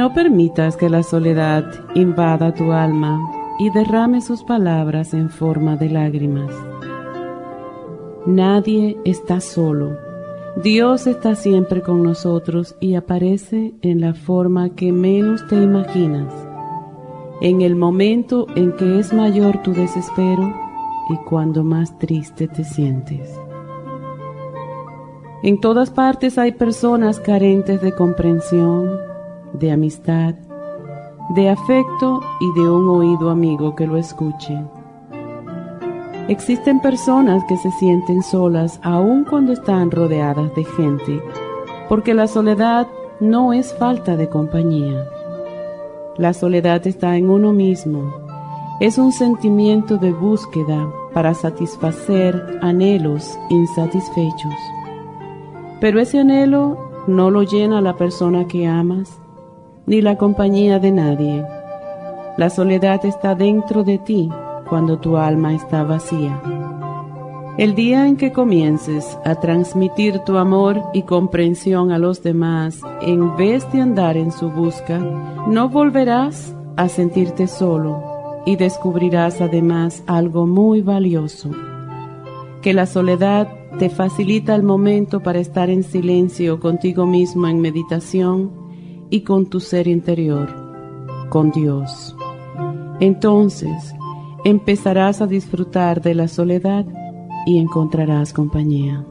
No permitas que la soledad invada tu alma y derrame sus palabras en forma de lágrimas. Nadie está solo. Dios está siempre con nosotros y aparece en la forma que menos te imaginas, en el momento en que es mayor tu desespero y cuando más triste te sientes. En todas partes hay personas carentes de comprensión, de amistad, de afecto y de un oído amigo que lo escuche. Existen personas que se sienten solas aun cuando están rodeadas de gente, porque la soledad no es falta de compañía. La soledad está en uno mismo. Es un sentimiento de búsqueda para satisfacer anhelos insatisfechos. Pero ese anhelo no lo llena la persona que amas, ni la compañía de nadie. La soledad está dentro de ti cuando tu alma está vacía. El día en que comiences a transmitir tu amor y comprensión a los demás en vez de andar en su busca, no volverás a sentirte solo y descubrirás además algo muy valioso, que la soledad te facilita el momento para estar en silencio contigo mismo en meditación y con tu ser interior, con Dios. Entonces empezarás a disfrutar de la soledad y encontrarás compañía.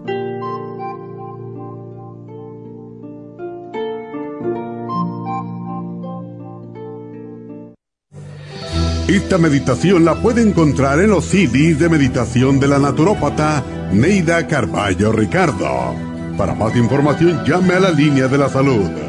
Esta meditación la puede encontrar en los CDs de meditación de la naturópata Neida Carballo Ricardo. Para más información llame a la línea de la salud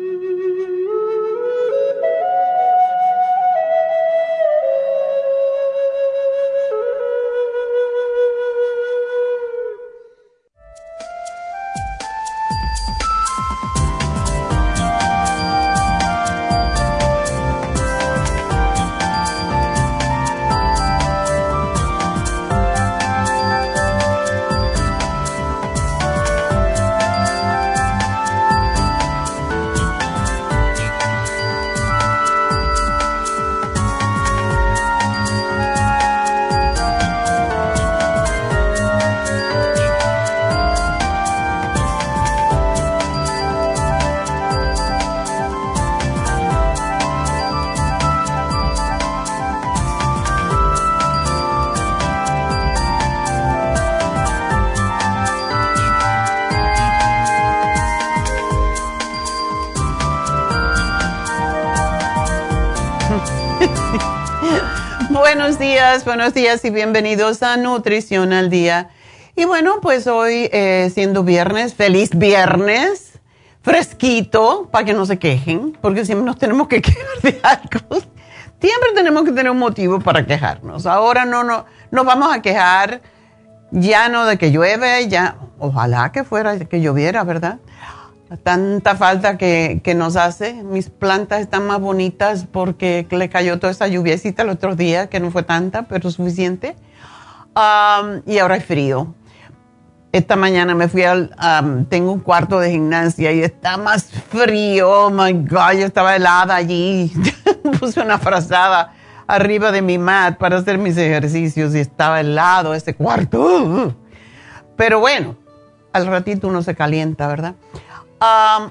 Buenos días y bienvenidos a Nutrición al Día. Y bueno, pues hoy eh, siendo viernes, feliz viernes, fresquito, para que no se quejen, porque siempre nos tenemos que quejar de algo. Siempre tenemos que tener un motivo para quejarnos. Ahora no, no, nos vamos a quejar ya no de que llueve, ya, ojalá que fuera que lloviera, ¿verdad? Tanta falta que, nos hace. Mis plantas están más bonitas porque le cayó toda esa lluviecita el otro día, que no fue tanta, pero suficiente. y ahora hay frío. Esta mañana me fui al, tengo un cuarto de gimnasia y está más frío. Oh my God, yo estaba helada allí. Puse una frazada arriba de mi mat para hacer mis ejercicios y estaba helado ese cuarto. Pero bueno, al ratito uno se calienta, ¿verdad?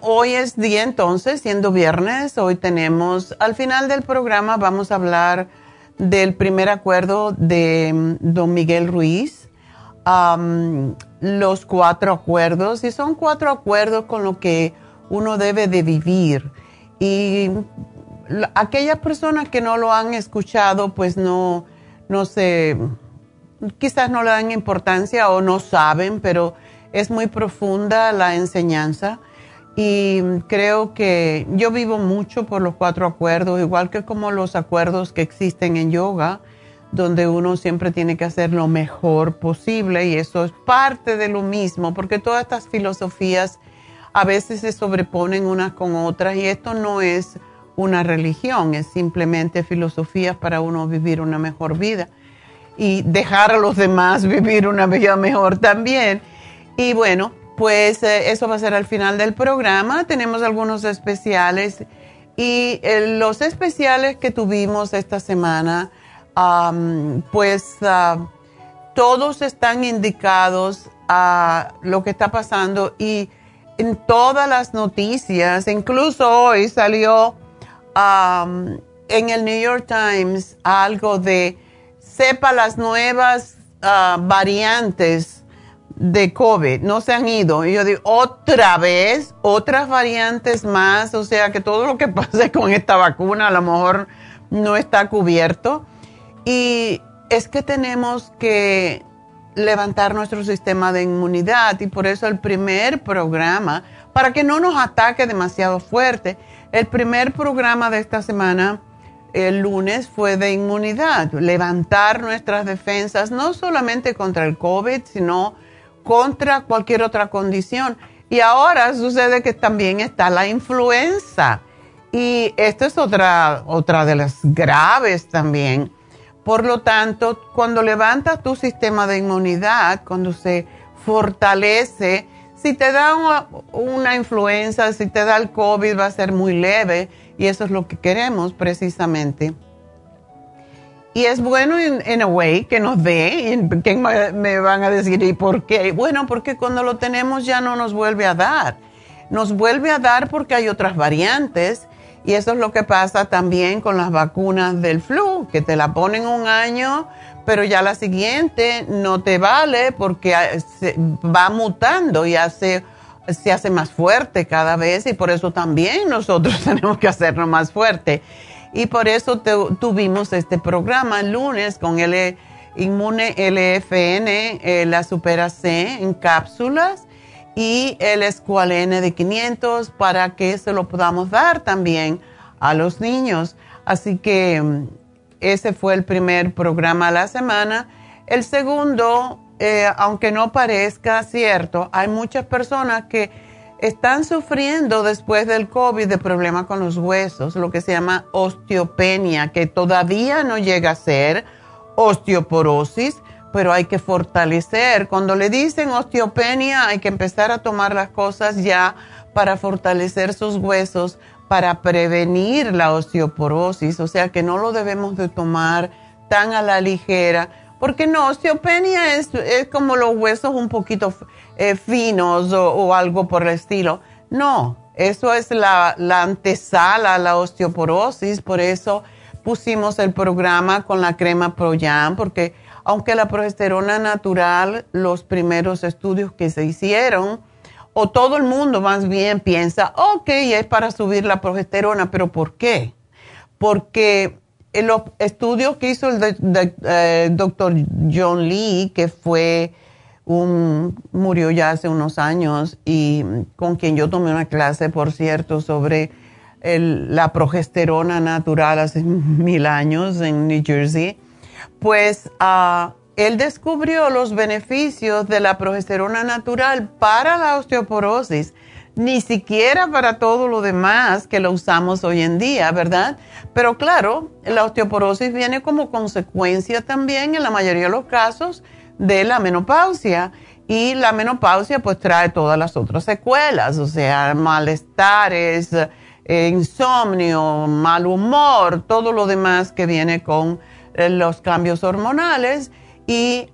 Hoy es día entonces, siendo viernes, hoy tenemos, al final del programa vamos a hablar del primer acuerdo de mm, don Miguel Ruiz, los cuatro acuerdos, y son cuatro acuerdos con lo que uno debe de vivir. Y aquellas personas que no lo han escuchado, pues no, no sé, quizás no le dan importancia o no saben, pero es muy profunda la enseñanza y creo que yo vivo mucho por los cuatro acuerdos, igual que como los acuerdos que existen en yoga, donde uno siempre tiene que hacer lo mejor posible y eso es parte de lo mismo, porque todas estas filosofías a veces se sobreponen unas con otras y esto no es una religión, es simplemente filosofías para uno vivir una mejor vida y dejar a los demás vivir una vida mejor también. Y bueno, pues eh, eso va a ser al final del programa. Tenemos algunos especiales y eh, los especiales que tuvimos esta semana, pues ah, todos están indicados a lo que está pasando y en todas las noticias, incluso hoy salió en el New York Times algo de sepa las nuevas ah, variantes de COVID no se han ido. Y yo digo, otra vez, otras variantes más, o sea que todo lo que pase con esta vacuna a lo mejor no está cubierto. Y es que tenemos que levantar nuestro sistema de inmunidad y por eso el primer programa, para que no nos ataque demasiado fuerte, el primer programa de esta semana, el lunes, fue de inmunidad, levantar nuestras defensas, no solamente contra el COVID, sino contra cualquier otra condición. Y ahora sucede que también está la influenza. Y esta es otra, otra de las graves también. Por lo tanto, cuando levantas tu sistema de inmunidad, cuando se fortalece, si te da una, una, influenza, si te da el COVID, va a ser muy leve y eso es lo que queremos precisamente. Y es bueno en a way que nos dé, que me van a decir, ¿y por qué? Bueno, porque cuando lo tenemos ya no nos vuelve a dar. Nos vuelve a dar porque hay otras variantes y eso es lo que pasa también con las vacunas del flu, que te la ponen un año, pero ya la siguiente no te vale porque va mutando y hace, se hace más fuerte cada vez y por eso también nosotros tenemos que hacernos más fuerte. Y por eso tuvimos este programa el lunes con el Inmune LFN, eh, la Supera C en cápsulas y el Escualene de 500 para que se lo podamos dar también a los niños. Así que mm, ese fue el primer programa de la semana. El segundo, eh, aunque no parezca cierto, hay muchas personas que están sufriendo después del COVID de problemas con los huesos, lo que se llama osteopenia, que todavía no llega a ser osteoporosis, pero hay que fortalecer. Cuando le dicen osteopenia, hay que empezar a tomar las cosas ya para fortalecer sus huesos, para prevenir la osteoporosis, o sea que no lo debemos de tomar tan a la ligera porque no, osteopenia es, es como los huesos un poquito eh, finos o, algo por el estilo. No, eso es la, la antesala la osteoporosis, por eso pusimos el programa con la crema Proyam, porque aunque la progesterona natural, los primeros estudios que se hicieron, o todo el mundo más bien piensa, ok, es para subir la progesterona, pero ¿por qué? Porque en los estudios que hizo el eh, doctor John Lee, que fue un, murió ya hace unos años y con quien yo tomé una clase, por cierto, sobre la progesterona natural hace mil años en New Jersey, pues uh, él descubrió los beneficios de la progesterona natural para la osteoporosis, ni siquiera para todo lo demás que lo usamos hoy en día, ¿verdad? Pero claro, la osteoporosis viene como consecuencia también en la mayoría de los casos de la menopausia y la menopausia pues trae todas las otras secuelas, o sea, malestares, eh, insomnio, mal humor, todo lo demás que viene con eh, los cambios hormonales. Y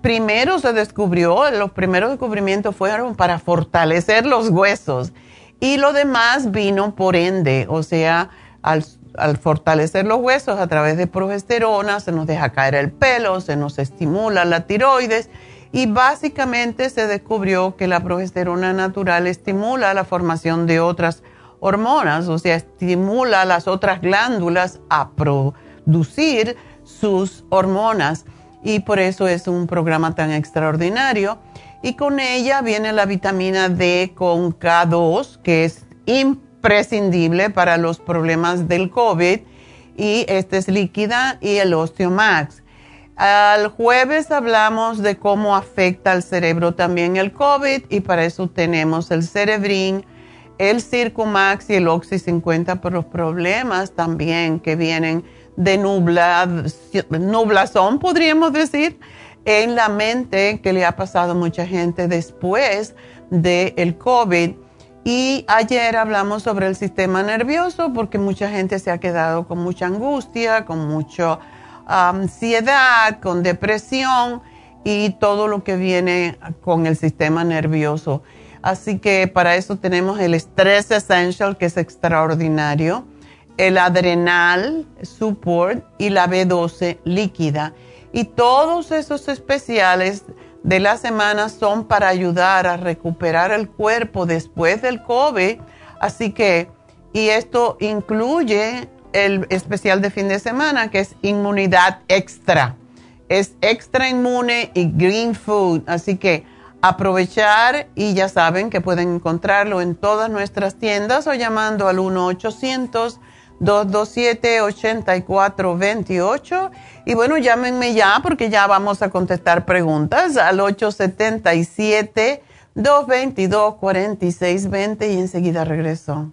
primero se descubrió, los primeros descubrimientos fueron para fortalecer los huesos y lo demás vino por ende, o sea, al, al fortalecer los huesos a través de progesterona se nos deja caer el pelo, se nos estimula la tiroides y básicamente se descubrió que la progesterona natural estimula la formación de otras hormonas, o sea, estimula las otras glándulas a producir sus hormonas y por eso es un programa tan extraordinario. Y con ella viene la vitamina D con K2, que es imprescindible para los problemas del COVID. Y esta es líquida y el Osteomax. Al jueves hablamos de cómo afecta al cerebro también el COVID y para eso tenemos el Cerebrin el Circumax y el Oxy 50 por los problemas también que vienen de nublazón, podríamos decir, en la mente que le ha pasado a mucha gente después del COVID. Y ayer hablamos sobre el sistema nervioso porque mucha gente se ha quedado con mucha angustia, con mucha ansiedad, con depresión y todo lo que viene con el sistema nervioso. Así que para eso tenemos el Stress Essential, que es extraordinario, el Adrenal Support y la B12 líquida. Y todos esos especiales de la semana son para ayudar a recuperar el cuerpo después del COVID. Así que, y esto incluye el especial de fin de semana, que es inmunidad extra. Es extra inmune y green food. Así que aprovechar y ya saben que pueden encontrarlo en todas nuestras tiendas o llamando al 1-800-227-8428. Y bueno, llámenme ya porque ya vamos a contestar preguntas al 877-222-4620 y enseguida regreso.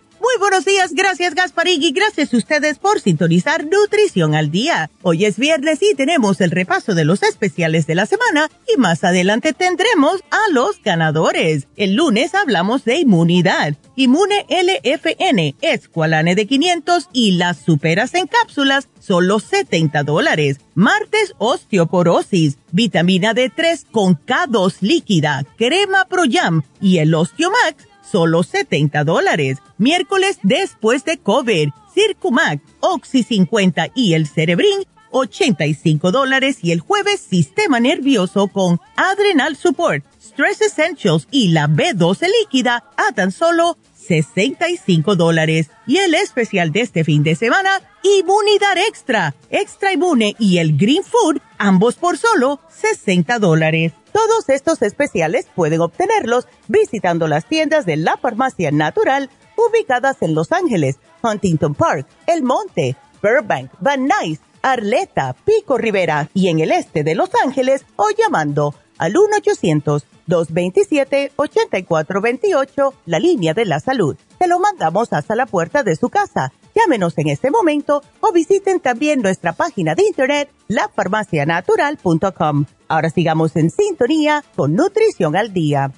Muy buenos días, gracias Gasparín y gracias a ustedes por sintonizar Nutrición al Día. Hoy es viernes y tenemos el repaso de los especiales de la semana y más adelante tendremos a los ganadores. El lunes hablamos de inmunidad, Inmune LFN, Esqualane de 500 y las superas en cápsulas, solo 70 dólares. Martes, osteoporosis, vitamina D3 con K2 líquida, crema Pro Jam y el Osteomax solo 70 dólares. Miércoles después de COVID, Circumac, Oxy 50 y el Cerebrin, 85 dólares. Y el jueves, Sistema Nervioso con Adrenal Support, Stress Essentials y la B12 líquida a tan solo 65 dólares. Y el especial de este fin de semana, Inmunidad Extra, Extra Inmune y el Green Food, ambos por solo 60 dólares. Todos estos especiales pueden obtenerlos visitando las tiendas de la Farmacia Natural ubicadas en Los Ángeles, Huntington Park, El Monte, Burbank, Van Nuys, Arleta, Pico Rivera y en el este de Los Ángeles o llamando al 1-800-227-8428, la línea de la salud. Te lo mandamos hasta la puerta de su casa Llámenos en este momento o visiten también nuestra página de internet lafarmacianatural.com. Ahora sigamos en sintonía con Nutrición al Día.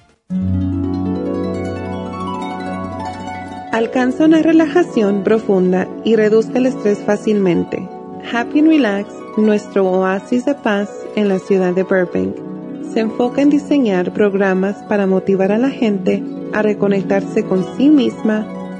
Alcanza una relajación profunda y reduzca el estrés fácilmente. Happy and Relax, nuestro oasis de paz en la ciudad de Burbank, se enfoca en diseñar programas para motivar a la gente a reconectarse con sí misma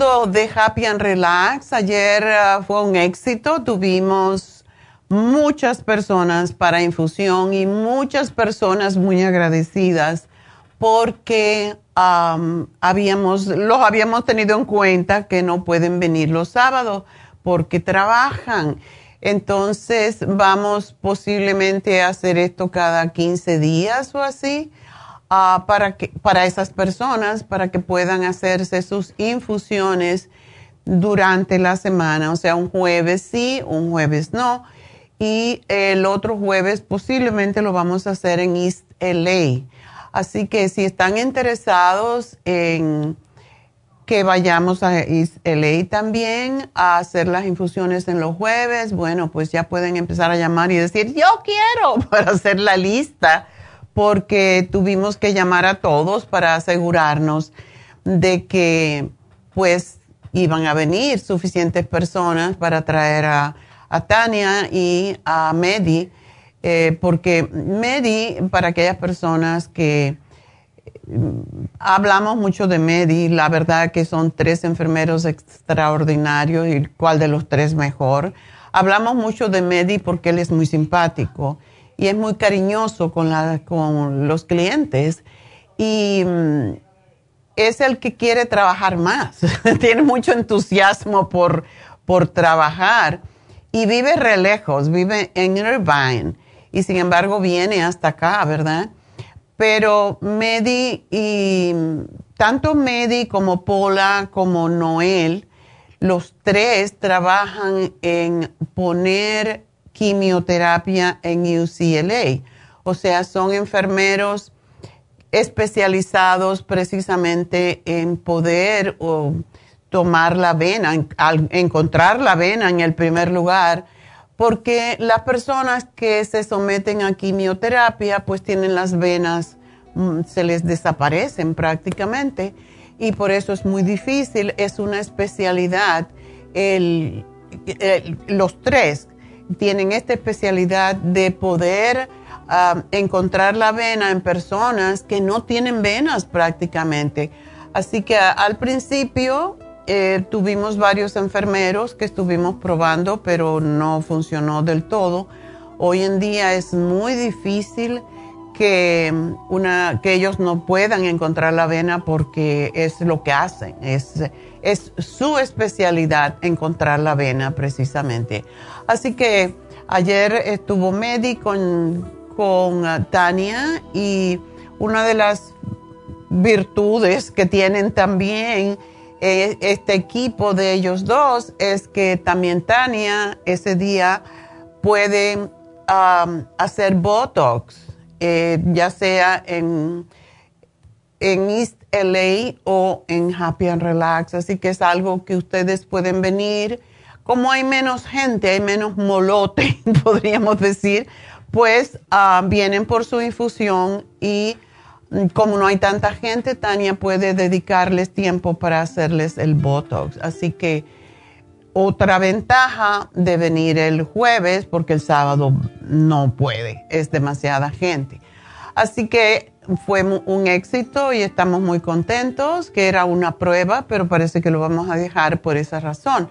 De Happy and Relax, ayer uh, fue un éxito, tuvimos muchas personas para infusión y muchas personas muy agradecidas porque habíamos, los habíamos tenido en cuenta que no pueden venir los sábados porque trabajan. Entonces vamos posiblemente a hacer esto cada 15 días o así Ah, para, que, para esas personas, para que puedan hacerse sus infusiones durante la semana, o sea, un jueves sí, un jueves no, y el otro jueves posiblemente lo vamos a hacer en East LA. Así que si están interesados en que vayamos a East LA también a hacer las infusiones en los jueves, bueno, pues ya pueden empezar a llamar y decir, yo quiero, para hacer la lista porque tuvimos que llamar a todos para asegurarnos de que pues iban a venir suficientes personas para traer a, Tania y a Medi, eh, porque Medi, para aquellas personas que mm, hablamos mucho de Medi, la verdad que son tres enfermeros extraordinarios y cuál de los tres mejor. Hablamos mucho de Medi porque él es muy simpático y es muy cariñoso con, la, con los clientes y mm, es el que quiere trabajar más, tiene mucho entusiasmo por, por trabajar y vive re lejos, vive en Irvine y sin embargo viene hasta acá, ¿verdad? Pero Medi y tanto Medi como Paula como Noel, los tres trabajan en poner quimioterapia en UCLA. O sea, son enfermeros especializados precisamente en poder tomar la vena, encontrar la vena en el primer lugar, porque las personas que se someten a quimioterapia pues tienen las venas, mm, se les desaparecen prácticamente y por eso es muy difícil, es una especialidad. los tres tienen esta especialidad de poder ah, encontrar la vena en personas que no tienen venas prácticamente. Así que al principio eh, tuvimos varios enfermeros que estuvimos probando, pero no funcionó del todo. Hoy en día es muy difícil que, ellos no puedan encontrar la avena porque es lo que hacen, es, su especialidad encontrar la avena precisamente. Así que ayer estuvo Medi con, con uh, Tania y una de las virtudes que tienen también eh, este equipo de ellos dos es que también Tania ese día puede um, hacer Botox eh, ya sea en, en East LA o en Happy and Relax. Así que es algo que ustedes pueden venir. Como hay menos gente, hay menos molote, podríamos decir, pues ah, vienen por su infusión y mm, como no hay tanta gente, Tania puede dedicarles tiempo para hacerles el Botox. Así que otra ventaja de venir el jueves, porque el sábado no puede, es demasiada gente. Así que fue un éxito y estamos muy contentos, que era una prueba, pero parece que lo vamos a dejar por esa razón.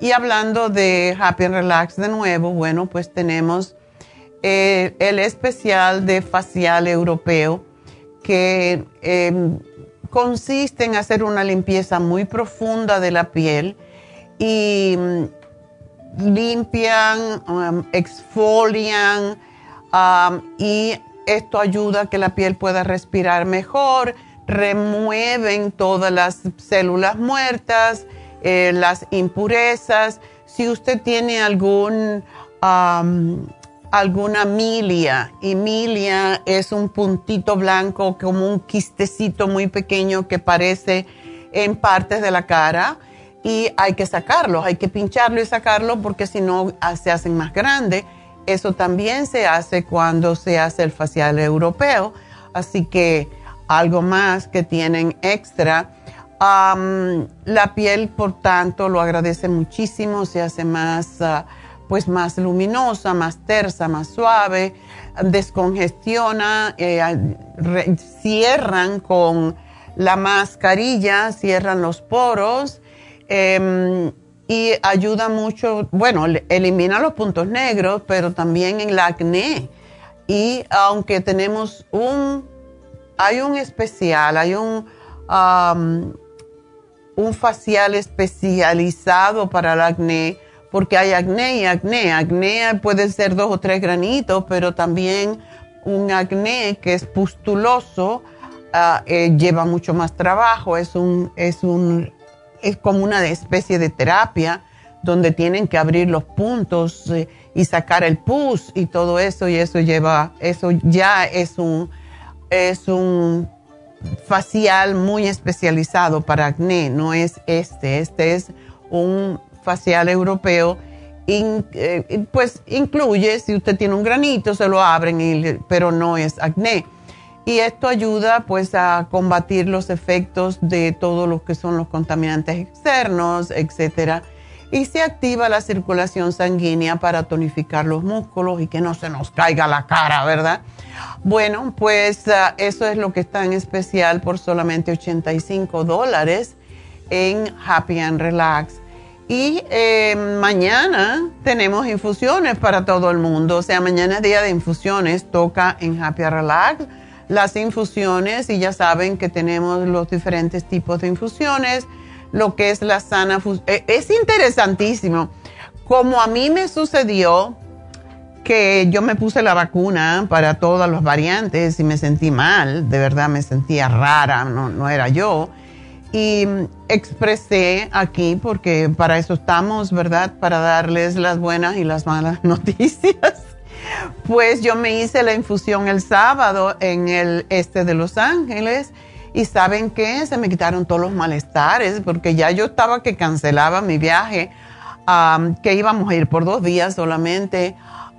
y hablando de Happy and Relax de nuevo, bueno, pues tenemos eh, el especial de facial europeo que em, consiste en hacer una limpieza muy profunda de la piel y mm, limpian, um, exfolian um, y esto ayuda a que la piel pueda respirar mejor, remueven todas las células muertas, eh, las impurezas. Si usted tiene algún, um, alguna milia, y milia es un puntito blanco como un quistecito muy pequeño que parece en partes de la cara, y hay que sacarlo, hay que pincharlo y sacarlo porque si no ah, se hacen más grandes. Eso también se hace cuando se hace el facial europeo, así que algo más que tienen extra. la piel, por tanto, lo agradece muchísimo, se hace más, ah, pues más luminosa, más tersa, más suave, descongestiona, eh, cierran con la mascarilla, cierran los poros Em, y ayuda mucho, bueno, elimina los puntos negros, pero también en la acné. Y aunque tenemos un, hay un especial, hay un, un facial especializado para el acné, porque hay acné y acné. Acné puede ser dos o tres granitos, pero también un acné que es pustuloso ah, eh, lleva mucho más trabajo, es un, es un es como una especie de terapia donde tienen que abrir los puntos eh, y sacar el pus y todo eso y eso lleva, eso ya es un, es un facial muy especializado para acné, no es este, este es un facial europeo, eh, pues incluye, si usted tiene un granito, se lo abren, pero no es acné y esto ayuda pues a combatir los efectos de todo lo que son los contaminantes externos, etcétera. Y se activa la circulación sanguínea para tonificar los músculos y que no se nos caiga la cara, ¿verdad? Bueno, pues ah, eso es lo que está en especial por solamente 85 dólares en Happy and Relax. Y eh, mañana tenemos infusiones para todo el mundo. O sea, mañana es día de infusiones, toca en Happy and Relax las infusiones y ya saben que tenemos los diferentes tipos de infusiones, lo que es la sana eh, Es interesantísimo. Como a mí me sucedió que yo me puse la vacuna para todas las variantes y me sentí mal, de verdad me sentía rara, no, no era yo. Y expresé aquí, porque para eso estamos, ¿verdad? Para darles las buenas y las malas noticias pues yo me hice la infusión el sábado en el este de Los Ángeles Y saben qué, se me quitaron todos los malestares porque ya yo estaba que cancelaba mi viaje, que íbamos a ir por dos días solamente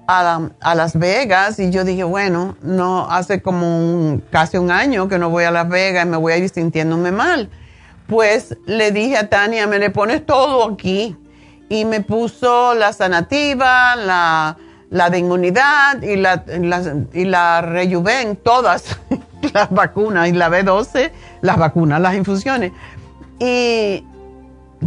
a, a, Las Vegas y yo dije, bueno, no, hace como casi un año que no voy a Las Vegas y me voy a ir sintiéndome mal. Pues le dije a Tania, me le pones todo aquí y me puso la sanativa, la, la de inmunidad y la, y la rejuven, todas las vacunas y la B12, las vacunas, las infusiones. Y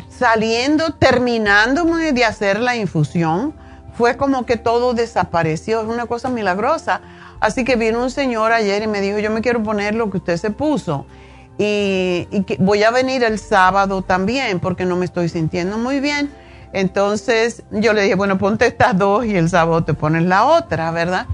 saliendo, terminándome de hacer la infusión, fue como que todo desapareció, es una cosa milagrosa. Así que vino un señor ayer y me dijo, yo me quiero poner lo que usted se puso. Y, voy a venir el sábado también porque no me estoy sintiendo muy bien. Entonces yo le dije, bueno, ponte estas dos y el sábado te pones la otra, ¿verdad?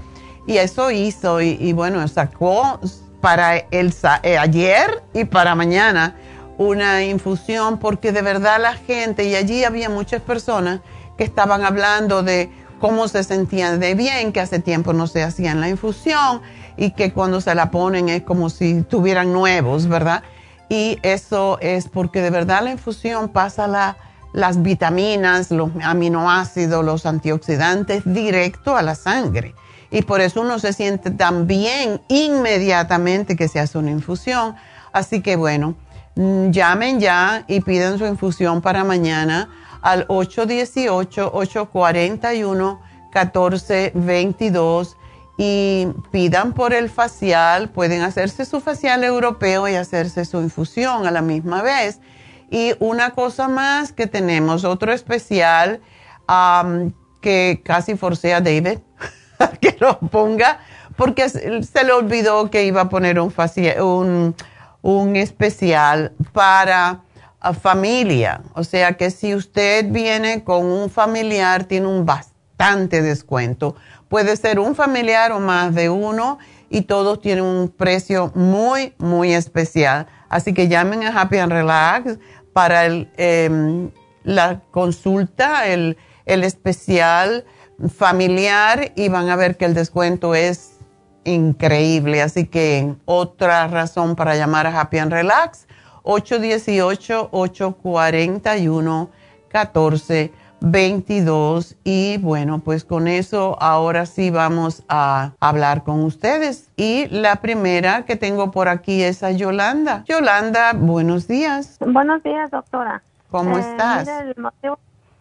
Y eso hizo y, bueno, sacó para el, eh, ayer y para mañana una infusión porque de verdad la gente, y allí había muchas personas que estaban hablando de cómo se sentían de bien, que hace tiempo no se hacían la infusión y que cuando se la ponen es como si tuvieran nuevos, ¿verdad? Y eso es porque de verdad la infusión pasa la, las vitaminas, los aminoácidos, los antioxidantes directo a la sangre. Y por eso uno se siente tan bien inmediatamente que se hace una infusión. Así que bueno, mm, llamen ya y piden su infusión para mañana al 818-841-1422 y pidan por el facial, pueden hacerse su facial europeo y hacerse su infusión a la misma vez. Y una cosa más que tenemos, otro especial que casi forcé a David que lo ponga, porque se le olvidó que iba a poner un, especial para familia. O sea que si usted viene con un familiar, tiene un bastante descuento. Puede ser un familiar o más de uno y todos tienen un precio muy, muy especial. Así que llamen a Happy and Relax para em, la consulta, el, el especial familiar y van a ver que el descuento es increíble. Así que otra razón para llamar a Happy and Relax 818-841-1422. Y bueno, pues con eso ahora sí vamos a hablar con ustedes. Y la primera que tengo por aquí es a Yolanda. Yolanda, buenos días. Buenos días, doctora. ¿Cómo eh, estás?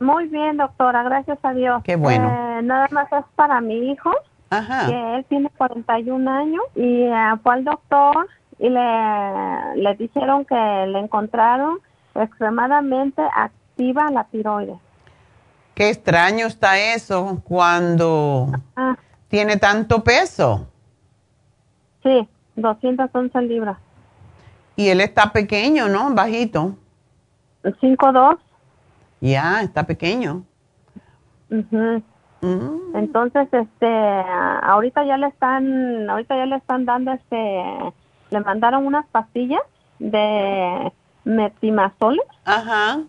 muy bien, doctora, gracias a Dios. Qué bueno. Eh, nada más es para mi hijo. Ajá. que él tiene 41 años y eh, fue al doctor y le, le dijeron que le encontraron extremadamente activa la tiroides. Qué extraño está eso cuando ah. tiene tanto peso. Sí, 211 libras. Y él está pequeño, ¿no? Bajito. 5'2". Ya, está pequeño. Mm. Entonces, este, ahorita ya le están, ahorita ya le están dando este le mandaron unas pastillas de metimazole. Ajá.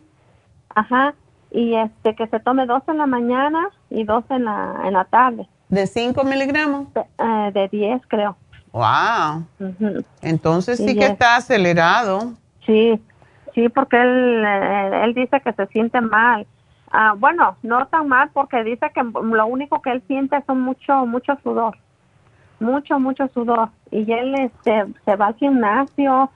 Ajá. Y este, que se tome dos en la mañana y dos en la, en la tarde. ¿De 5 miligramos? De 10, eh, creo. Wow. Entonces sí que está acelerado. Sí, sí, porque él, eh, él dice que se siente mal. Ah, bueno, no tan mal porque dice que lo único que él siente son mucho, mucho sudor mucho, mucho sudor. Y él este, se va al gimnasio.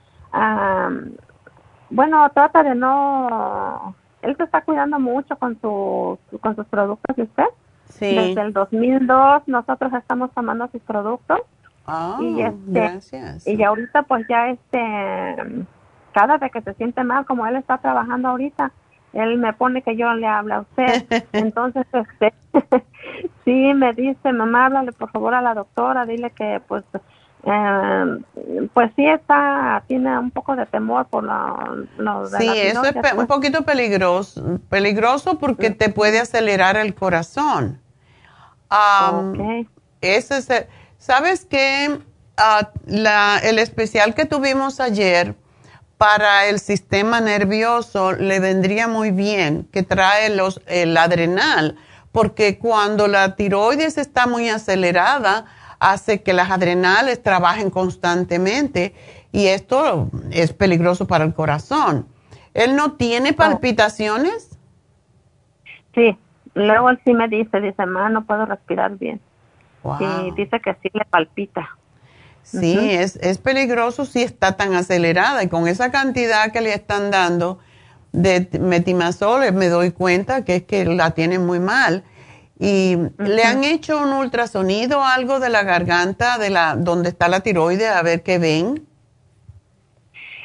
bueno, trata de no... Él se está cuidando mucho con, su, con sus productos, ¿y usted? Sí. Desde el 2002 nosotros estamos tomando sus productos. Ah, y este, gracias. Y ahorita pues ya este, cada vez que se siente mal, como él está trabajando ahorita, él me pone que yo le hablo a usted. Entonces, este, sí, me dice, mamá, háblale por favor a la doctora, dile que pues, eh, pues sí está, tiene un poco de temor por lo, Sí, eso es un poquito peligroso, peligroso porque te puede acelerar el corazón. Um, ese es ¿Sabes qué? Ah, la, el especial que tuvimos ayer para el sistema nervioso le vendría muy bien que trae los, el adrenal, porque cuando la tiroides está muy acelerada, hace que las adrenales trabajen constantemente y esto es peligroso para el corazón. ¿Él no tiene palpitaciones? Sí, luego él sí me dice, dice, ma, no puedo respirar bien. Y dice que sí le palpita. Sí, es, es peligroso si está tan acelerada y con esa cantidad que le están dando de metimazol me doy cuenta que es que la tiene muy mal. ¿Y le han hecho un ultrasonido algo de la garganta, de la donde está la tiroides, a ver qué ven?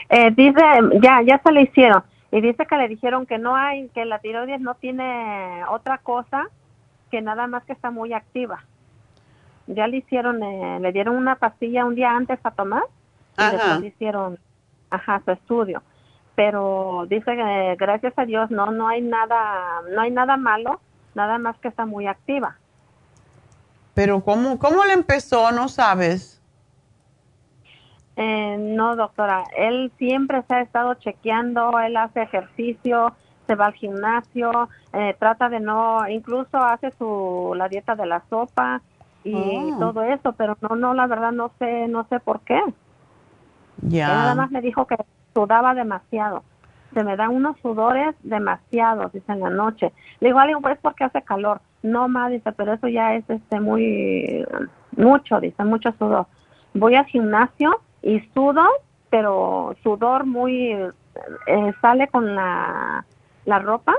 Eh, dice, ya, ya se le hicieron. Y dice que le dijeron que no hay, que la tiroides no tiene otra cosa que nada más que está muy activa. Ya le hicieron, eh, le dieron una pastilla un día antes a tomar y después le hicieron, ajá, su estudio. Pero dice que gracias a Dios no, no hay nada, no hay nada malo, nada más que está muy activa. Pero ¿cómo, cómo le empezó? No sabes. Eh, no, doctora. Él siempre se ha estado chequeando, él hace ejercicio, se va al gimnasio, eh, trata de no, incluso hace su la dieta de la sopa y oh. todo eso, pero no, no, la verdad no sé, no sé por qué. Ya. Nada más me dijo que sudaba demasiado. Se me dan unos sudores demasiados, dice en la noche. Le digo, alguien, pues porque hace calor. No más, dice, pero eso ya es este muy, mucho, dice, mucho sudor. Voy al gimnasio y sudo, pero sudor muy, eh, sale con la, la ropa.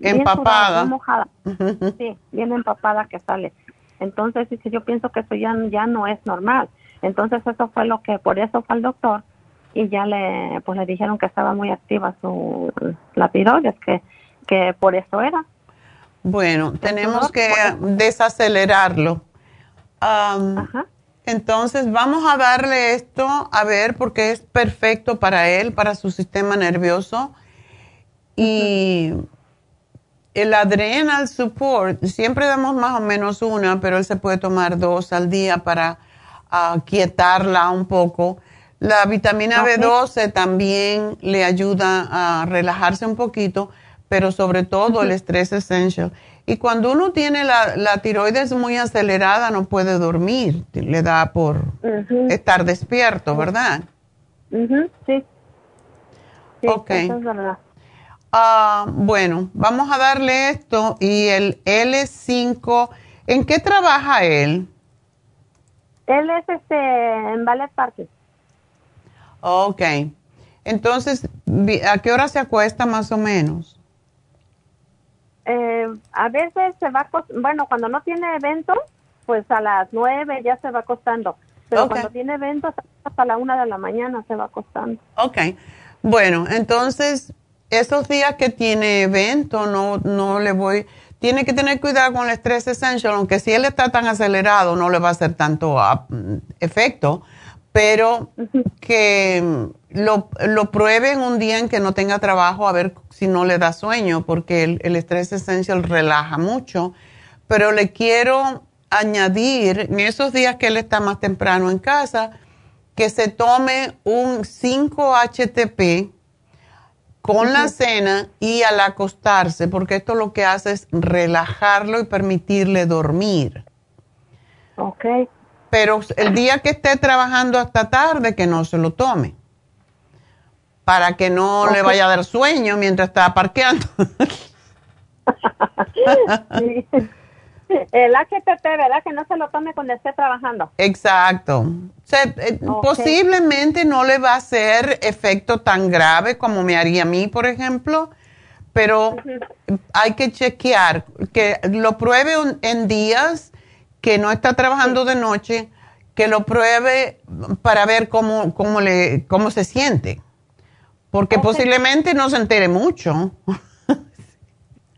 empapada. mojada. Sí, bien empapada que sale. Entonces, dice, yo pienso que eso ya, ya no es normal. Entonces, eso fue lo que, por eso fue al doctor y ya le, pues le dijeron que estaba muy activa su, la tiroides, que, que por eso era. Bueno, tenemos que desacelerarlo. Ajá. Entonces vamos a darle esto a ver porque es perfecto para él, para su sistema nervioso. Y el adrenal support, siempre damos más o menos una, pero él se puede tomar dos al día para aquietarla un poco. La vitamina B12 también le ayuda a relajarse un poquito, pero sobre todo el estrés essential. Y cuando uno tiene la, la, tiroides muy acelerada, no puede dormir, le da por estar despierto, ¿verdad? sí. ok. Ah, bueno, vamos a darle esto y el L5, ¿en qué trabaja él? Él es este, en Ballet Park. Ok. Entonces, ¿a qué hora se acuesta más o menos? Eh, a veces se va, bueno, cuando no tiene eventos, pues a las nueve ya se va acostando. Pero cuando tiene eventos, hasta la una de la mañana se va acostando. Ok. Bueno, entonces, esos días que tiene evento, no, no le voy. Tiene que tener cuidado con el estrés essential, aunque si él está tan acelerado, no le va a hacer tanto ah, efecto pero que lo, lo prueben un día en que no tenga trabajo a ver si no le da sueño, porque el, estrés esencial relaja mucho. Pero le quiero añadir, en esos días que él está más temprano en casa, que se tome un 5-HTP con la cena y al acostarse, porque esto lo que hace es relajarlo y permitirle dormir. Ok pero el día que esté trabajando hasta tarde, que no se lo tome, para que no le vaya a dar sueño mientras está parqueando. El HTT, ¿verdad? Que no se lo tome cuando esté trabajando. Exacto. Eh, posiblemente no le va a hacer efecto tan grave como me haría a mí, por ejemplo, pero hay que chequear, que lo pruebe en días que no está trabajando de noche, que lo pruebe para ver cómo, cómo, le, cómo se siente. Porque posiblemente no se entere mucho.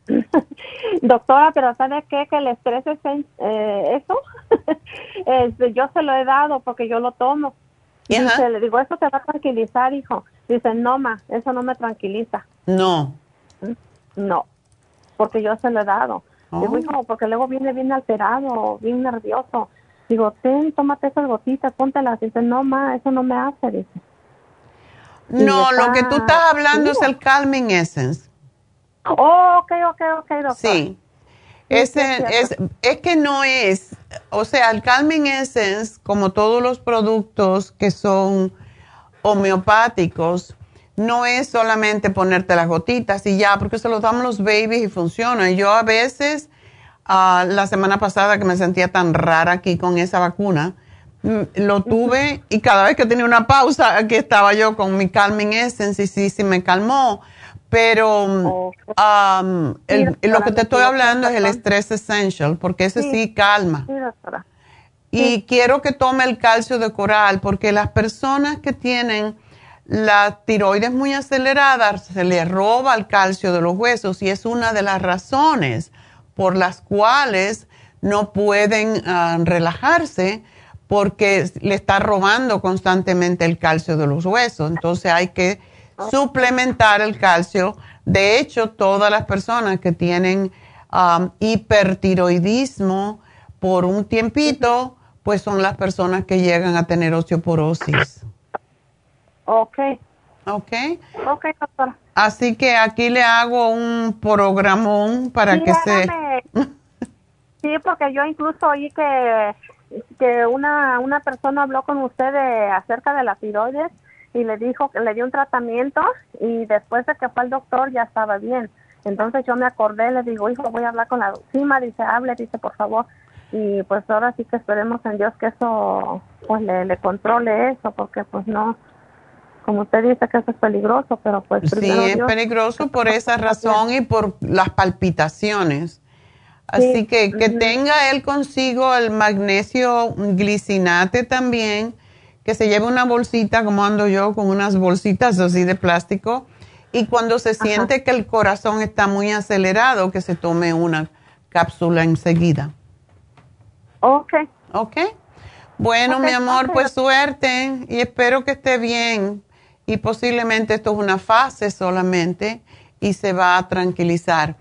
Doctora, pero ¿sabe qué? Que el estrés es eh, eso. yo se lo he dado porque yo lo tomo. Y le digo, eso te va a tranquilizar, hijo. Dice, no, ma, eso no me tranquiliza. No. No, porque yo se lo he dado. Oh. porque luego viene bien alterado, bien nervioso. Digo, ten, tómate esas gotitas, póntelas. Dice, no, ma, eso no me hace, dice. No, lo que tú estás hablando es el Calming Essence. Oh, ok, ok, ok, doctor. Sí. Ese, es, es que no es, o sea, el Calming Essence, como todos los productos que son homeopáticos no es solamente ponerte las gotitas y ya, porque se los damos los babies y funciona. Yo a veces, ah, la semana pasada que me sentía tan rara aquí con esa vacuna, mm, lo tuve y cada vez que tenía una pausa, aquí estaba yo con mi Calming Essence y sí, sí me calmó. Pero um, lo que te estoy hablando es el Stress Essential, porque ese sí, calma. Y quiero que tome el calcio de coral, porque las personas que tienen la tiroides muy acelerada se les roba el calcio de los huesos y es una de las razones por las cuales no pueden ah, relajarse porque le está robando constantemente el calcio de los huesos. Entonces hay que suplementar el calcio. De hecho, todas las personas que tienen hipertiroidismo por un tiempito, pues son las personas que llegan a tener osteoporosis. Ok. Ok. Ok, doctora. Así que aquí le hago un programón para que se... sí, porque yo incluso oí que, que una, una persona habló con usted acerca de la tiroides y le dijo que le dio un tratamiento y después de que fue al doctor ya estaba bien. Entonces yo me acordé, le digo, hijo, voy a hablar con la doctora, dice, hable, dice, por favor. Y pues ahora sí que esperemos en Dios que eso, pues le, le controle eso, porque pues no, como usted dice que eso es peligroso, pero pues... Sí, es peligroso por esa razón y por las palpitaciones. Así que que tenga él consigo el magnesio glicinate también que se lleve una bolsita, como ando yo, con unas bolsitas así de plástico, y cuando se siente que el corazón está muy acelerado, que se tome una cápsula enseguida. Ok. Ok. Bueno, mi amor, pues suerte y espero que esté bien. Y posiblemente esto es una fase solamente y se va a tranquilizar.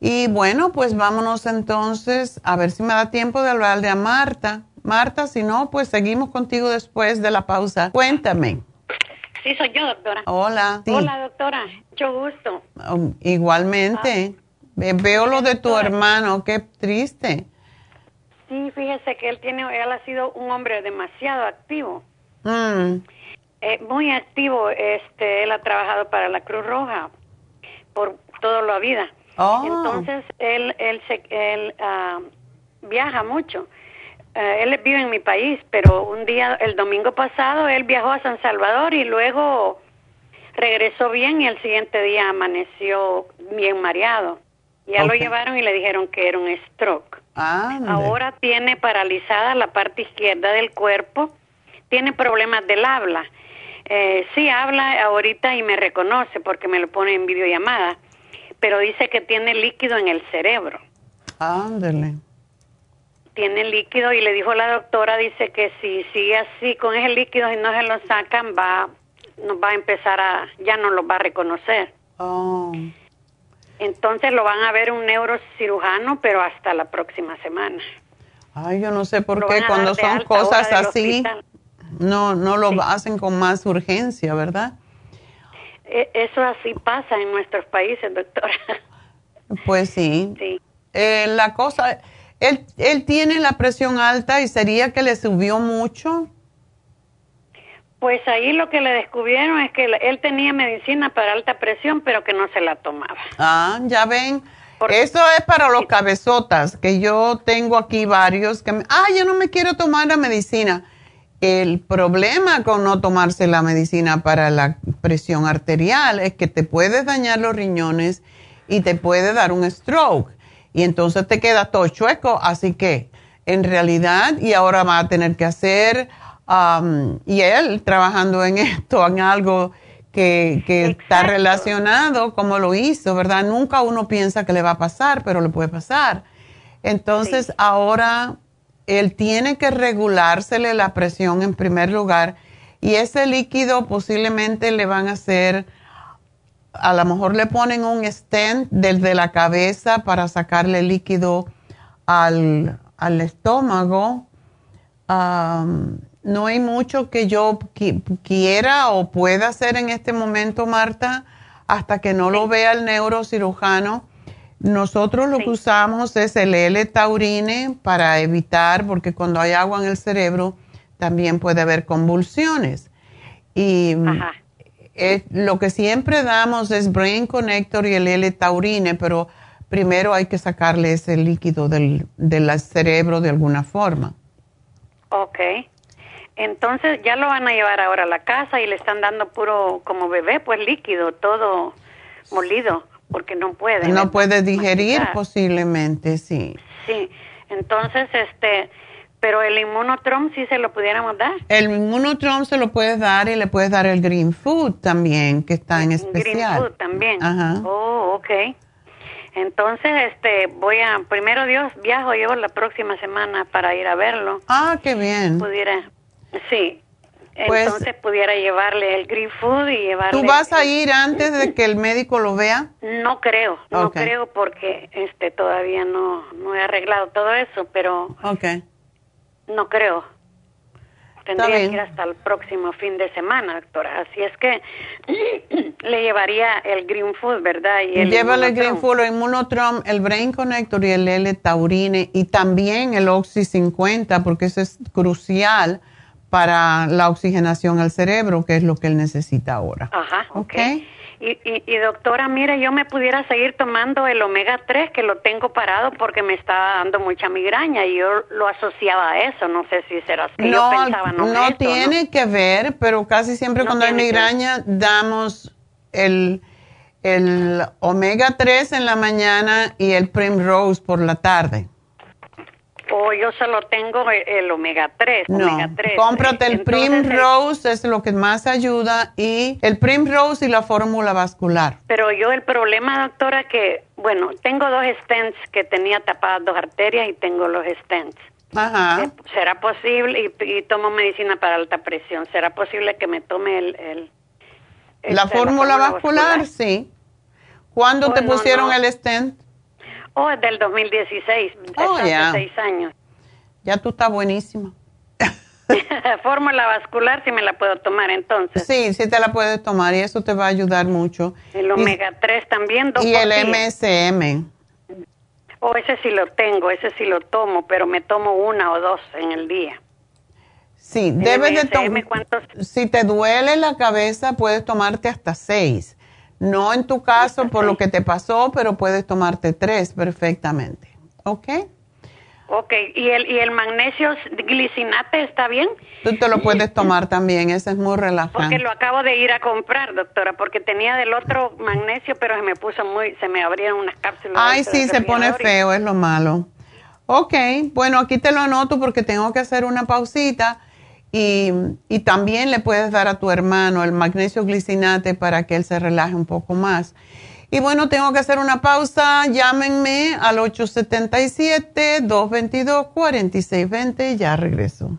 Y bueno, pues vámonos entonces a ver si me da tiempo de hablarle a Marta. Marta, si no, pues seguimos contigo después de la pausa. Cuéntame. Sí, soy yo, doctora. Hola. Hola, doctora. Mucho gusto. Um, igualmente. Veo lo de tu hermano, qué triste. Sí, fíjese que él tiene, él ha sido un hombre demasiado activo. Mm. Eh, muy activo. Este, él ha trabajado para la Cruz Roja por toda la vida. Oh. Entonces él, él, se, él ah, viaja mucho. Eh, él vive en mi país, pero un día, el domingo pasado, él viajó a San Salvador y luego regresó bien y el siguiente día amaneció bien mareado. Ya lo llevaron y le dijeron que era un stroke. Ahora tiene paralizada la parte izquierda del cuerpo, tiene problemas del habla. Eh, sí habla ahorita y me reconoce porque me lo pone en videollamada, pero dice que tiene líquido en el cerebro. Ándale tiene líquido y le dijo la doctora, dice que si sigue así con ese líquido y no se lo sacan, va, nos va a empezar a, ya no lo va a reconocer. Oh. Entonces lo van a ver un neurocirujano, pero hasta la próxima semana. Ay, yo no sé por qué cuando son cosas así, no, no lo hacen con más urgencia, ¿verdad? E, eso así pasa en nuestros países, doctora. Pues sí. Sí. Eh, la cosa, él, él tiene la presión alta y sería que le subió mucho. Pues ahí lo que le descubrieron es que él tenía medicina para alta presión, pero que no se la tomaba. Ah, ya ven. Eso es para los cabezotas, que yo tengo aquí varios que, me, ah, yo no me quiero tomar la medicina. El problema con no tomarse la medicina para la presión arterial es que te puedes dañar los riñones y te puede dar un stroke y entonces te queda todo chueco, así que en realidad, y ahora va a tener que hacer, um, y él trabajando en esto, en algo que, está relacionado, como lo hizo, ¿verdad? Nunca uno piensa que le va a pasar, pero le puede pasar. Entonces ahora él tiene que regulársele la presión en primer lugar y ese líquido posiblemente le van a hacer a lo mejor le ponen un stent desde la cabeza para sacarle líquido al, estómago. no hay mucho que yo quiera o pueda hacer en este momento, Marta, hasta que no lo vea el neurocirujano. Nosotros lo que usamos es el L-taurine para evitar, porque cuando hay agua en el cerebro también puede haber convulsiones. Y lo que siempre damos es Brain Connector y el L-Taurine, pero primero hay que sacarle ese líquido del, del cerebro de alguna forma. Ok. Entonces ya lo van a llevar ahora a la casa y le están dando puro como bebé, pues líquido, todo molido, porque no puede. No puede digerir posiblemente, sí. Sí, entonces este, pero el inmunotrom sí se lo pudiéramos dar. El inmunotrom se lo puedes dar y le puedes dar el green food también, que está en especial. Green food también. Ajá. Oh, ok. Entonces, este, voy a, primero Dios, viajo yo la próxima semana para ir a verlo. Ah, qué bien. Pudiera, sí. Pues, Entonces pudiera llevarle el green food y llevarle. ¿Tú vas a ir antes de que el médico lo vea? No creo, no creo porque este todavía no, no he arreglado todo eso, pero. Okay. No creo. Tendría que ir hasta el próximo fin de semana, doctora. Así es que le llevaría el Green Food, ¿verdad? Y el Llévale el Green Food, el Immunotrom, el Brain Connector y el L-Taurine y también el Oxy 50 porque eso es crucial para la oxigenación al cerebro, que es lo que él necesita ahora. Ajá, ok. okay? Y, y, doctora, mire, yo me pudiera seguir tomando el omega 3 que lo tengo parado porque me está dando mucha migraña y yo lo asociaba a eso, no sé si será así. No, yo pensaba, no, no tiene que ver, pero casi siempre cuando hay migraña damos el, el omega 3 en la mañana y el Primrose por la tarde. O yo solo tengo el, omega 3. No, omega 3. cómprate el Primrose, es lo que más ayuda, y el Primrose y la fórmula vascular. Pero yo el problema, doctora, que, bueno, tengo dos stents que tenía tapadas dos arterias y tengo los stents. Ajá. Eh, ¿Será posible? Y, tomo medicina para alta presión. ¿Será posible que me tome el... el la, este, fórmula vascular, sí. ¿Cuándo te pusieron el stent? Oh, es del 2016, oh, ya. seis años. Ya tú estás buenísima. Fórmula vascular, si me la puedo tomar entonces. Sí, sí te la puedes tomar y eso te va a ayudar mucho. El omega 3 también. y el MSM. Oh, ese sí lo tengo, ese sí lo tomo, pero me tomo una o dos en el día. Sí, debes de tomar. Si te duele la cabeza, puedes tomarte hasta seis. No en tu caso por lo que te pasó, pero puedes tomarte tres perfectamente. ¿Ok? Ok, ¿y el, y el magnesio glicinate está bien? Tú te lo puedes tomar también, ese es muy relajante. Porque lo acabo de ir a comprar, doctora, porque tenía del otro magnesio, pero se me puso muy, se me abrieron unas cápsulas. Ay, sí, se pone feo, es lo malo. Ok, bueno, aquí te lo anoto porque tengo que hacer una pausita y, también le puedes dar a tu hermano el magnesio glicinate para que él se relaje un poco más. Y bueno, tengo que hacer una pausa. Llámenme al 877-222-4620 y ya regreso.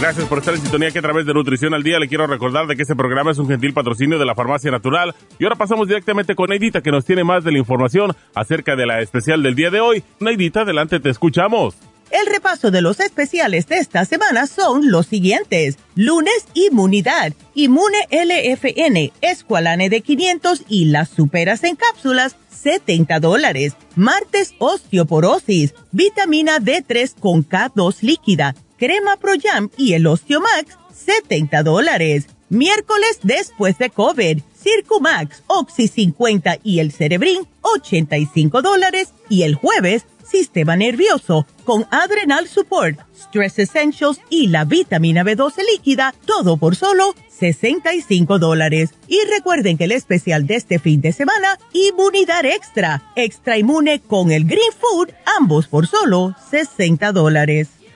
Gracias por estar en sintonía que a través de Nutrición al Día le quiero recordar de que este programa es un gentil patrocinio de la Farmacia Natural. Y ahora pasamos directamente con Neidita que nos tiene más de la información acerca de la especial del día de hoy. Neidita, adelante, te escuchamos. El repaso de los especiales de esta semana son los siguientes. Lunes, Inmunidad, Inmune LFN, Esqualane de 500 y las superas en cápsulas, 70 dólares. Martes, Osteoporosis, Vitamina D3 con K2 líquida, Crema Pro Jam y el Osteomax, 70 dólares. Miércoles, después de COVID, Circumax, Oxy 50 y el Cerebrin, 85 dólares. Y el jueves, sistema nervioso con Adrenal Support, Stress Essentials y la vitamina B12 líquida, todo por solo 65 dólares. Y recuerden que el especial de este fin de semana, Inmunidad Extra, Extra Inmune con el Green Food, ambos por solo 60 dólares.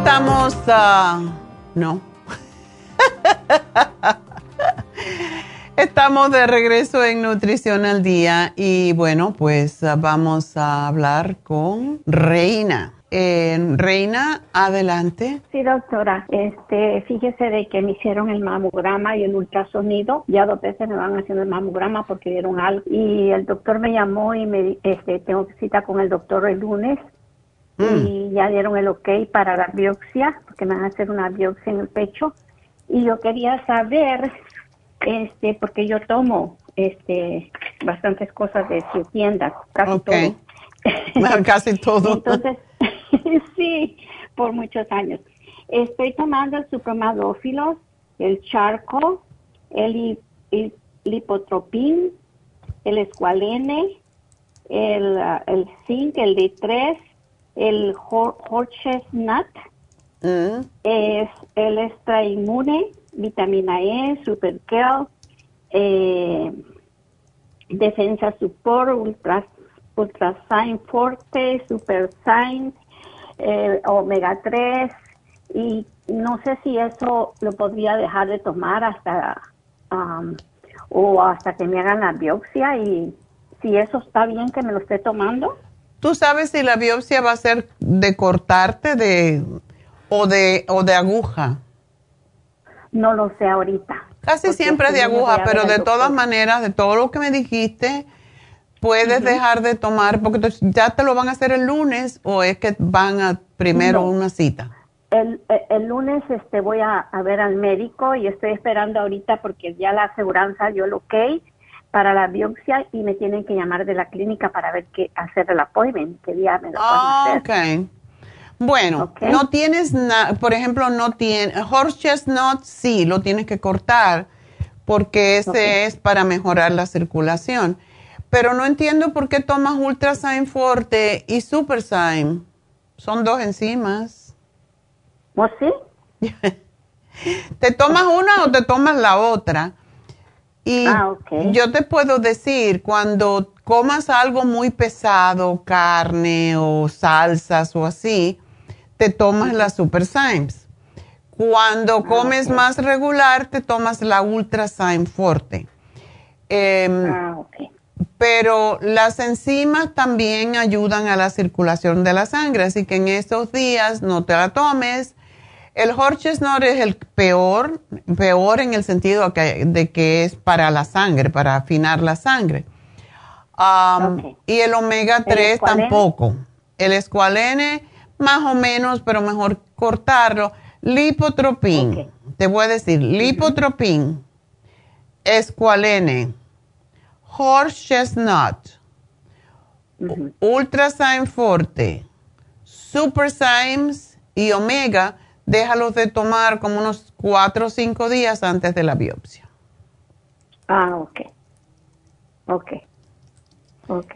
Estamos, uh, no. Estamos de regreso en Nutrición al Día y bueno, pues ah, vamos a hablar con Reina. Eh, Reina, adelante. Sí, doctora. Este, fíjese de que me hicieron el mamograma y el ultrasonido. Ya dos veces me van haciendo el mamograma porque dieron algo. Y el doctor me llamó y me este, tengo cita con el doctor el lunes. Mm. Y ya dieron el ok para la biopsia, porque me van a hacer una biopsia en el pecho. Y yo quería saber este, porque yo tomo este bastantes cosas de su tienda, casi todo. Casi todo. Entonces, sí, por muchos años. Estoy tomando el supramadófilos, el charco, el, hi- lipotropin, el escualene, el, el zinc, el D3, el hor- horchestnut, Mm, es el extra inmune, vitamina E, super eh, defensa support, ultra, ultrasign forte, super sign, eh, omega 3 y no sé si eso lo podría dejar de tomar hasta am, o hasta que me hagan la biopsia y si eso está bien que me lo esté tomando. ¿Tú sabes si la biopsia va a ser de cortarte de o de o de aguja? No lo sé ahorita. Casi siempre es de aguja, pero de todas maneras, de todo lo que me dijiste, puedes dejar de tomar porque ya te lo van a hacer el lunes o es que van a primero No. una cita. El, el, el lunes este voy a, a ver al médico y estoy esperando ahorita porque ya la aseguranza dio el ok para la biopsia y me tienen que llamar de la clínica para ver qué hacer el appointment, qué día me lo Ah, a hacer. ok. Bueno, no tienes nada, por ejemplo, no tiene, horse chestnut sí, lo tienes que cortar porque ese es para mejorar la circulación. Pero no entiendo por qué tomas Ultrasign Forte y Supersign. Son dos enzimas. ¿O sí? ¿Te tomas una o te tomas la otra? Y Ah, yo te puedo decir, cuando comas algo muy pesado, carne o salsas o así, te tomas la Super Symes. Cuando comes ok. más regular, te tomas la Ultra Syme Forte. Em, Ah, pero las enzimas también ayudan a la circulación de la sangre, así que en estos días no te la tomes. El Horchesnot es el peor, peor en el sentido que- de que es para la sangre, para afinar la sangre. Um. Y el omega 3 escualene? tampoco. El escualene, más o menos, pero mejor cortarlo. Lipotropin, Ok. te voy a decir, lipotropin, escualene, horse chestnut. Ultrasign Forte, Super Symes y Omega, déjalos de tomar como unos 4 o 5 días antes de la biopsia. Ah, ok. Ok. Ok.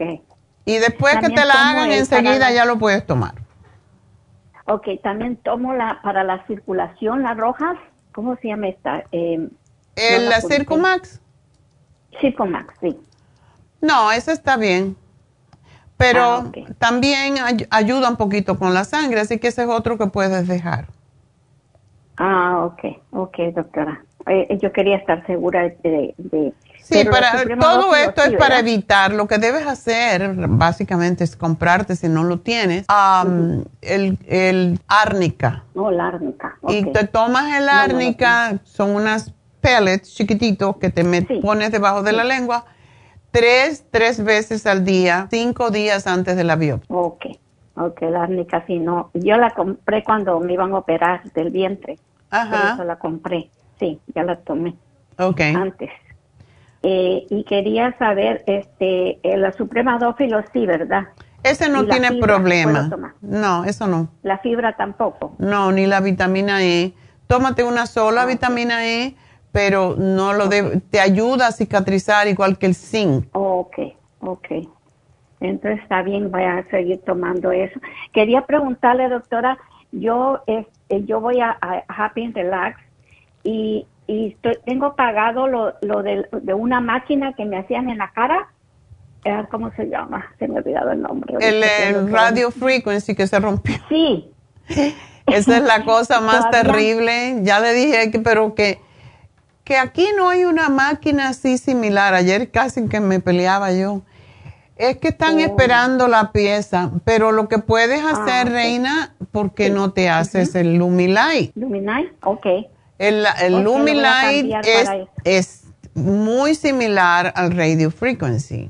Y después que te la hagan, enseguida la- ya lo puedes tomar. Ok, también tomo la para la circulación, las rojas. ¿Cómo se llama esta? Eh, ¿El no la. Circumax? Circumax, sí. No, ese está bien. Pero Ah, también ay- ayuda un poquito con la sangre, así que ese es otro que puedes dejar. Ah, ok, ok, doctora. Eh, yo quería estar segura de... de Sí, para, todo esto sí, es para evitar. Lo que debes hacer, básicamente, es comprarte, si no lo tienes, am, el, el árnica. No, la árnica. Y te tomas el No, no lo árnica, son unas pellets chiquititos que te Sí. pones debajo de la lengua, tres, tres veces al día, cinco días antes de la biopsia. Ok, ok, la árnica sí, no. Yo la compré cuando me iban a operar del vientre. Por Ajá, eso la compré. Sí, ya la tomé ok. antes. Eh, y quería saber, este, eh, la Suprema Dófilo sí, ¿verdad? Ese no tiene problema. No, eso no. La fibra tampoco. No, ni la vitamina E. Tómate una sola Ah, vitamina E, pero no lo debe, te ayuda a cicatrizar igual que el zinc. Ok, ok. Entonces está bien, voy a seguir tomando eso. Quería preguntarle, doctora, yo este, yo voy a, a Happy and Relax y, y estoy- tengo pagado lo, lo de, de una máquina que me hacían en la cara. Eh, ¿Cómo se llama? Se me ha olvidado el nombre. El, el doctora. radio frequency que se rompió. Sí, Esa es la cosa más terrible. Ya le dije que, pero que, que aquí no hay una máquina así similar. Ayer casi que me peleaba yo. Es que están Oh. esperando la pieza, pero lo que puedes hacer, ok. Reina, porque no te haces el Lumilight. Luminite, ok. El, el Ok, lo voy a Lumilight es, es muy similar al radio frequency.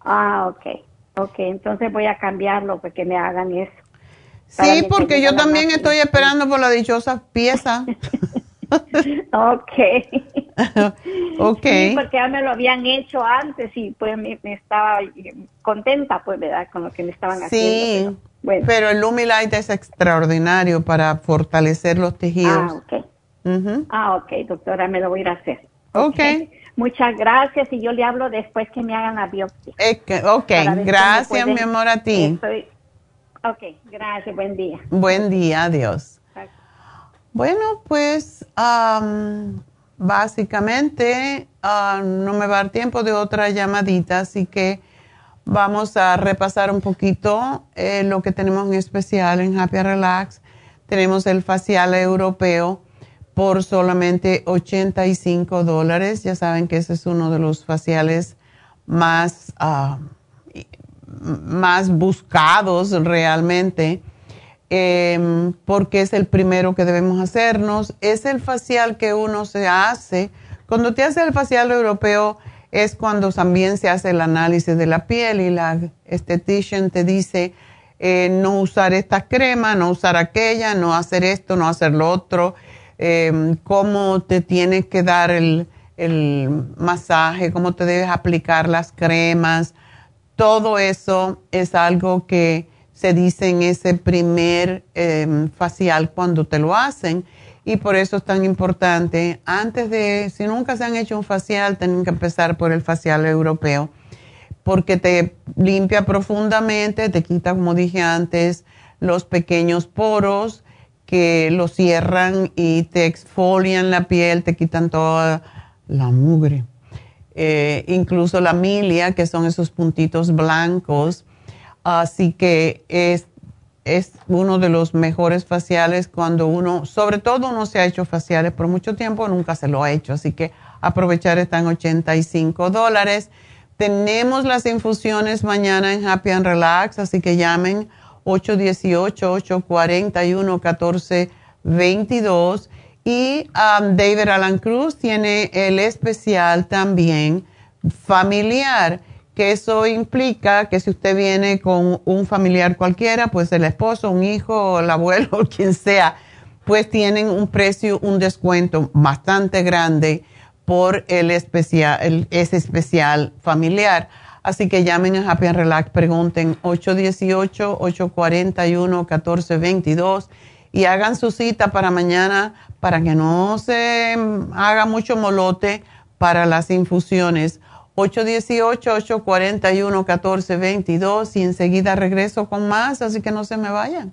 Ah, ok. Ok, entonces voy a cambiarlo para que me hagan eso. Sí, que porque yo también estoy esperando por la dichosa pieza. Ok. ok. Sí, porque ya me lo habían hecho antes y pues me, me estaba contenta, pues, ¿verdad? Con lo que me estaban Sí, haciendo. pero, bueno. pero el Lumilight es extraordinario para fortalecer los ah, tejidos. ok. Ujú. Ah, ok, doctora, me lo voy a ir a hacer. Ok. Muchas gracias y yo le hablo después que me hagan la biopsia. Ok, gracias pueden- mi amor a ti. Estoy- Ok, gracias, buen día. Buen día, adiós. Bueno, pues am, básicamente ah, no me va a dar tiempo de otra llamadita, así que vamos a repasar un poquito eh, lo que tenemos en especial en Happy Relax. Tenemos el facial europeo por solamente 85 dólares. Ya saben que ese es uno de los faciales más, ah, más buscados realmente em, porque es el primero que debemos hacernos. Es el facial que uno se hace. Cuando te hace el facial europeo es cuando también se hace el análisis de la piel y la estetician te dice eh, no usar esta crema, no usar aquella, no hacer esto, no hacer lo otro, em, cómo te tienes que dar el, el masaje, cómo te debes aplicar las cremas. Todo eso es algo que se dice en ese primer em, facial cuando te lo hacen y por eso es tan importante. Antes de, si nunca se han hecho un facial, tienen que empezar por el facial europeo porque te limpia profundamente, te quita, como dije antes, los pequeños poros que lo cierran y te exfolian la piel, te quitan toda la mugre. Eh, incluso la milia, que son esos puntitos blancos. Así que es, es uno de los mejores faciales cuando uno, sobre todo uno se ha hecho faciales por mucho tiempo, nunca se lo ha hecho. Así que aprovechar están 85 dólares. Tenemos las infusiones mañana en Happy and Relax, así que llamen 818-841-1422. Y um, David Alan Cruz tiene el especial también familiar, que eso implica que si usted viene con un familiar cualquiera, pues el esposo, un hijo, el abuelo, quien sea, pues tienen un precio, un descuento bastante grande por el especial, el- ese especial familiar. Así que llamen a Happy and Relax, pregunten 818-841-1422 y hagan su cita para mañana para que no se haga mucho molote para las infusiones. 818-841-1422 y enseguida regreso con más, así que no se me vayan.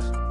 podcast.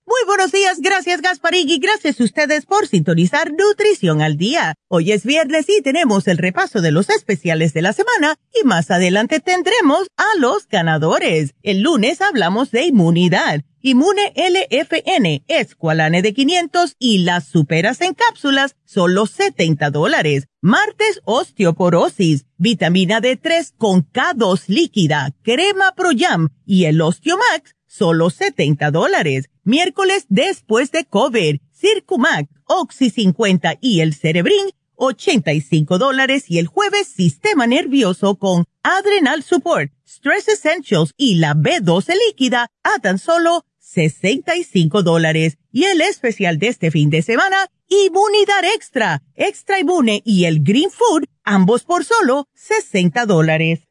Muy buenos días, gracias Gasparín y gracias a ustedes por sintonizar Nutrición al Día. Hoy es viernes y tenemos el repaso de los especiales de la semana y más adelante tendremos a los ganadores. El lunes hablamos de inmunidad Inmune LFN, Esqualane de 500 y las superas en cápsulas, solo 70 dólares. Martes, osteoporosis, vitamina D3 con K2 líquida, crema Pro Jam y el Osteomax, solo 70 dólares. Miércoles, después de COVID, Circumax, Oxy 50 y el Cerebrin, 85 dólares y el jueves Sistema Nervioso con Adrenal Support, Stress Essentials y la B12 líquida a tan solo 65 dólares. Y el especial de este fin de semana, Inmunidad Extra, Extra Inmune y el Green Food, ambos por solo 60 dólares.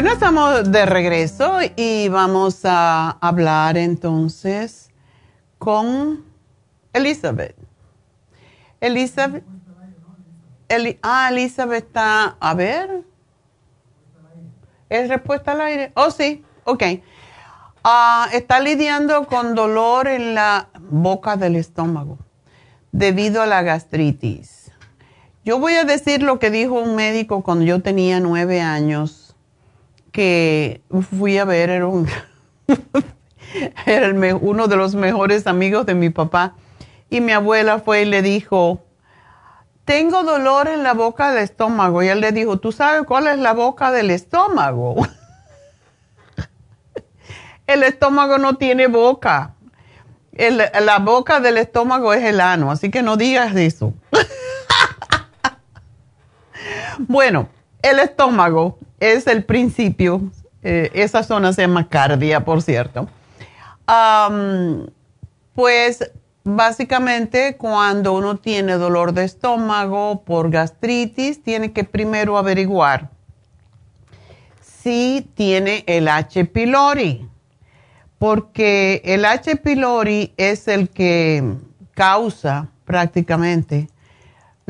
Bueno, estamos de regreso y vamos a hablar entonces con Elizabeth. Elizabeth. ah, Elizabeth está. A ver. ¿Es respuesta al aire? Oh, sí. Ok. Ah, está lidiando con dolor en la boca del estómago debido a la gastritis. Yo voy a decir lo que dijo un médico cuando yo tenía nueve años que fui a ver, era, un uno de los mejores amigos de mi papá. Y mi abuela fue y le dijo, tengo dolor en la boca del estómago. Y él le dijo, ¿tú sabes cuál es la boca del estómago? El estómago no tiene boca. la boca del estómago es el ano, así que no digas eso. bueno, el estómago es el principio, eh, esa zona se llama cardia, por cierto. pues básicamente cuando uno tiene dolor de estómago por gastritis, tiene que primero averiguar si tiene el H. pylori, porque el H. pylori es el que causa prácticamente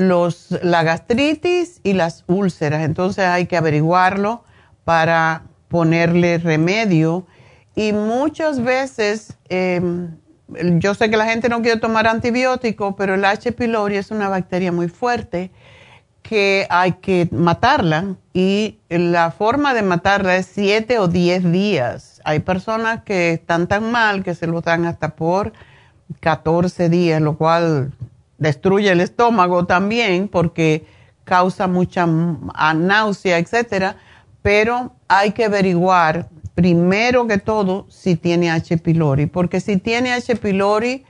los, la gastritis y las úlceras. Entonces hay que averiguarlo para ponerle remedio. Y muchas veces, em, yo sé que la gente no quiere tomar antibiótico, pero el H. pylori es una bacteria muy fuerte que hay que matarla y la forma de matarla es 7 o 10 días. Hay personas que están tan mal que se lo dan hasta por 14 días, lo cual destruye el estómago también porque causa mucha náusea, etcétera, pero hay que averiguar primero que todo si tiene H. pylori, porque si tiene H. pylori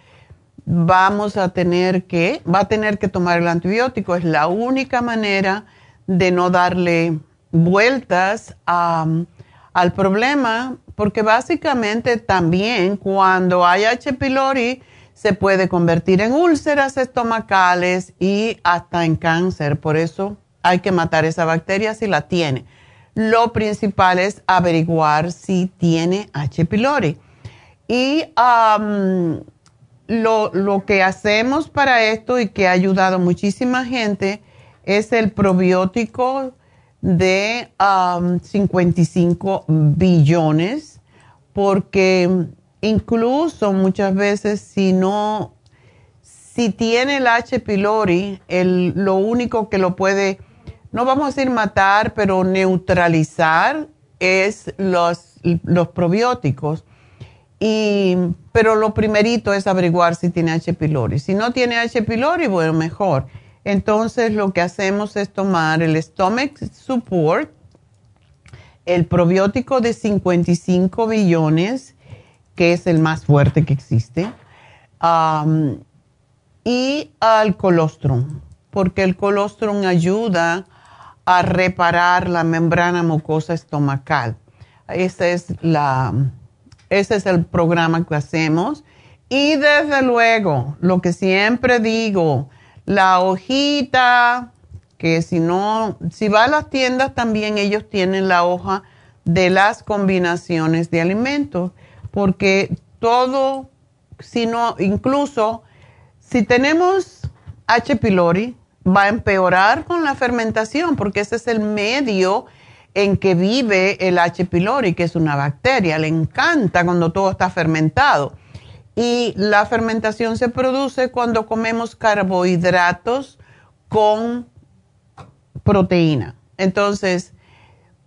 vamos a tener que va a tener que tomar el antibiótico, es la única manera de no darle vueltas al problema, porque básicamente también cuando hay H. pylori se puede convertir en úlceras estomacales y hasta en cáncer. Por eso hay que matar esa bacteria si la tiene. Lo principal es averiguar si tiene H. pylori. Y lo, lo, que hacemos para esto y que ha ayudado muchísima gente es el probiótico de 55 billones, porque incluso muchas veces si no, si tiene el H. pylori, el, lo único que lo puede, no vamos a decir matar, pero neutralizar es los, los probióticos. Y, pero lo primerito es averiguar si tiene H. pylori. Si no tiene H. pylori, bueno, mejor. Entonces lo que hacemos es tomar el Stomach Support, el probiótico de 55 billones, que es el más fuerte que existe, y al colostrum, porque el colostrum ayuda a reparar la membrana mucosa estomacal. Esa es la, ese es el programa que hacemos. Y desde luego, lo que siempre digo, la hojita, que si no, si va a las tiendas también ellos tienen la hoja de las combinaciones de alimentos porque todo, sino incluso si tenemos H. pylori, va a empeorar con la fermentación, porque ese es el medio en que vive el H. pylori, que es una bacteria. Le encanta cuando todo está fermentado. Y la fermentación se produce cuando comemos carbohidratos con proteína. Entonces,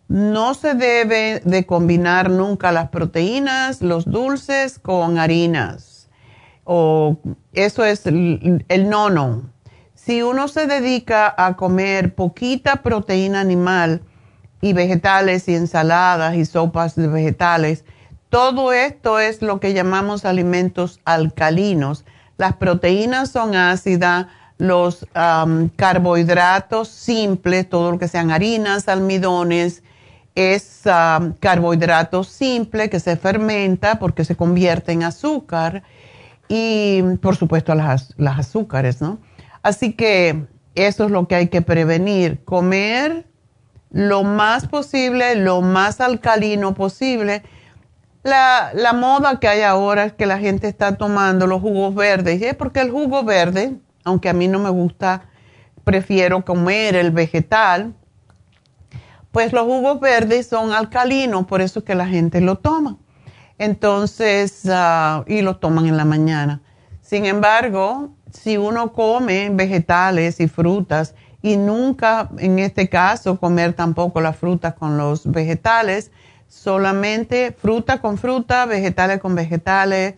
no se debe de combinar nunca las proteínas, los dulces con harinas. O eso es el, nono. Si uno se dedica a comer poquita proteína animal y vegetales y ensaladas y sopas de vegetales, todo esto es lo que llamamos alimentos alcalinos. Las proteínas son ácidas, los carbohidratos simples, todo lo que sean harinas, almidones, es um, carbohidrato simple que se fermenta porque se convierte en azúcar y por supuesto las, las azúcares, ¿no? Así que eso es lo que hay que prevenir, comer lo más posible, lo más alcalino posible. La, la, moda que hay ahora es que la gente está tomando los jugos verdes y es porque el jugo verde, aunque a mí no me gusta, prefiero comer el vegetal pues los jugos verdes son alcalinos, por eso es que la gente lo toma. Entonces, ah, y lo toman en la mañana. Sin embargo, si uno come vegetales y frutas y nunca, en este caso, comer tampoco las frutas con los vegetales, solamente fruta con fruta, vegetales con vegetales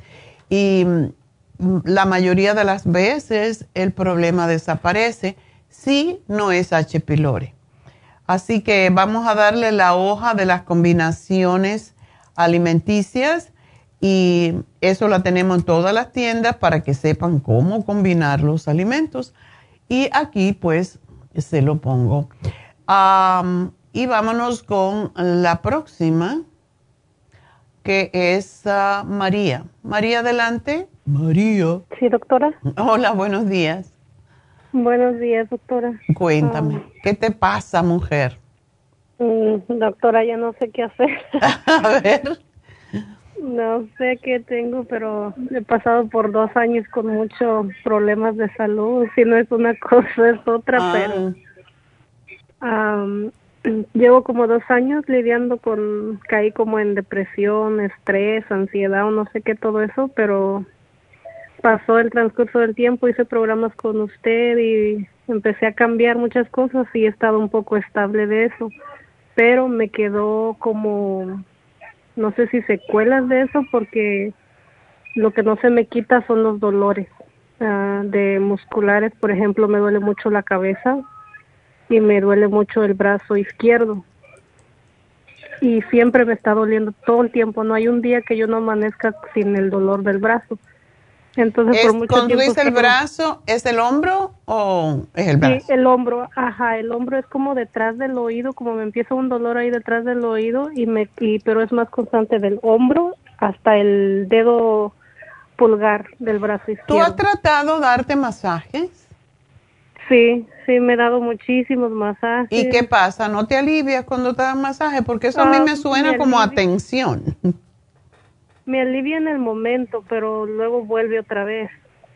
y mm, la mayoría de las veces el problema desaparece si no es H. pylori. Así que vamos a darle la hoja de las combinaciones alimenticias y eso la tenemos en todas las tiendas para que sepan cómo combinar los alimentos. Y aquí pues se lo pongo. y vámonos con la próxima, que es ah, María. María, adelante. María. Sí, doctora. Hola, buenos días. Buenos días, doctora. Cuéntame, ah. ¿qué te pasa, mujer? Mm, doctora, ya no sé qué hacer. A ver. No sé qué tengo, pero he pasado por dos años con muchos problemas de salud. Si no es una cosa, es otra, ah. pero llevo como dos años lidiando con, caí como en depresión, estrés, ansiedad o no sé qué, todo eso, pero pasó el transcurso del tiempo, hice programas con usted y empecé a cambiar muchas cosas y he estado un poco estable de eso, pero me quedó como, no sé si secuelas de eso porque lo que no se me quita son los dolores ah, de musculares, por ejemplo, me duele mucho la cabeza y me duele mucho el brazo izquierdo. Y siempre me está doliendo todo el tiempo, no hay un día que yo no amanezca sin el dolor del brazo. Entonces, por mucho cuando tiempo el brazo, ¿es el hombro o es el brazo? Sí, el hombro, ajá, el hombro es como detrás del oído, como me empieza un dolor ahí detrás del oído, y me, y, pero es más constante del hombro hasta el dedo pulgar del brazo izquierdo. ¿Tú has tratado de darte masajes? Sí, sí, me he dado muchísimos masajes. ¿Y qué pasa? ¿No te alivias cuando te dan masaje? Porque eso a mí ah, me suena como atención me alivia en el momento, pero luego vuelve otra vez.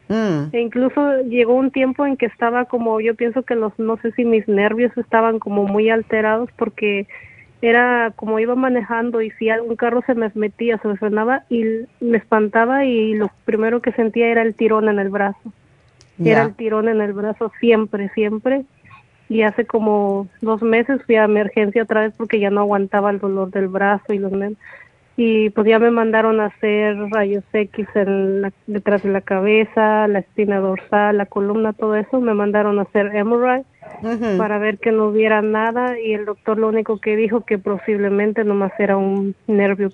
Mm. E incluso llegó un tiempo en que estaba como, yo pienso que los, no sé si mis nervios estaban como muy alterados porque era como iba manejando y si algún carro se me metía, se me frenaba y me espantaba y lo primero que sentía era el tirón en el brazo. Era el tirón en el brazo siempre, siempre. Y hace como dos meses fui a emergencia otra vez porque ya no aguantaba el dolor del brazo y los y pues ya me mandaron a hacer rayos X en detrás de la cabeza, la espina dorsal, la columna, todo eso, me mandaron a hacer MRI para ver que no hubiera nada y el doctor lo único que dijo que posiblemente nomás era un nervio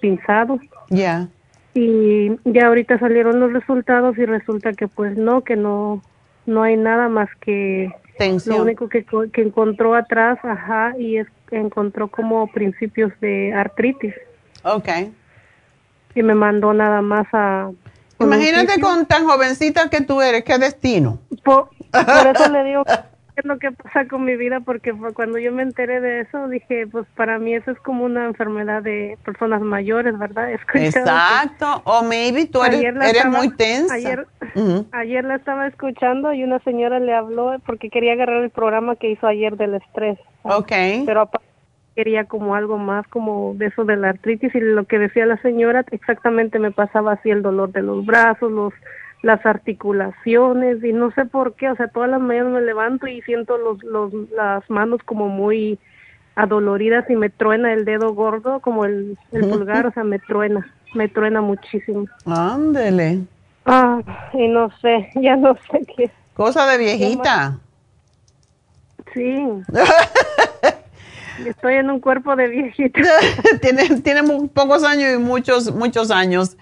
pinzado. Ya. Y ya ahorita salieron los resultados y resulta que pues no, que no no hay nada más que Tensión. lo único que, que encontró atrás, ajá, y es encontró como principios de artritis. Ok. Y me mandó nada más a... Imagínate con tan jovencita que tú eres, qué destino. Por, eso le digo qué es lo que pasa con mi vida, porque cuando yo me enteré de eso, dije, pues para mí eso es como una enfermedad de personas mayores, ¿verdad? Exacto, o maybe tú eres, eres muy tensa. Ayer, ayer la estaba escuchando y una señora le habló porque quería agarrar el programa que hizo ayer del estrés. Ok. Pero aparte quería como algo más como de eso de la artritis y lo que decía la señora exactamente me pasaba así el dolor de los brazos, los las articulaciones y no sé por qué, o sea, todas las mañanas me levanto y siento los, los las manos como muy adoloridas y me truena el dedo gordo como el, el pulgar, o sea, me truena, me truena muchísimo. Ándele. Ah, y no sé, ya no sé qué. Cosa de viejita. Sí. Estoy en un cuerpo de viejita. tiene, tiene pocos años y muchos, muchos años.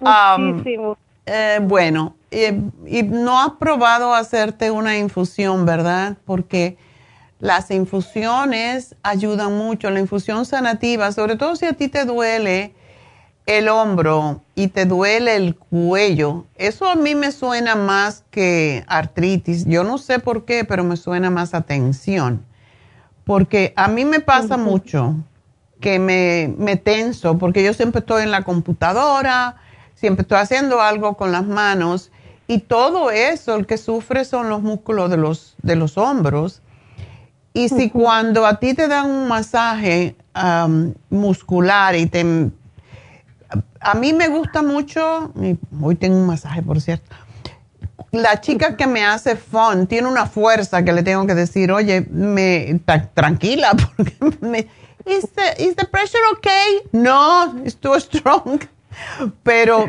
Muchísimo. Eh, bueno, y no has probado hacerte una infusión, ¿verdad? Porque las infusiones ayudan mucho. La infusión sanativa, sobre todo si a ti te duele el hombro y te duele el cuello, eso a mí me suena más que artritis. Yo no sé por qué, pero me suena más a tensión porque a mí me pasa mucho que me, me, tenso, porque yo siempre estoy en la computadora, siempre estoy haciendo algo con las manos y todo eso, el que sufre son los músculos de los, de los hombros. Y si cuando a ti te dan un masaje muscular y te... A mí me gusta mucho, hoy tengo un masaje por cierto, la chica que me hace fun tiene una fuerza que le tengo que decir, oye, me, tranquila, porque me, is the, is the pressure okay? No, it's too strong. Pero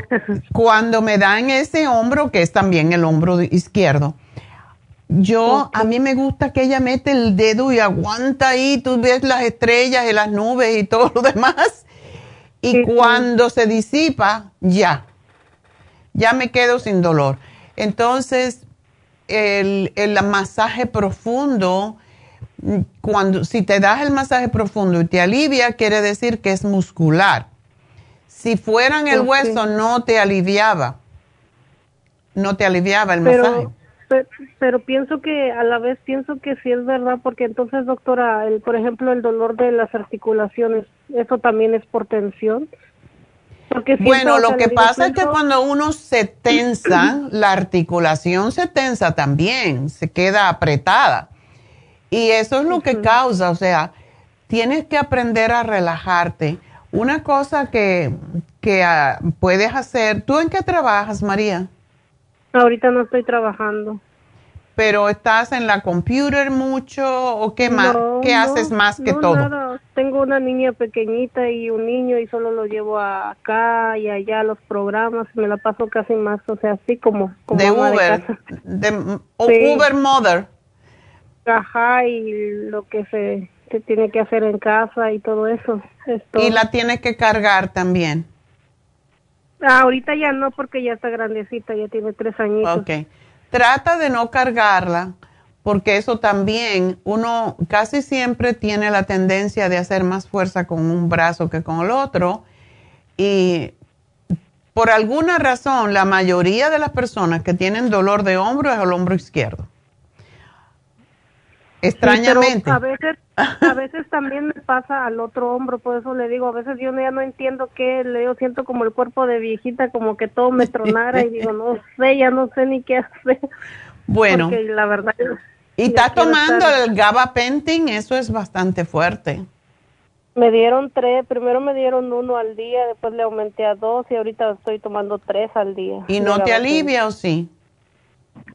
cuando me dan ese hombro, que es también el hombro izquierdo, yo, a mí me gusta que ella mete el dedo y aguanta ahí, tú ves las estrellas y las nubes y todo lo demás. y cuando se disipa, ya, ya me quedo sin dolor. Entonces, el, el masaje profundo, cuando, si te das el masaje profundo y te alivia, quiere decir que es muscular. Si fuera en el hueso, no te aliviaba. No te aliviaba el masaje. Pero, pienso que a la vez pienso que sí es verdad, porque entonces, doctora, el, por ejemplo, el dolor de las articulaciones, ¿eso también es por tensión? Porque bueno, lo que pasa es que cuando uno se tensa, la articulación se tensa también, se queda apretada. Y eso es lo que causa, o sea, tienes que aprender a relajarte. Una cosa que, que ah, puedes hacer, ¿tú en qué trabajas, María? Ahorita no estoy trabajando. ¿Pero estás en la computer mucho o qué más? ¿Qué haces más que todo? Nada. Tengo una niña pequeñita y un niño y solo lo llevo acá y allá a los programas. Me la paso casi más, o sea, así como, como de Uber, de, Uber Mother. Ajá, y lo que se, se, tiene que hacer en casa y todo eso. Y la tienes que cargar también. Ah, ahorita ya no, porque ya está grandecita, ya tiene tres añitos. Ok. Trata de no cargarla, porque eso también, uno casi siempre tiene la tendencia de hacer más fuerza con un brazo que con el otro. Y por alguna razón, la mayoría de las personas que tienen dolor de hombro es el hombro izquierdo. Extrañamente. a veces, a veces también me pasa al otro hombro, por eso le digo, a veces yo ya no entiendo qué, le digo, siento como el cuerpo de viejita, como que todo me tronara y digo, no sé, ya no sé ni qué hacer. Bueno. Porque la verdad. ¿Y está tomando el gabapentin? Eso es bastante fuerte. Me dieron tres, primero me dieron uno al día, después le aumenté a dos y ahorita estoy tomando tres al día. ¿Y no te alivia o sí?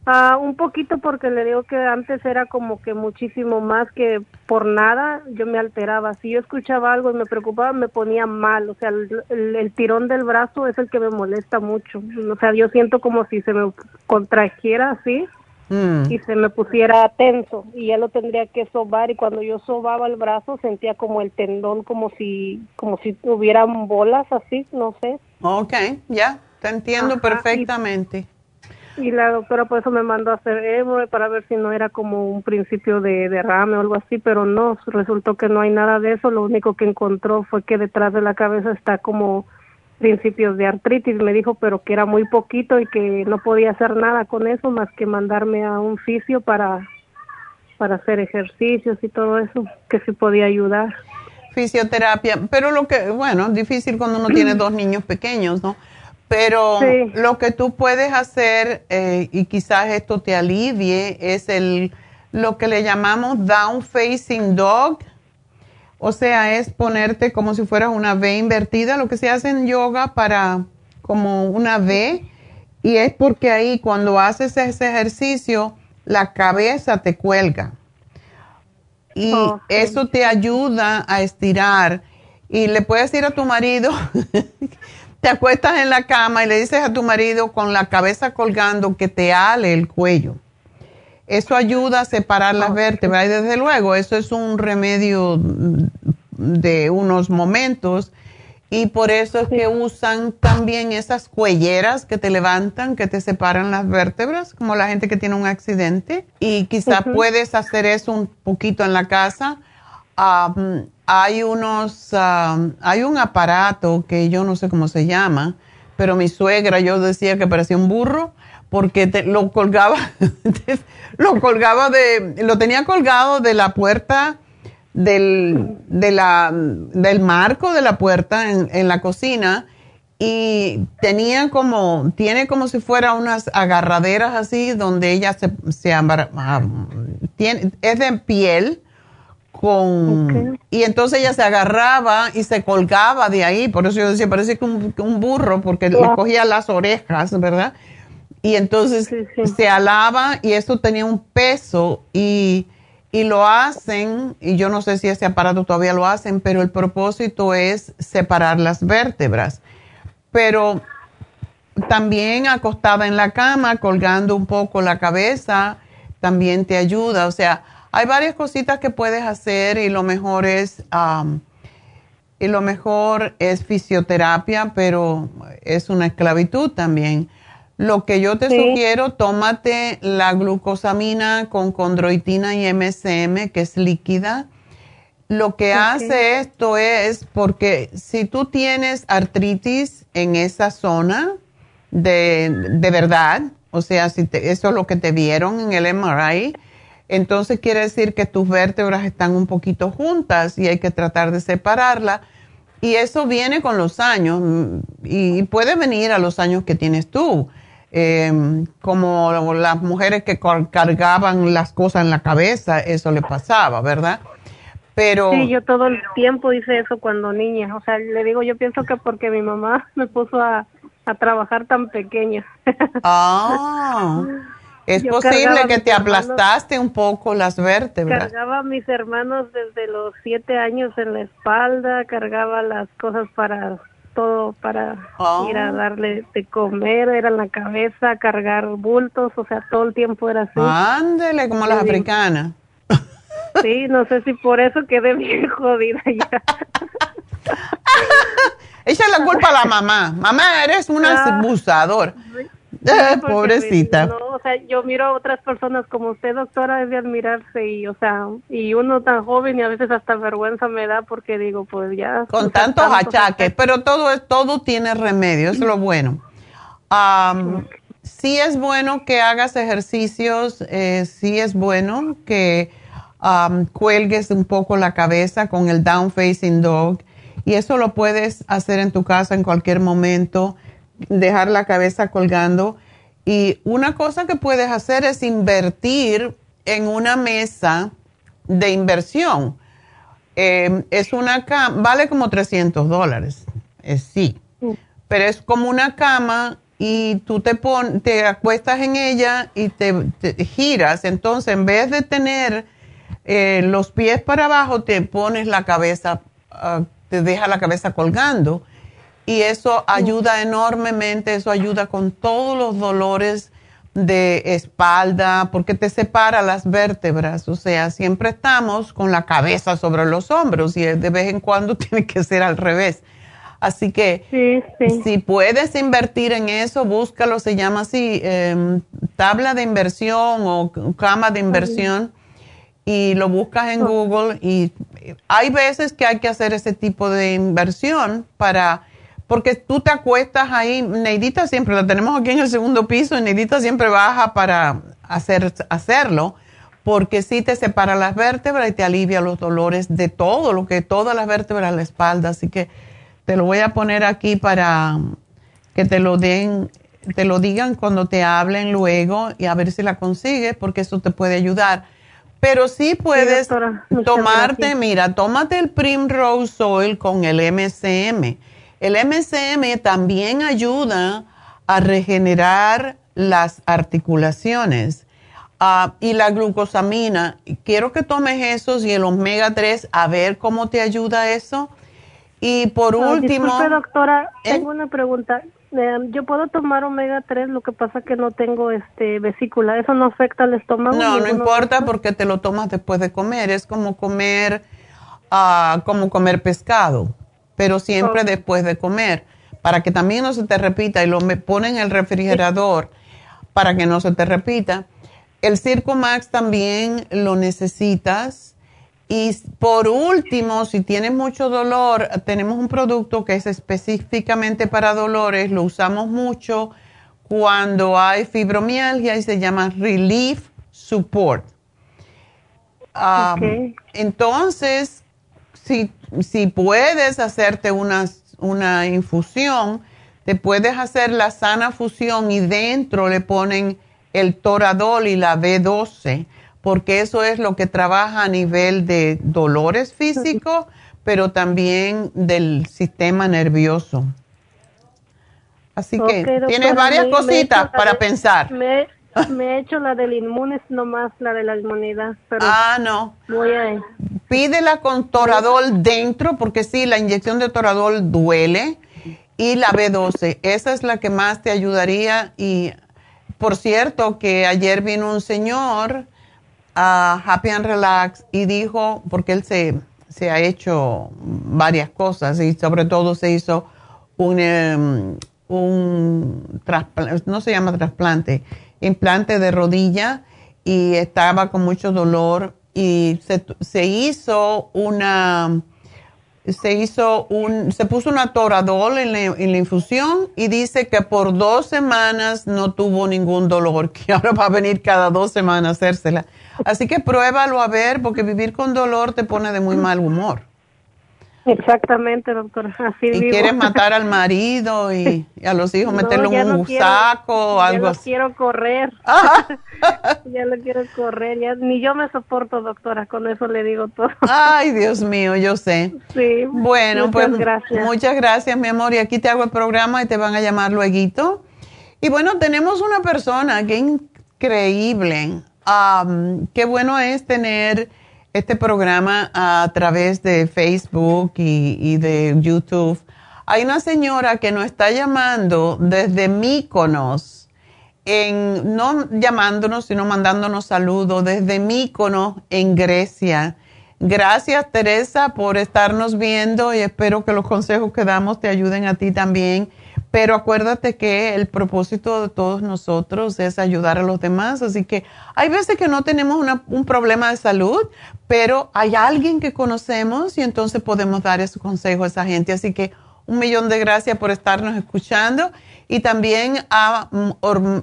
Ah, un poquito porque le digo que antes era como que muchísimo más que por nada yo me alteraba. Si yo escuchaba algo y me preocupaba, me ponía mal. O sea, el, tirón del brazo es el que me molesta mucho. O sea, yo siento como si se me contrajera así mm. y se me pusiera tenso y ya lo tendría que sobar y cuando yo sobaba el brazo sentía como el tendón como si como si tuvieran bolas así, no sé. Ok, ya, te entiendo perfectamente. Y la doctora por eso me mandó a hacer EMO para ver si no era como un principio de derrame o algo así, pero no, resultó que no hay nada de eso. Lo único que encontró fue que detrás de la cabeza está como principios de artritis. Me dijo, pero que era muy poquito y que no podía hacer nada con eso más que mandarme a un fisio para, para hacer ejercicios y todo eso, que sí podía ayudar. Fisioterapia, pero lo que, bueno, difícil cuando uno tiene dos niños pequeños, ¿no? Pero lo que tú puedes hacer, eh, y quizás esto te alivie, es el, lo que le llamamos down facing dog. O sea, es ponerte como si fueras una V invertida, lo que se hace en yoga para como una V. Y es porque ahí cuando haces ese ejercicio, la cabeza te cuelga. Y eso te ayuda a estirar. Y le puedes decir a tu marido te acuestas en la cama y le dices a tu marido con la cabeza colgando que te ale el cuello. Eso ayuda a separar las vértebras y desde luego eso es un remedio de unos momentos y por eso es que usan también esas cuelleras que te levantan, que te separan las vértebras, como la gente que tiene un accidente y quizá puedes hacer eso un poquito en la casa. Um, hay unos, hay un aparato que yo no sé cómo se llama, pero mi suegra yo decía que parecía un burro porque lo colgaba, lo colgaba de, lo tenía colgado de la puerta del, de la, del marco de la puerta en, en la cocina y tenía como, tiene como si fuera unas agarraderas así donde ella se, se tiene, es de piel con y entonces ella se agarraba y se colgaba de ahí, por eso yo decía, parece que un, un burro, porque le cogía las orejas, ¿verdad? Y entonces se alaba y eso tenía un peso y, y lo hacen, y yo no sé si ese aparato todavía lo hacen, pero el propósito es separar las vértebras. Pero también acostada en la cama, colgando un poco la cabeza, también te ayuda, o sea, hay varias cositas que puedes hacer y lo mejor es y lo mejor es fisioterapia, pero es una esclavitud también. Lo que yo te sugiero, tómate la glucosamina con condroitina y MSM, que es líquida. Lo que hace esto es porque si tú tienes artritis en esa zona de, de verdad, o sea, si eso es lo que te vieron en el MRI, entonces quiere decir que tus vértebras están un poquito juntas y hay que tratar de separarla. Y eso viene con los años y puede venir a los años que tienes tú. Em, como las mujeres que cargaban las cosas en la cabeza, eso le pasaba, ¿verdad? Pero... Sí, yo todo el tiempo hice eso cuando niña. O sea, le digo, yo pienso que porque mi mamá me puso a, a trabajar tan pequeña. Ah, es posible que te aplastaste un poco las vértebras. Cargaba a mis hermanos desde los siete años en la espalda, cargaba las cosas para todo, para ir a darle de comer, era en la cabeza, cargar bultos, o sea, todo el tiempo era así. Ándele, como las africanas. Sí, no sé si por eso quedé bien jodida ya. Echa la culpa a la mamá. Mamá, eres un ah. Pobrecita. No, o sea, yo miro a otras personas como usted, doctora, es de admirarse y, o sea, y uno tan joven y a veces hasta vergüenza me da porque digo, pues ya. Con tantos achaques, pero todo, todo tiene remedio, es lo bueno. sí es bueno que hagas ejercicios, eh, sí es bueno que cuelgues un poco la cabeza con el down facing dog y eso lo puedes hacer en tu casa en cualquier momento dejar la cabeza colgando. Y una cosa que puedes hacer es invertir en una mesa de inversión. Em, es una cama, vale como 300 dólares, sí, pero es como una cama y tú te, pon, te acuestas en ella y te, giras. Entonces, en vez de tener eh, los pies para abajo, te pones la cabeza, ah, te deja la cabeza colgando y eso ayuda enormemente, eso ayuda con todos los dolores de espalda, porque te separa las vértebras, o sea, siempre estamos con la cabeza sobre los hombros y de vez en cuando tiene que ser al revés. Así que si puedes invertir en eso, búscalo, se llama así, em, tabla de inversión o cama de inversión y lo buscas en Google y hay veces que hay que hacer ese tipo de inversión para porque tú te acuestas ahí, Neidita siempre, la tenemos aquí en el segundo piso, y Neidita siempre baja para hacer, hacerlo, porque sí te separa las vértebras y te alivia los dolores de todo, lo que todas las vértebras, la espalda, así que te lo voy a poner aquí para que te lo den, te lo digan cuando te hablen luego y a ver si la consigues, porque eso te puede ayudar. Pero sí puedes tomarte, mira, tómate el Primrose Oil con el MCM el MCM también ayuda a regenerar las articulaciones. Ah, y la glucosamina, quiero que tomes esos y el omega 3 a ver cómo te ayuda eso. Y por último... Disculpe, doctora, ¿eh? tengo una pregunta. Eh, yo puedo tomar omega 3, lo que pasa que no tengo este vesícula, ¿eso no afecta al estómago? No, no importa porque te lo tomas después de comer, es como comer, uh, como comer pescado pero siempre después de comer, para que también no se te repita y lo ponen en el refrigerador para que no se te repita. El Circo Max también lo necesitas. Y por último, si tienes mucho dolor, tenemos un producto que es específicamente para dolores, lo usamos mucho cuando hay fibromialgia y se llama Relief Support. Entonces, si si puedes hacerte una, una infusión, te puedes hacer la sana fusión y dentro le ponen el toradol y la B12, porque eso es lo que trabaja a nivel de dolores físicos, pero también del sistema nervioso. Así que tienes varias cositas para pensar. Me he hecho la del inmunes nomás, la de la inmunidad. Pero ah, no. Voy a... Pídela con toradol dentro, porque sí, la inyección de toradol duele. Y la B12, esa es la que más te ayudaría. Y por cierto, que ayer vino un señor a Happy and Relax y dijo, porque él se se ha hecho varias cosas y sobre todo se hizo un, em, un no se llama trasplante, implante de rodilla y estaba con mucho dolor y se, se hizo una se hizo un, se puso un atoradol en la, infusión y dice que por dos semanas no tuvo ningún dolor, que ahora va a venir cada dos semanas a hacérsela. Así que pruébalo a ver, porque vivir con dolor te pone de muy mal humor. Exactamente, doctora. Así y quieres matar al marido y, a los hijos meterlo en un saco o algo así. quiero correr. ya lo quiero correr. Ya, ni yo me soporto, doctora. Con eso le digo todo. Ay, Dios mío, yo sé. Sí. Bueno, muchas pues gracias. muchas gracias, mi amor. Y aquí te hago el programa y te van a llamar luego. Y bueno, tenemos una persona que increíble. qué bueno es tener este programa a través de Facebook y, de YouTube. Hay una señora que nos está llamando desde Míconos, en, no llamándonos, sino mandándonos saludos desde Míconos, en Grecia. Gracias, Teresa, por estarnos viendo y espero que los consejos que damos te ayuden a ti también pero acuérdate que el propósito de todos nosotros es ayudar a los demás, así que hay veces que no tenemos un problema de salud, pero hay alguien que conocemos y entonces podemos dar ese consejo a esa gente. Así que un millón de gracias por estarnos escuchando. Y también a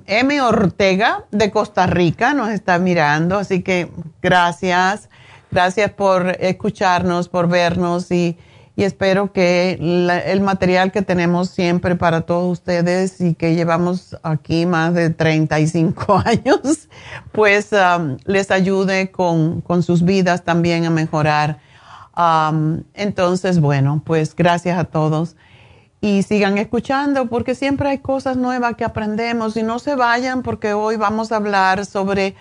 M. Ortega de Costa Rica nos está mirando, así que gracias, gracias por escucharnos, por vernos y y espero que el material que tenemos siempre para todos ustedes y que llevamos aquí más de 35 años, pues um, les ayude con, sus vidas también a mejorar. Um, entonces, bueno, pues gracias a todos y sigan escuchando porque siempre hay cosas nuevas que aprendemos y no se vayan porque hoy vamos a hablar sobre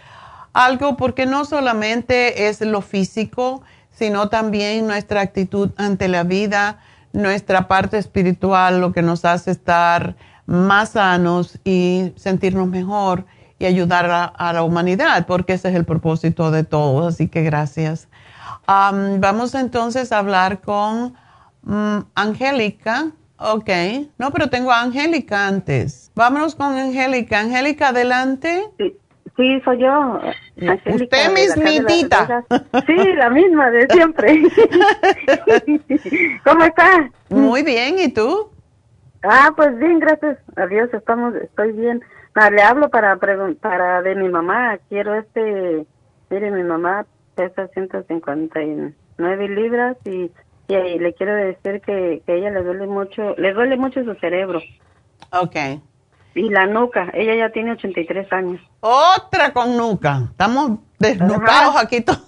algo porque no solamente es lo físico, sino también nuestra actitud ante la vida, nuestra parte espiritual, lo que nos hace estar más sanos y sentirnos mejor y ayudar a, la humanidad, porque ese es el propósito de todo. Así que gracias. vamos entonces a hablar con mm, Angélica. Ok, no, pero tengo a Angélica antes. Vámonos con Angélica. Angélica, adelante. Sí. Sí, soy yo. Usted mismitita. Sí, la misma de siempre. ¿Cómo está? Muy bien, ¿y tú? Ah, pues bien, gracias a Dios, estamos, estoy bien. Ah, le hablo para para de mi mamá. Quiero este, mire, mi mamá pesa 159 libras y, y le quiero decir que, que a ella le duele mucho, le duele mucho su cerebro. Okay. Y la nuca, ella ya tiene 83 años. Otra con nuca. Estamos desnucados aquí todos.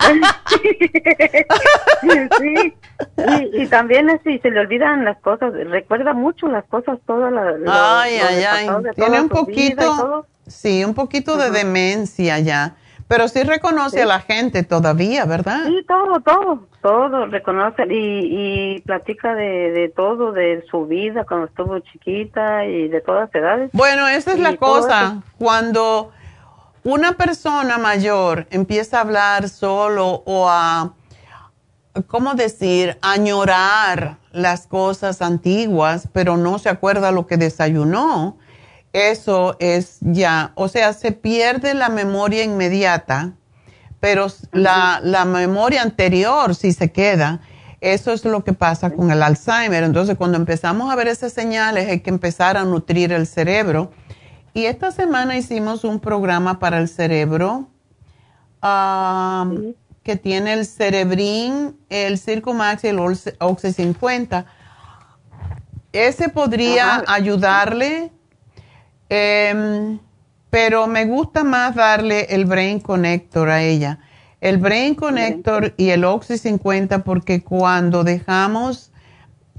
sí, Y, y, también así se le olvidan las cosas, recuerda mucho las cosas, todas las... Ay, ay, ay. Tiene un poquito, sí, un poquito de demencia ya. Pero sí reconoce a la gente todavía, ¿verdad? Sí, todo, todo, todo reconoce y, y platica de, de, todo, de su vida cuando estuvo chiquita y de todas edades. Bueno, esa es la cosa. Cuando una persona mayor empieza a hablar solo o a, ¿cómo decir?, añorar las cosas antiguas, pero no se acuerda lo que desayunó eso es ya, o sea, se pierde la memoria inmediata, pero la, la, memoria anterior sí se queda. Eso es lo que pasa con el Alzheimer. Entonces, cuando empezamos a ver esas señales, hay que empezar a nutrir el cerebro. Y esta semana hicimos un programa para el cerebro que tiene el Cerebrin, el Circumax y el Oxy 50. Ese podría ayudarle Em, pero me gusta más darle el Brain Connector a ella. El Brain Connector y el Oxy 50 porque cuando dejamos,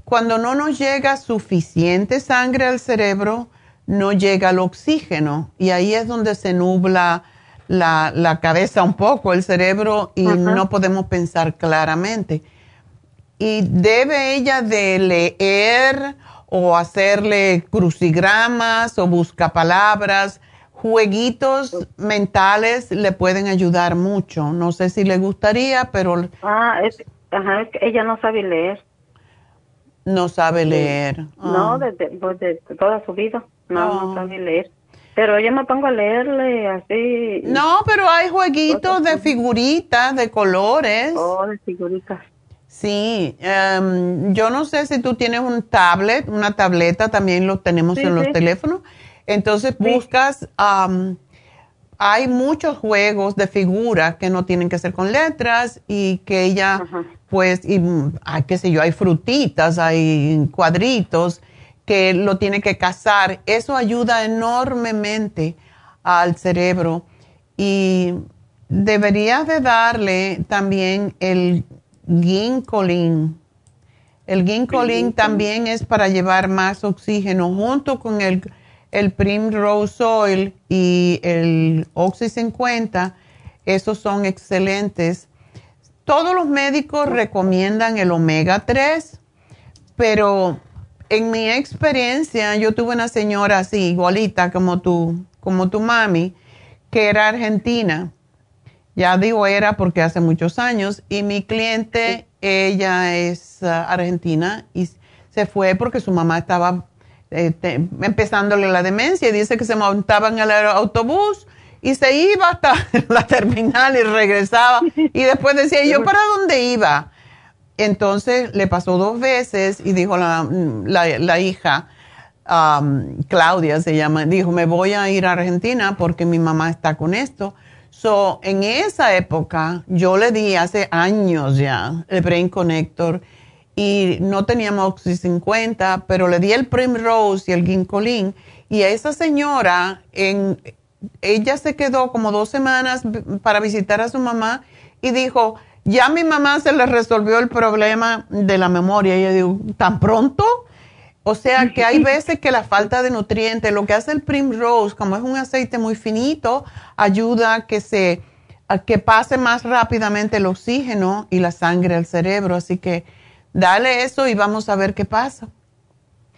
cuando no nos llega suficiente sangre al cerebro, no llega el oxígeno y ahí es donde se nubla la, cabeza un poco, el cerebro y no podemos pensar claramente. Y debe ella de leer o hacerle crucigramas o buscapalabras, jueguitos mentales le pueden ayudar mucho. No sé si le gustaría, pero... Ah, es, Ajá, es que ella no sabe leer. No sabe leer. No, Ah. desde, pues, de toda su vida. No, no Ah. sabe leer. Pero yo me pongo a leerle así. No, pero hay jueguitos de figuritas, de colores. Oh, de figuritas. Sí, em, yo no sé si tú tienes un tablet, una tableta, también lo tenemos Sí, en los sí. teléfonos. Entonces buscas, hay muchos juegos de figuras que no tienen que ser con letras y que ella, pues, y, mm, qué sé yo, hay frutitas, hay cuadritos que lo tiene que cazar. Eso ayuda enormemente al cerebro y deberías de darle también el ginkolin. El ginkolin también es para llevar más oxígeno junto con el, el Primrose Oil y el Oxy 50. Esos son excelentes. Todos los médicos recomiendan el omega 3, pero en mi experiencia yo tuve una señora así, igualita como tu, como tu mami, que era argentina. Ya digo era porque hace muchos años y mi cliente, ella es ah, argentina y se fue porque su mamá estaba eh, te- empezándole la demencia dice que se montaba en el autobús y se iba hasta la terminal y regresaba y después decía, ¿y yo para dónde iba? Entonces le pasó dos veces y dijo la, la- la hija, um, Claudia se llama, dijo, me voy a ir a Argentina porque mi mamá está con esto. So, en esa época, yo le di hace años ya el Brain Connector y no teníamos Oxy 50, pero le di el Primrose y el Ginkolin. Y a esa señora, en, ella se quedó como dos semanas para visitar a su mamá y dijo, ya a mi mamá se le resolvió el problema de la memoria. Y yo digo, ¿tan pronto? O sea que hay veces que la falta de nutrientes, lo que hace el Primrose, como es un aceite muy finito, ayuda a que se a que pase más rápidamente el oxígeno y la sangre al cerebro. Así que dale eso y vamos a ver qué pasa.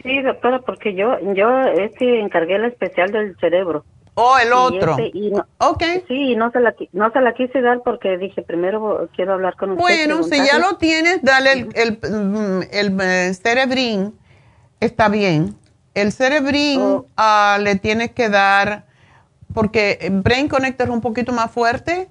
Sí, doctora, porque yo yo este encargué el especial del cerebro. Oh, el Y otro. y no, ok. Sí, y no se, la, no se la quise dar porque dije, primero quiero hablar con usted. Bueno, si ya lo tienes, dale el, el, mm, el, eh, Cerebrin, está bien. El Cerebrin Oh. ah, le tienes que dar, porque Brain Connector es un poquito más fuerte,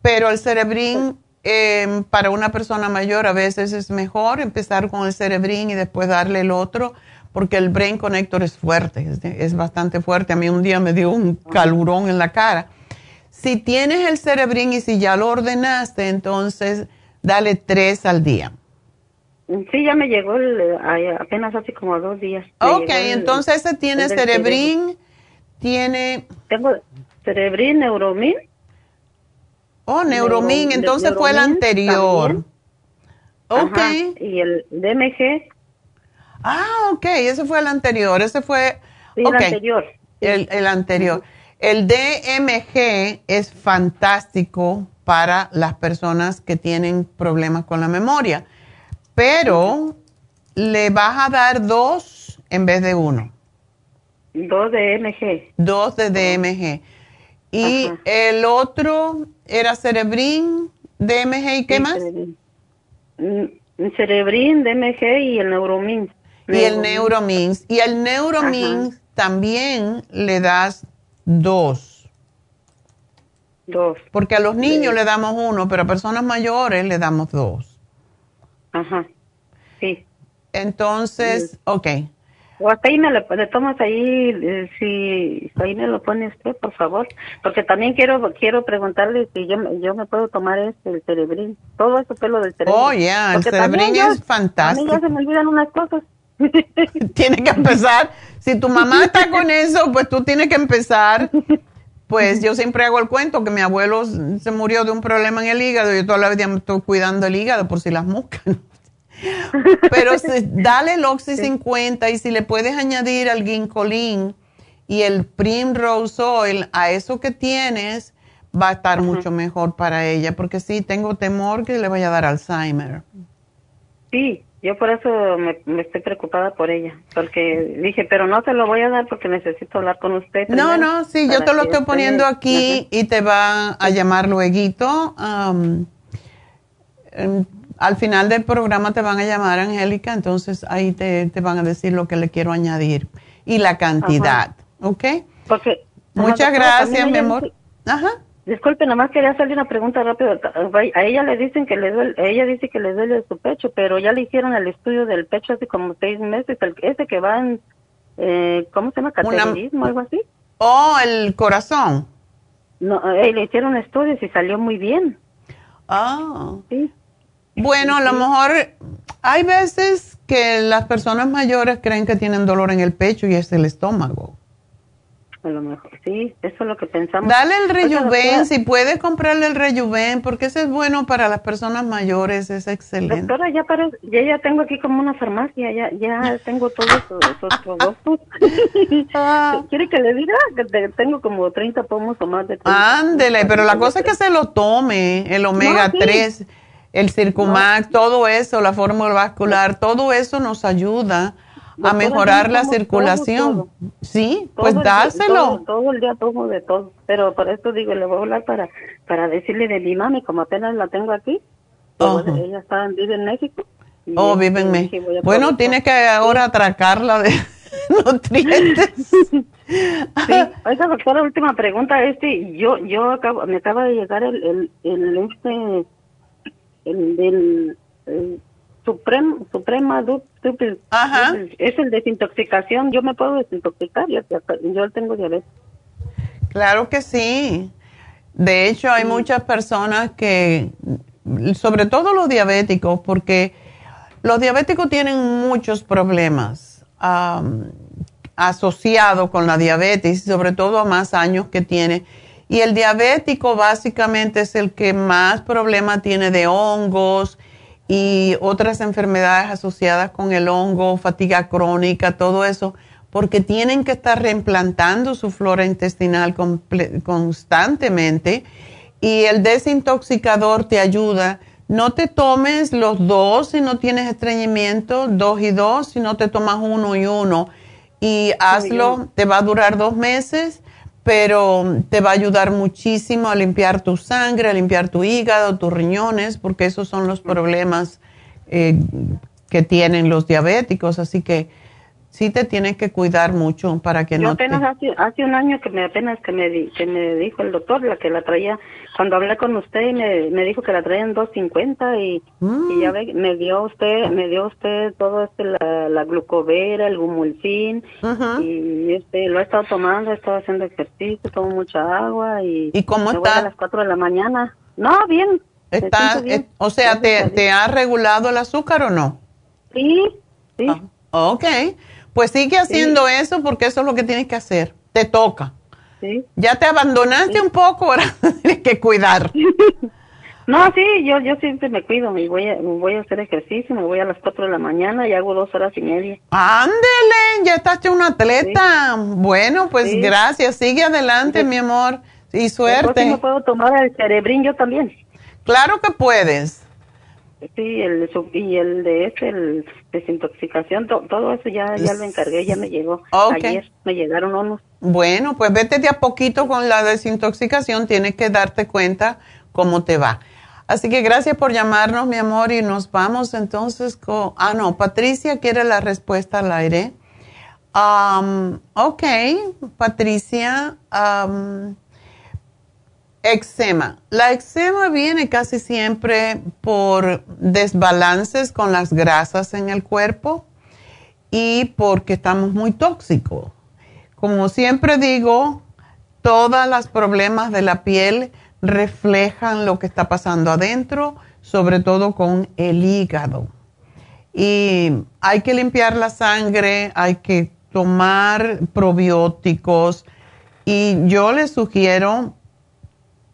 pero el Cerebrin eh, para una persona mayor a veces es mejor empezar con el Cerebrin y después darle el otro, porque el Brain Connector es fuerte, es, es bastante fuerte. A mí un día me dio un calurón en la cara. Si tienes el Cerebrin y si ya lo ordenaste, entonces dale tres al día. Sí, ya me llegó el, apenas hace como dos días. Ok, el- entonces ese tiene Cerebrin, tiene... Tengo Cerebrin, Neuromin. Oh, Neuromin, Neuro- entonces fue el anterior. Ok. Ajá, Y el DMG. Ah, ok, ese fue el anterior, ese fue... Sí, ok, el anterior. El, el anterior. El DMG es fantástico para las personas que tienen problemas con la memoria, pero le vas a dar dos en vez de uno. Dos de MG. Dos de DMG. Y el otro era Cerebrin, DMG y qué más? Mm, Cerebrin, DMG y el Neuromin. Y el Neuromins. Y el Neuromins también le das dos. Dos. Porque a los niños le damos uno, pero a personas mayores le damos dos. Ajá. Sí. Entonces, ok. O hasta ahí me lo le tomas ahí, eh, si ahí me lo pone usted, por favor. Porque también quiero quiero preguntarle si yo, me- yo me puedo tomar este, el cerebrín. Todo eso pelo del cerebro. Oh, yeah, el yo- es fantástico. A mí ya se me olvidan unas cosas. Tiene que empezar. Si tu mamá está con eso, pues tú tienes que empezar. Pues yo siempre hago el cuento que mi abuelo se murió de un problema en el hígado y yo toda la vida me estoy cuidando el hígado por si las moscas. Pero si- dale el Oxy 50 y si le puedes añadir el Ginkolin y el Primrose Oil a eso que tienes, va a estar mucho mejor para ella. Porque sí, tengo temor que le vaya a dar Alzheimer. Sí, yo por eso me, me estoy preocupada por ella. Porque dije, pero no te lo voy a dar porque necesito hablar con usted. No, no, sí, yo te lo estoy poniendo aquí y te va a llamar luego. Al final del programa te van a llamar, Angélica, entonces ahí te, te van a decir lo que le quiero añadir y la cantidad, ¿ok? Porque, Muchas gracias, mi amor. Ajá. Disculpe, nomás quería hacerle una pregunta rápida. A ella le dicen que le duele, ella dice que le duele su pecho, pero ya le hicieron el estudio del pecho hace como seis meses, el, ese que va en, eh, ¿cómo se llama? Cateterismo, algo así. Oh, el corazón. No, eh, le hicieron estudios y salió muy bien. Ah. Sí. Bueno, a lo mejor hay veces que las personas mayores creen que tienen dolor en el pecho y es el estómago. A lo mejor, sí, eso es lo que pensamos. Dale el rejuven, si puedes comprarle el rejuven, porque ese es bueno para las personas mayores, es excelente. Doctora, ya, para, ya, ya tengo aquí como una farmacia, ya, ya tengo todos esos, productos. Ah. ¿Quiere que le diga que tengo como 30 pomos o más de 30 Ándele, pero la cosa es que se lo tome, el omega 3, el circumax, todo eso, la fórmula vascular, todo eso nos ayuda a mejorar la circulación. sí, pues dáselo. todo, el día tomo de todo, pero por eso digo, le voy a hablar para, para decirle de mi mami, como apenas la tengo aquí. Pues, ella está, vive en México. Oh, vive en México. Bueno, tiene que ahora atracarla de nutrientes. sí, oiga, doctora, última pregunta, este, yo, yo acabo, me acaba de llegar el, el, el este, el del, Suprema, Suprema Ajá. es el desintoxicación. Yo me puedo desintoxicar, yo, yo tengo diabetes. Claro que sí. De hecho, hay muchas personas que, sobre todo los diabéticos, porque los diabéticos tienen muchos problemas asociados con la diabetes, sobre todo a más años que tiene. Y el diabético básicamente es el que más problemas tiene de hongos, y otras enfermedades asociadas con el hongo, fatiga crónica, todo eso, porque tienen que estar reimplantando su flora intestinal constantemente y el desintoxicador te ayuda. No te tomes los dos si no tienes estreñimiento, dos y dos, si no te tomas uno y uno. Y hazlo, te va a durar dos meses pero te va a ayudar muchísimo a limpiar tu sangre, a limpiar tu hígado, tus riñones, porque esos son los problemas eh, que tienen los diabéticos. Así que sí te tienes que cuidar mucho para que Yo no apenas hace, hace un año que me apenas que me, que me dijo el doctor la que la traía cuando hablé con usted me, me dijo que la traían 250 y, y ya ve, me dio usted me dio usted todo este la, la glucovera el gumulfin y este lo he estado tomando he estado haciendo ejercicio tomo mucha agua y ¿Y cómo está? a las 4 de la mañana. No bien está eh, o sea te, te ha regulado el azúcar o no sí sí. Ah, okay pues sigue haciendo eso porque eso es lo que tienes que hacer. Te toca. Sí. Ya te abandonaste un poco, ahora tienes que cuidar. No, sí, yo yo siempre me cuido, y voy a, voy a hacer ejercicio, me voy a las 4 de la mañana y hago dos horas y media. Ándele, ya estás un atleta. Bueno, pues gracias, sigue adelante, mi amor, y suerte. me puedo tomar el cerebrín yo también. Claro que puedes. Sí, el, y el de ese, el desintoxicación, todo eso ya, ya lo encargué, ya me llegó. Ayer me llegaron unos. Bueno, pues vete de a poquito con la desintoxicación, tienes que darte cuenta cómo te va. Así que gracias por llamarnos, mi amor, y nos vamos entonces con... Ah, no, Patricia quiere la respuesta al aire. Um, ok, Patricia. Um, Eczema. La eczema viene casi siempre por desbalances con las grasas en el cuerpo y porque estamos muy tóxicos. Como siempre digo, todos los problemas de la piel reflejan lo que está pasando adentro, sobre todo con el hígado. Y hay que limpiar la sangre, hay que tomar probióticos y yo les sugiero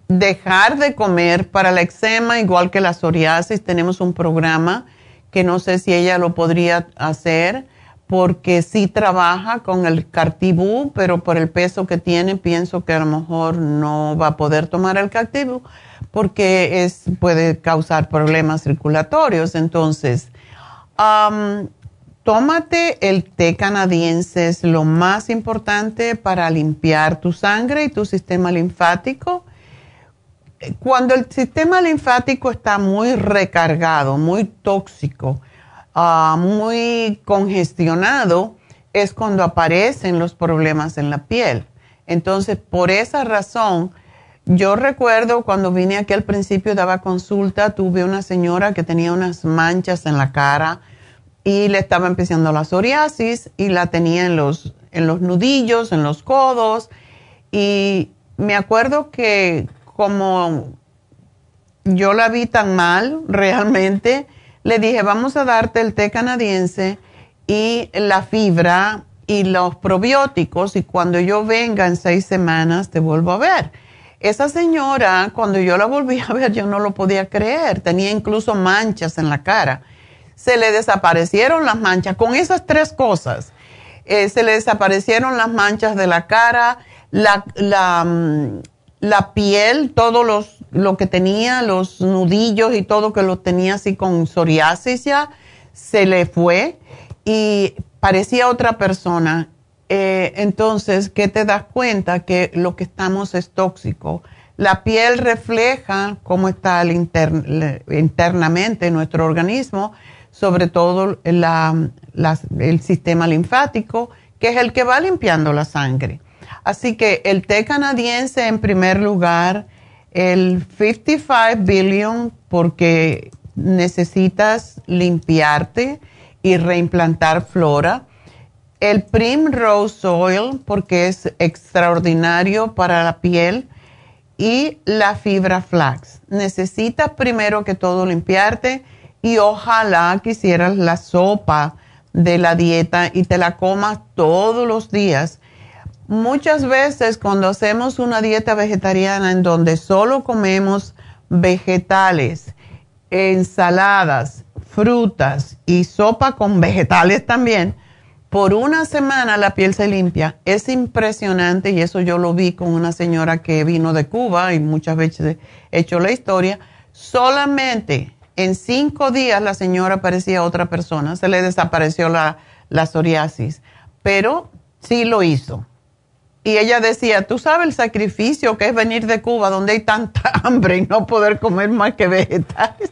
dejar de comer para el eczema, igual que la psoriasis, tenemos un programa que no sé si ella lo podría hacer porque sí trabaja con el cartibú, pero por el peso que tiene pienso que a lo mejor no va a poder tomar el cartibú porque es, puede causar problemas circulatorios. Entonces, tómate el té canadiense, es lo más importante para limpiar tu sangre y tu sistema linfático cuando el sistema linfático está muy recargado, muy tóxico, ah, muy congestionado, es cuando aparecen los problemas en la piel. Entonces, por esa razón, yo recuerdo cuando vine aquí al principio daba consulta, tuve una señora que tenía unas manchas en la cara y le estaba empezando la psoriasis y la tenía en los, en los nudillos, en los codos. Y me acuerdo que como yo la vi tan mal realmente, le dije, vamos a darte el té canadiense y la fibra y los probióticos y cuando yo venga en seis semanas te vuelvo a ver. Esa señora, cuando yo la volví a ver, yo no lo podía creer, tenía incluso manchas en la cara. Se le desaparecieron las manchas con esas tres cosas. Eh, se le desaparecieron las manchas de la cara, la, la, mm, la piel, todo los, lo que tenía, los nudillos y todo que lo tenía así con psoriasis ya, se le fue y parecía otra persona. Eh, entonces, ¿qué te das cuenta? Que lo que estamos es tóxico. La piel refleja cómo está internamente nuestro organismo, sobre todo el sistema linfático, que es el que va limpiando la sangre. Así que el té canadiense en primer lugar, el 55 billion, porque necesitas limpiarte y reimplantar flora. El Primrose Oil, porque es extraordinario para la piel. Y la fibra flax. Necesitas primero que todo limpiarte y ojalá quisieras la sopa de la dieta y te la comas todos los días. Muchas veces cuando hacemos una dieta vegetariana en donde solo comemos vegetales, ensaladas, frutas y sopa con vegetales también, por una semana la piel se limpia. Es impresionante y eso yo lo vi con una señora que vino de Cuba y muchas veces he hecho la historia. Solamente en cinco días la señora parecía otra persona, se le desapareció la, la psoriasis, pero sí lo hizo. Y ella decía, tú sabes el sacrificio que es venir de Cuba donde hay tanta hambre y no poder comer más que vegetales.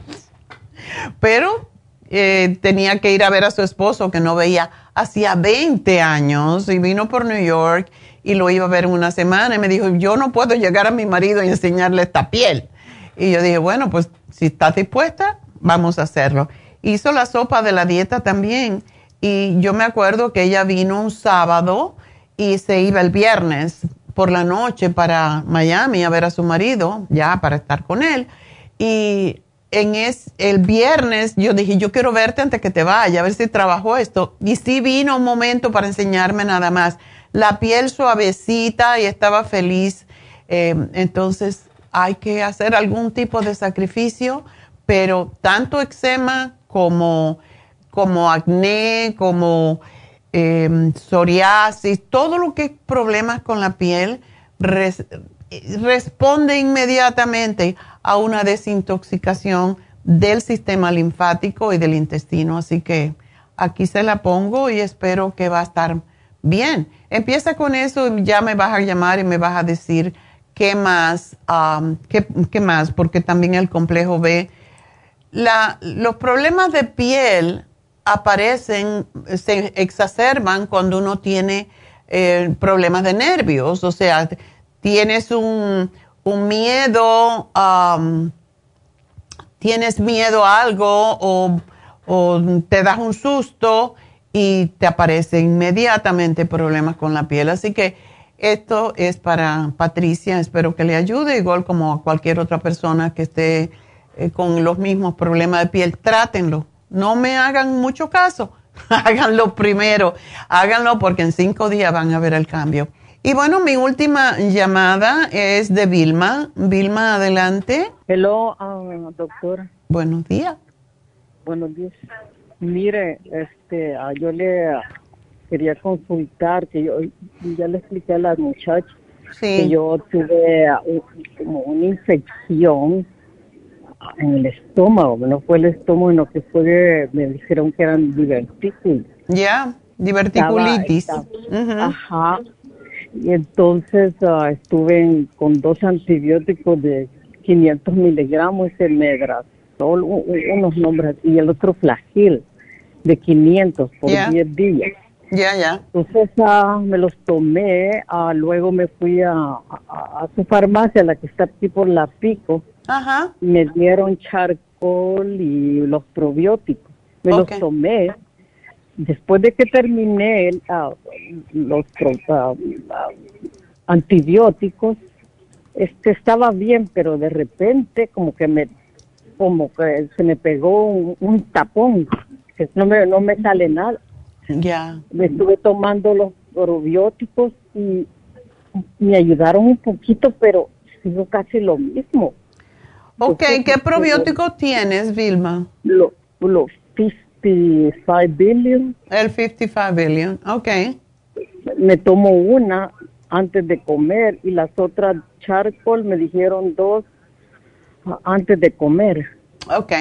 Pero eh, tenía que ir a ver a su esposo que no veía hacía 20 años y vino por New York y lo iba a ver en una semana y me dijo, yo no puedo llegar a mi marido y enseñarle esta piel. Y yo dije, bueno, pues si estás dispuesta, vamos a hacerlo. Hizo la sopa de la dieta también y yo me acuerdo que ella vino un sábado y se iba el viernes por la noche para Miami a ver a su marido, ya para estar con él. Y en es, el viernes yo dije, yo quiero verte antes que te vaya, a ver si trabajó esto. Y sí vino un momento para enseñarme nada más. La piel suavecita y estaba feliz. Eh, entonces hay que hacer algún tipo de sacrificio, pero tanto eczema como, como acné, como eh, psoriasis, todo lo que es problemas con la piel, responde inmediatamente a una desintoxicación del sistema linfático y del intestino. Así que aquí se la pongo y espero que va a estar bien. Empieza con eso y ya me vas a llamar y me vas a decir qué más, qué, más, porque también el complejo B. Los problemas de piel aparecen, se exacerban cuando uno tiene eh, problemas de nervios, o sea, tienes un, miedo, tienes miedo a algo o, te das un susto y te aparecen inmediatamente problemas con la piel. Así que esto es para Patricia, espero que le ayude, igual como a cualquier otra persona que esté eh, con los mismos problemas de piel, trátenlo no me hagan mucho caso, háganlo primero, háganlo porque en cinco días van a ver el cambio. Y bueno, mi última llamada es de Vilma. Vilma, adelante. Hello, um, doctor. Buenos días. Buenos días. Mire, este, ah, yo le quería consultar, que yo ya le expliqué a las muchachas que yo tuve ah, como una infección en el estómago, no fue el estómago, sino que fue, me dijeron que eran divertículos. Ya, diverticulitis. Ajá. Y entonces ah, estuve con dos antibióticos de 500 miligramos ese medrazol, unos nombres, y el otro flagil de 500 por 10 días. Ya, ya. Entonces ah, me los tomé, ah, luego me fui a, a, su farmacia, la que está aquí por la Pico. Ajá. Me dieron charcoal y los probióticos. Me los tomé. Después de que terminé uh, los antibióticos, este estaba bien, pero de repente como que me como que se me pegó un, tapón, que no me, no me sale nada. Ya. Me estuve tomando los probióticos y me ayudaron un poquito, pero sigo casi lo mismo. Ok, ¿qué probióticos tienes, Vilma? Los lo 55 billion. El 55 billion, ok. Me tomo una antes de comer y las otras charcoal me dijeron dos antes de comer. Ok.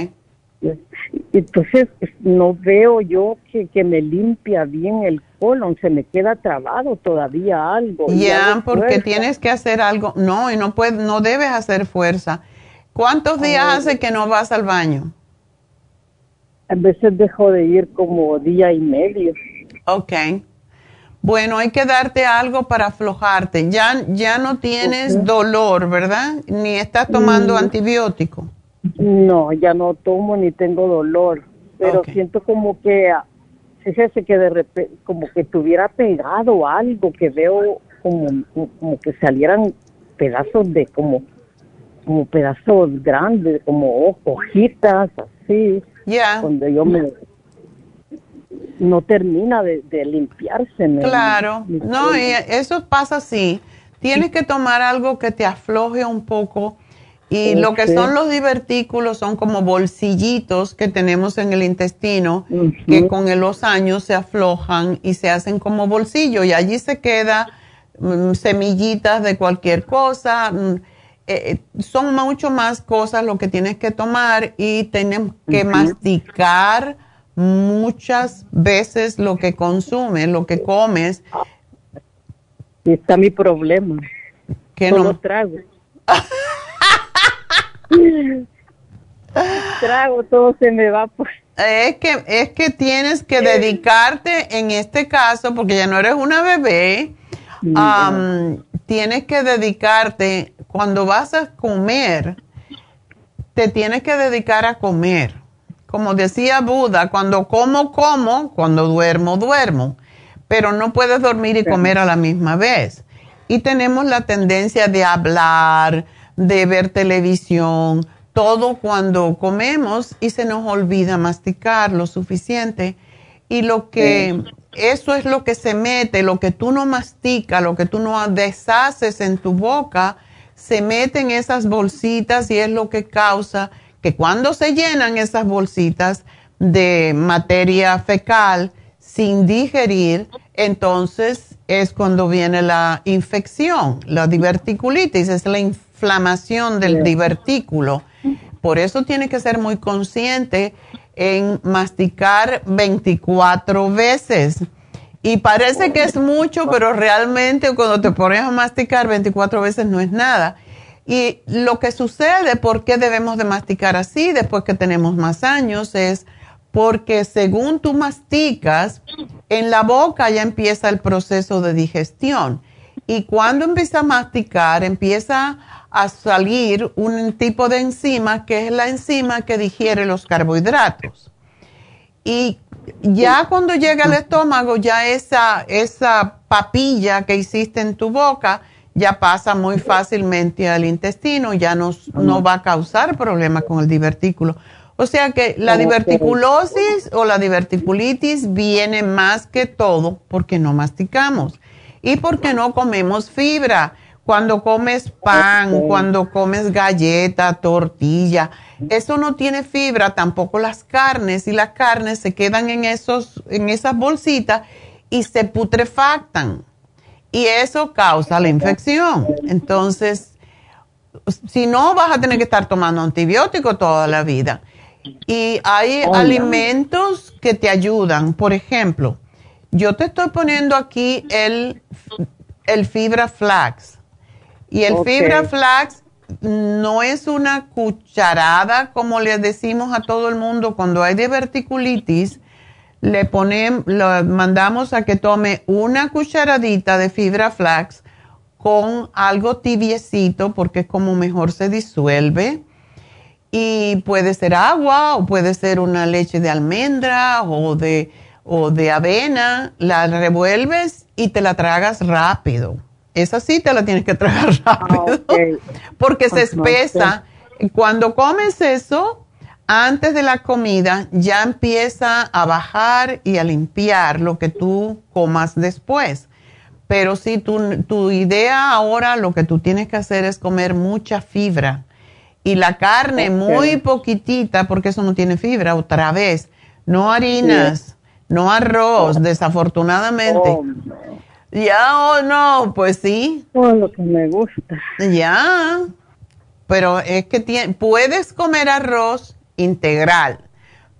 Entonces no veo yo que, que me limpia bien el colon, se me queda trabado todavía algo. Ya, porque tienes que hacer algo. No, y no puedes, no debes hacer fuerza. ¿Cuántos días hace que no vas al baño? A veces dejo de ir como día y medio. Ok. Bueno, hay que darte algo para aflojarte. Ya, ya no tienes dolor, ¿verdad? Ni estás tomando mm. antibiótico. No, ya no tomo ni tengo dolor, pero siento como que, fíjese que de repente, como que tuviera pegado algo, que veo como, como que salieran pedazos de como, como pedazos grandes, como hojitas, así. Ya. Donde yo me, no termina de, limpiarse. claro, no, y eso pasa así. Tienes que tomar algo que te afloje un poco y lo que son los divertículos son como bolsillitos que tenemos en el intestino que con los años se aflojan y se hacen como bolsillo y allí se queda mm, semillitas de cualquier cosa. Mm, eh, eh, son mucho más cosas lo que tienes que tomar y tienes que masticar muchas veces lo que consumes, lo que comes. Y está mi problema. Que no, no trago. trago, todo se me va pues. Es que, es que tienes que dedicarte, en este caso, porque ya no eres una bebé, tienes que dedicarte, cuando vas a comer, te tienes que dedicar a comer. Como decía Buda, cuando como, como, cuando duermo, duermo. Pero no puedes dormir y comer a la misma vez. Y tenemos la tendencia de hablar, de ver televisión, todo cuando comemos y se nos olvida masticar lo suficiente. Y lo que, eso es lo que se mete, lo que tú no masticas, lo que tú no deshaces en tu boca, se mete en esas bolsitas y es lo que causa que cuando se llenan esas bolsitas de materia fecal sin digerir, entonces es cuando viene la infección, la diverticulitis, es la inflamación del divertículo. Por eso tiene que ser muy consciente en masticar 24 veces. Y parece que es mucho, pero realmente cuando te pones a masticar 24 veces no es nada. Y lo que sucede, ¿por qué debemos de masticar así después que tenemos más años? Es porque según tú masticas, en la boca ya empieza el proceso de digestión. Y cuando empieza a masticar, empieza a salir un tipo de enzima que es la enzima que digiere los carbohidratos. Y ya cuando llega al estómago, ya esa, esa papilla que hiciste en tu boca, ya pasa muy fácilmente al intestino, ya no, no va a causar problemas con el divertículo. O sea que la diverticulosis o la diverticulitis viene más que todo porque no masticamos y porque no comemos fibra. Cuando comes pan, cuando comes galleta, tortilla, eso no tiene fibra, tampoco las carnes y las carnes se quedan en, esos, en esas bolsitas y se putrefactan y eso causa la infección. Entonces, si no, vas a tener que estar tomando antibióticos toda la vida. Y hay alimentos que te ayudan. Por ejemplo, yo te estoy poniendo aquí el, el fibra flax. Y el fibra flax no es una cucharada como le decimos a todo el mundo cuando hay diverticulitis. Le ponemos, lo mandamos a que tome una cucharadita de fibra flax con algo tibiecito porque es como mejor se disuelve. Y puede ser agua o puede ser una leche de almendra o de, o de avena. La revuelves y te la tragas rápido. Esa sí te la tienes que tragar rápido porque se espesa. Cuando comes eso, antes de la comida ya empieza a bajar y a limpiar lo que tú comas después. Pero si tu, tu idea ahora lo que tú tienes que hacer es comer mucha fibra y la carne muy poquitita porque eso no tiene fibra otra vez. No harinas, no arroz, desafortunadamente. Oh, ya o oh, no, pues sí. Todo lo que me gusta. Ya. Pero es que puedes comer arroz integral,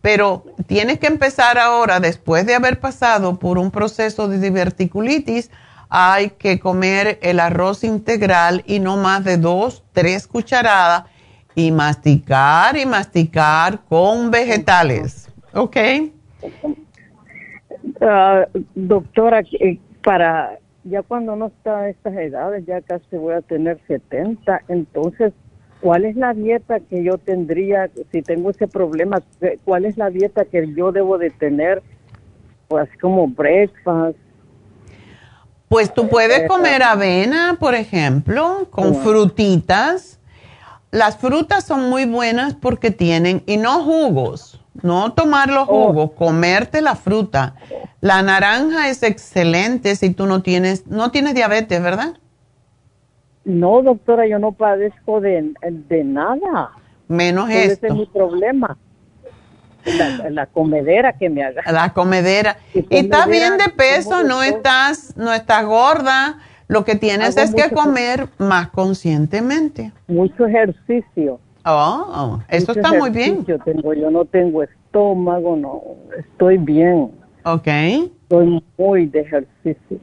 pero tienes que empezar ahora, después de haber pasado por un proceso de diverticulitis, hay que comer el arroz integral y no más de dos, tres cucharadas y masticar y masticar con vegetales. ¿Ok? Ah, doctora, eh, para ya cuando no está a estas edades, ya casi voy a tener 70, entonces, ¿cuál es la dieta que yo tendría si tengo ese problema? ¿Cuál es la dieta que yo debo de tener? Pues como breakfast, pues tú puedes comer avena, por ejemplo, con frutitas. Las frutas son muy buenas porque tienen, y no jugos, no tomar los oh. jugos, comerte la fruta. La naranja es excelente si tú no tienes, no tienes diabetes, ¿verdad? No, doctora, yo no padezco de, de nada. Menos esto. Ese es mi problema. La, comedera que me haga. La comedera. Y, estás bien de peso, no estás, no estás gorda. Lo que tienes es que comer más conscientemente. Mucho ejercicio. Oh, eso está muy bien. Yo tengo, yo no tengo estómago, no, estoy bien. Ok. Estoy muy de ejercicio.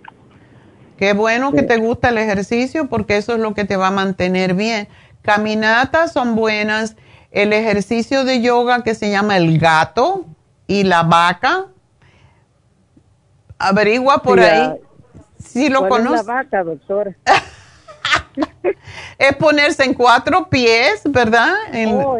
Qué bueno que te gusta el ejercicio porque eso es lo que te va a mantener bien. Caminatas son buenas el ejercicio de yoga que se llama el gato y la vaca. Averigua por ahí si lo conoces. Es la vaca, doctor? es ponerse en cuatro pies, ¿verdad? Oh,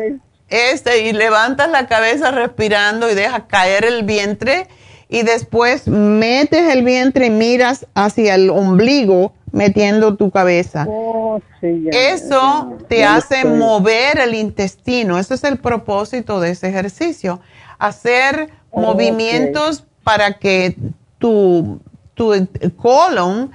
este, y levantas la cabeza respirando y dejas caer el vientre y después metes el vientre y miras hacia el ombligo metiendo tu cabeza. Oh, Eso te hace mover el intestino. Ese es el propósito de ese ejercicio. Hacer movimientos para que tu, tu colon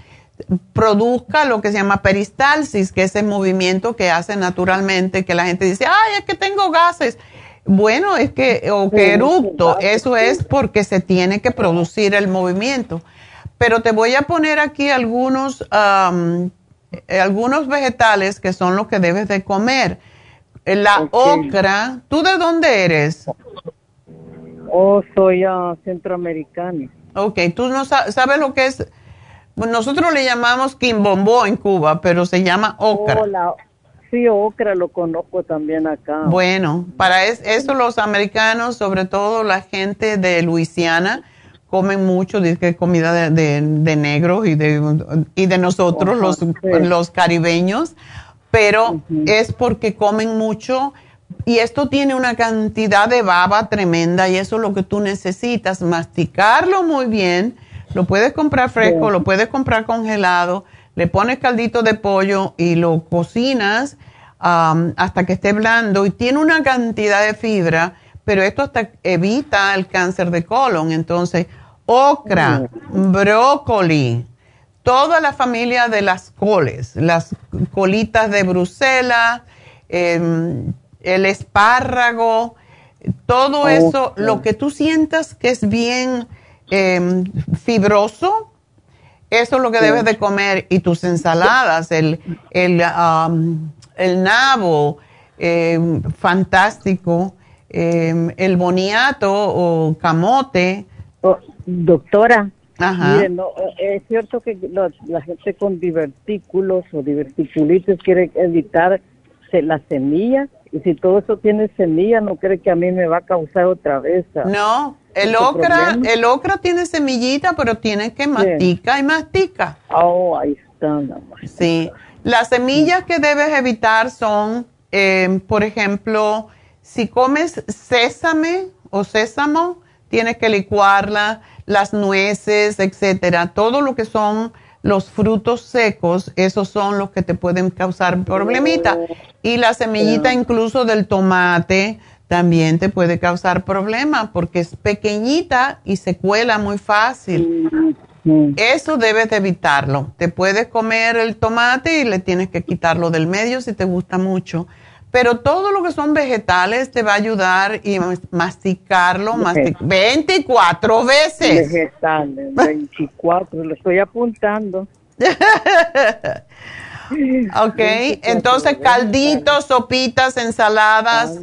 produzca lo que se llama peristalsis, que es el movimiento que hace naturalmente, que la gente dice, ay, es que tengo gases. Bueno, es que, o que eructo, eso es porque se tiene que producir el movimiento. Pero te voy a poner aquí algunos, eh, algunos vegetales que son los que debes de comer. La ocra, ¿tú de dónde eres? Oh, soy uh, centroamericano. Ok, tú no sabes lo que es. Nosotros le llamamos quimbombó en Cuba, pero se llama ocra. Oh, sí, ocra lo conozco también acá. Bueno, para eso los americanos, sobre todo la gente de Luisiana, comen mucho, dice que comida de, de, negros y de, y de nosotros, los, los caribeños, pero es porque comen mucho y esto tiene una cantidad de baba tremenda y eso es lo que tú necesitas, masticarlo muy bien, lo puedes comprar fresco, lo puedes comprar congelado, le pones caldito de pollo y lo cocinas hasta que esté blando y tiene una cantidad de fibra pero esto hasta evita el cáncer de colon. Entonces, ocra, brócoli, toda la familia de las coles, las colitas de Bruselas, em, el espárrago, todo eso, lo que tú sientas que es bien em, fibroso, eso es lo que debes de comer. Y tus ensaladas, el, el, el nabo, em, fantástico Em, el boniato o camote. Oh, doctora, Miren, es cierto que la, gente con divertículos o diverticulitis quiere evitar las semillas. Y si todo eso tiene semillas, ¿no cree que a mí me va a causar otra vez? Ah, no, el ocra, el ocra tiene semillita, pero tiene que mastica y mastica. Oh, ahí está. Sí. Las semillas que debes evitar son, eh, por ejemplo, si comes sésame o sésamo, tienes que licuarla, las nueces, etcétera, todo lo que son los frutos secos, esos son los que te pueden causar problemita. Y la semillita incluso del tomate también te puede causar problemas porque es pequeñita y se cuela muy fácil. Eso debes de evitarlo. Te puedes comer el tomate y le tienes que quitarlo del medio si te gusta mucho. Pero todo lo que son vegetales te va a ayudar y masticarlo 24 veces. Vegetales, 24, lo estoy apuntando. ok, entonces calditos, sopitas, ensaladas,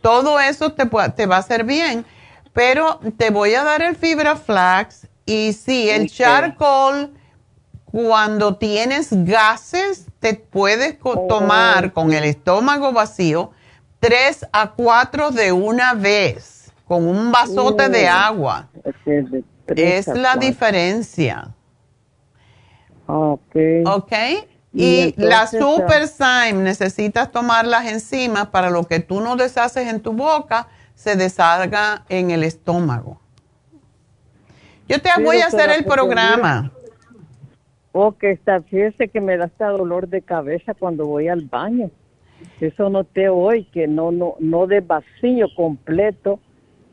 todo eso te, te va a hacer bien. Pero te voy a dar el fibra flax y sí, el charcoal cuando tienes gases, te puedes tomar con el estómago vacío tres a cuatro de una vez, con un vasote de agua. Es la diferencia. Ok. Ok. Y, la Super Syme necesitas tomar las enzimas para lo que tú no deshaces en tu boca, se deshaga en el estómago. Yo te voy a hacer el programa. O que está, fíjese que me da hasta dolor de cabeza cuando voy al baño. Eso noté hoy, que no, no, no de vacío completo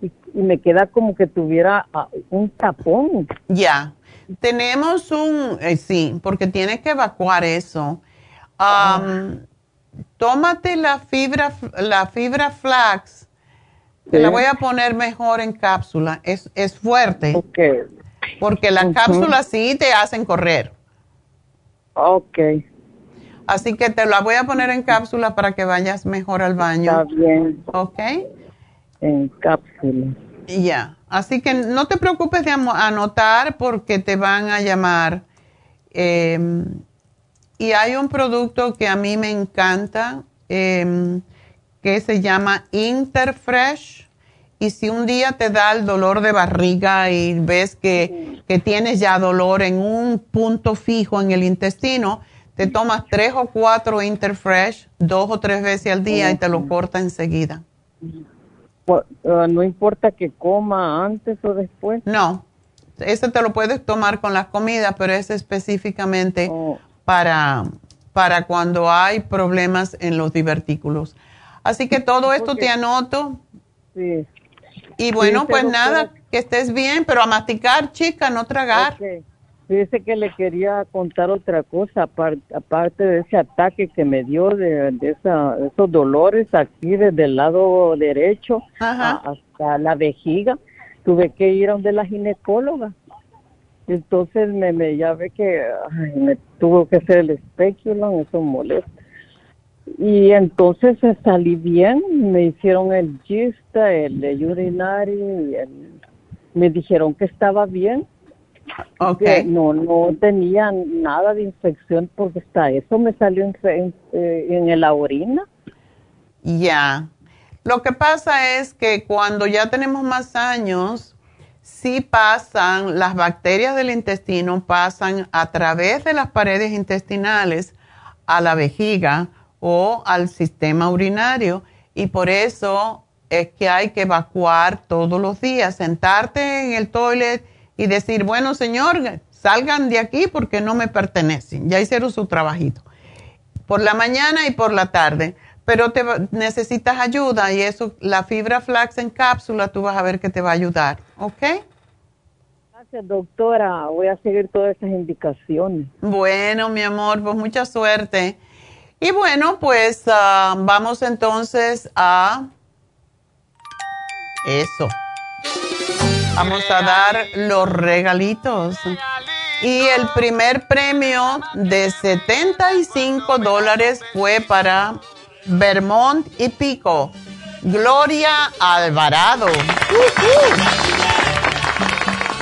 y, me queda como que tuviera ah, un tapón. Ya, tenemos un, eh, sí, porque tienes que evacuar eso. Tómate la fibra, la fibra flax, te la voy a poner mejor en cápsula, es, es fuerte. Porque las cápsulas sí te hacen correr. Ok. Así que te la voy a poner en cápsula para que vayas mejor al baño. Está bien. Ok. En cápsula. Ya. Así que no te preocupes de anotar porque te van a llamar. Em, y hay un producto que a mí me encanta em, que se llama Interfresh. Y si un día te da el dolor de barriga y ves que, tienes ya dolor en un punto fijo en el intestino, te tomas tres o cuatro Interfresh dos o tres veces al día y te lo corta enseguida. Pues, uh, no importa que coma antes o después. No, ese te lo puedes tomar con las comidas, pero es específicamente oh. para, para cuando hay problemas en los divertículos. Así que todo esto te anoto. Sí. Y bueno, pues nada, que estés bien, pero a masticar, chica, no tragar. Okay. Fíjese que le quería contar otra cosa, aparte, de ese ataque que me dio, de, esos dolores aquí desde el lado derecho hasta la vejiga, tuve que ir a donde la ginecóloga. Entonces me, me ya ve que me tuvo que hacer el espéculo, eso molesta. Y entonces salí bien, me hicieron el gista, el de urinario, y me dijeron que estaba bien. Okay. no, no tenía nada de infección porque hasta eso me salió en, en, la orina. Ya. Lo que pasa es que cuando ya tenemos más años, sí pasan, las bacterias del intestino pasan a través de las paredes intestinales a la vejiga o al sistema urinario y por eso es que hay que evacuar todos los días, sentarte en el toilet y decir, bueno señor, salgan de aquí porque no me pertenecen, ya hicieron su trabajito, por la mañana y por la tarde, pero te necesitas ayuda y eso, la fibra flax en cápsula, tú vas a ver que te va a ayudar, ¿ok? Gracias, doctora. Voy a seguir todas esas indicaciones. Bueno, mi amor, pues mucha suerte. Y bueno, pues ah, vamos entonces a eso. Vamos a dar los regalitos. Y el primer premio de 75 dólares fue para Vermont y Pico. Gloria Alvarado.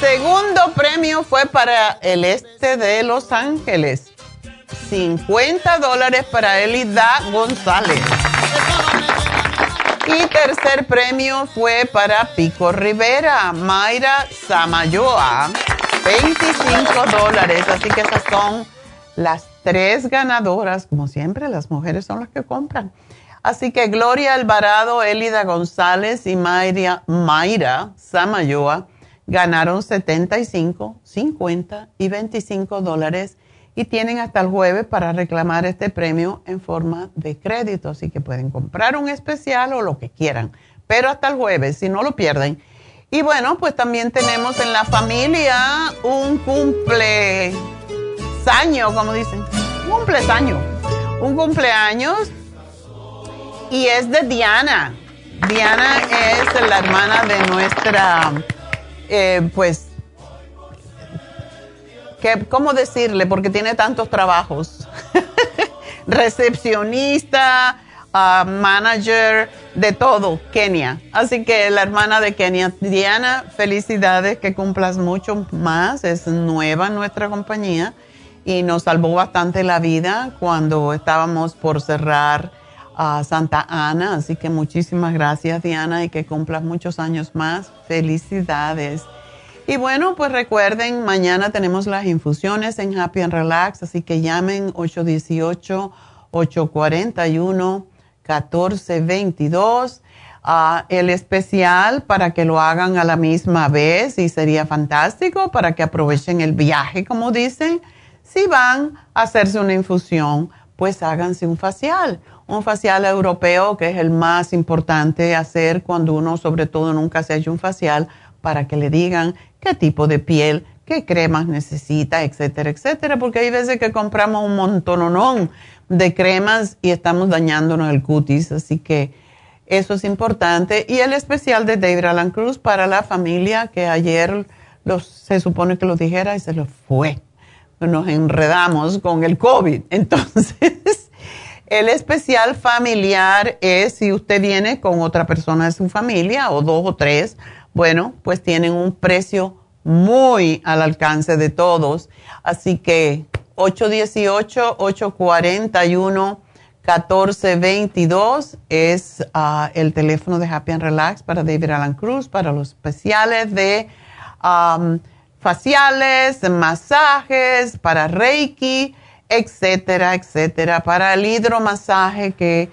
Segundo premio fue para el este de Los Ángeles. 50 dólares para Elida González. Y tercer premio fue para Pico Rivera, Mayra Samayoa, 25 dólares. Así que esas son las tres ganadoras. Como siempre, las mujeres son las que compran. Así que Gloria Alvarado, Elida González y Mayra, Samayoa ganaron 75, 50 y 25 dólares y tienen hasta el jueves para reclamar este premio en forma de crédito. Así que pueden comprar un especial o lo que quieran, pero hasta el jueves, si no lo pierden. Y bueno, pues también tenemos en la familia un cumpleaños, como dicen, un cumpleaños, un cumpleaños y es de Diana. Diana es la hermana de nuestra, eh, pues, ¿cómo decirle? Porque tiene tantos trabajos. Recepcionista, ah, manager, de todo, Kenia. Así que la hermana de Kenia, Diana, felicidades, que cumplas mucho más. Es nueva nuestra compañía y nos salvó bastante la vida cuando estábamos por cerrar a Santa Ana. Así que muchísimas gracias, Diana, y que cumplas muchos años más. Felicidades. Y bueno, pues recuerden, mañana tenemos las infusiones en Happy and Relax, así que llamen 818-841-1422. a el especial para que lo hagan a la misma vez y sería fantástico para que aprovechen el viaje, como dicen. Si van a hacerse una infusión, pues háganse un facial un facial europeo, que es el más importante hacer cuando uno, sobre todo, nunca se ha hecho un facial, para que le digan qué tipo de piel, qué cremas necesita, etcétera, etcétera, porque hay veces que compramos un montón de cremas y estamos dañándonos el cutis, así que eso es importante. Y el especial de David Alan Cruz para la familia, que ayer los, se supone que lo dijera y se lo fue. Nos enredamos con el COVID. Entonces, el especial familiar es si usted viene con otra persona de su familia o dos o tres, bueno, pues tienen un precio muy al alcance de todos. Así que 818-841-1422 es ah, el teléfono de Happy and Relax para David Alan Cruz, para los especiales de faciales, masajes, para Reiki etcétera, etcétera. Para el hidromasaje, que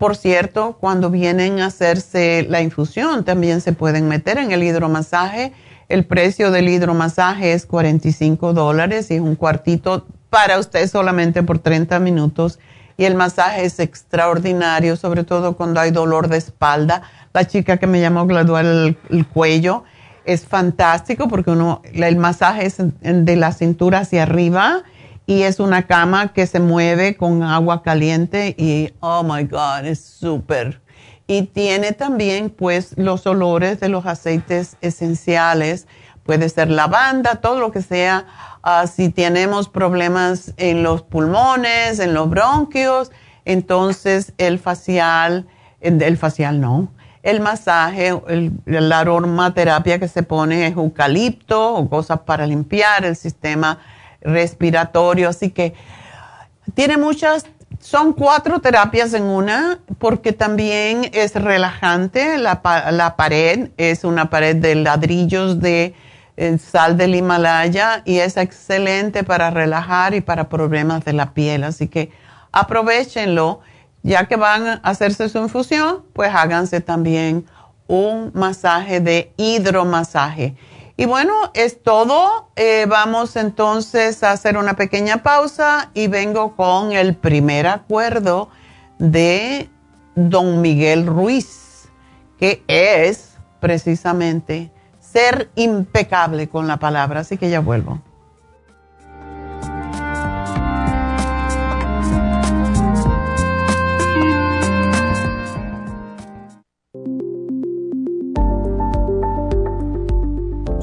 por cierto, cuando vienen a hacerse la infusión, también se pueden meter en el hidromasaje. El precio del hidromasaje es 45 dólares y es un cuartito para usted solamente por 30 minutos. Y el masaje es extraordinario, sobre todo cuando hay dolor de espalda. La chica que me llamó graduar el, el cuello es fantástico porque uno, el masaje es de la cintura hacia arriba y es una cama que se mueve con agua caliente y oh my god, es súper. Y tiene también pues los olores de los aceites esenciales, puede ser lavanda, todo lo que sea. Ah, si tenemos problemas en los pulmones, en los bronquios, entonces el facial, el facial no, el masaje, el, la aromaterapia que se pone es eucalipto o cosas para limpiar el sistema respiratorio, así que tiene muchas, son cuatro terapias en una, porque también es relajante, la, la pared es una pared de ladrillos de eh, sal del Himalaya y es excelente para relajar y para problemas de la piel, así que aprovechenlo, ya que van a hacerse su infusión, pues háganse también un masaje de hidromasaje y bueno, es todo. Eh, vamos entonces a hacer una pequeña pausa y vengo con el primer acuerdo de don Miguel Ruiz, que es precisamente ser impecable con la palabra. Así que ya vuelvo.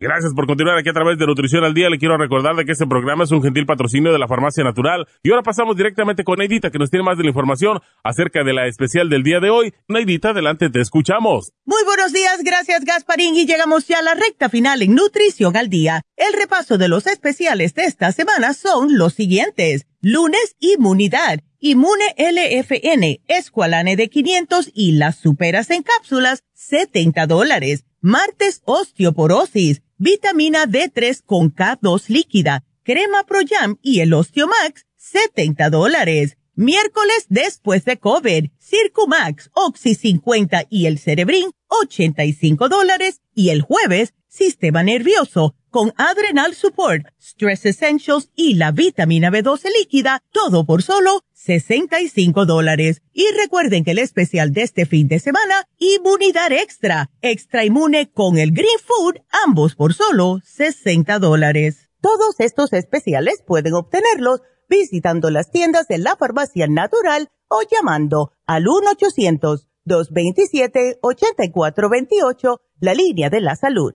Gracias por continuar aquí a través de Nutrición al Día. Le quiero recordar de que este programa es un gentil patrocinio de la Farmacia Natural. Y ahora pasamos directamente con Neidita, que nos tiene más de la información acerca de la especial del día de hoy. Neidita, adelante, te escuchamos. Muy buenos días, gracias Gasparín. Y llegamos ya a la recta final en Nutrición al Día. El repaso de los especiales de esta semana son los siguientes. Lunes, inmunidad. Inmune LFN, Esqualane de 500 y las superas en cápsulas, 70 dólares. Martes, osteoporosis vitamina D3 con K2 líquida, crema Pro Jam y el Osteomax, 70 dólares. Miércoles después de COVID, Circumax, Oxy 50 y el Cerebrin, 85 dólares. Y el jueves, Sistema Nervioso, con Adrenal Support, Stress Essentials y la vitamina B12 líquida, todo por solo 65 dólares. Y recuerden que el especial de este fin de semana, Inmunidad Extra, Extra Inmune con el Green Food, ambos por solo 60 dólares. Todos estos especiales pueden obtenerlos visitando las tiendas de la farmacia natural o llamando al 1-800-227-8428, la línea de la salud.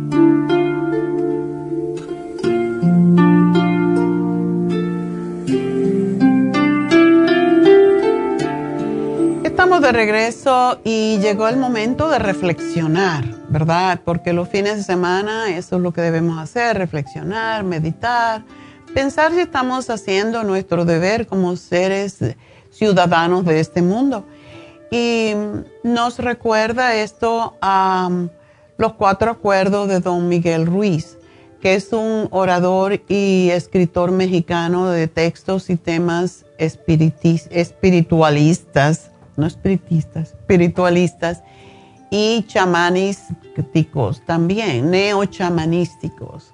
Estamos de regreso y llegó el momento de reflexionar, ¿verdad? Porque los fines de semana eso es lo que debemos hacer, reflexionar, meditar pensar si estamos haciendo nuestro deber como seres ciudadanos de este mundo. Y nos recuerda esto a los cuatro acuerdos de don Miguel Ruiz, que es un orador y escritor mexicano de textos y temas espiritualistas, espiritistas, espiritualistas y chamanísticos también, neochamanísticos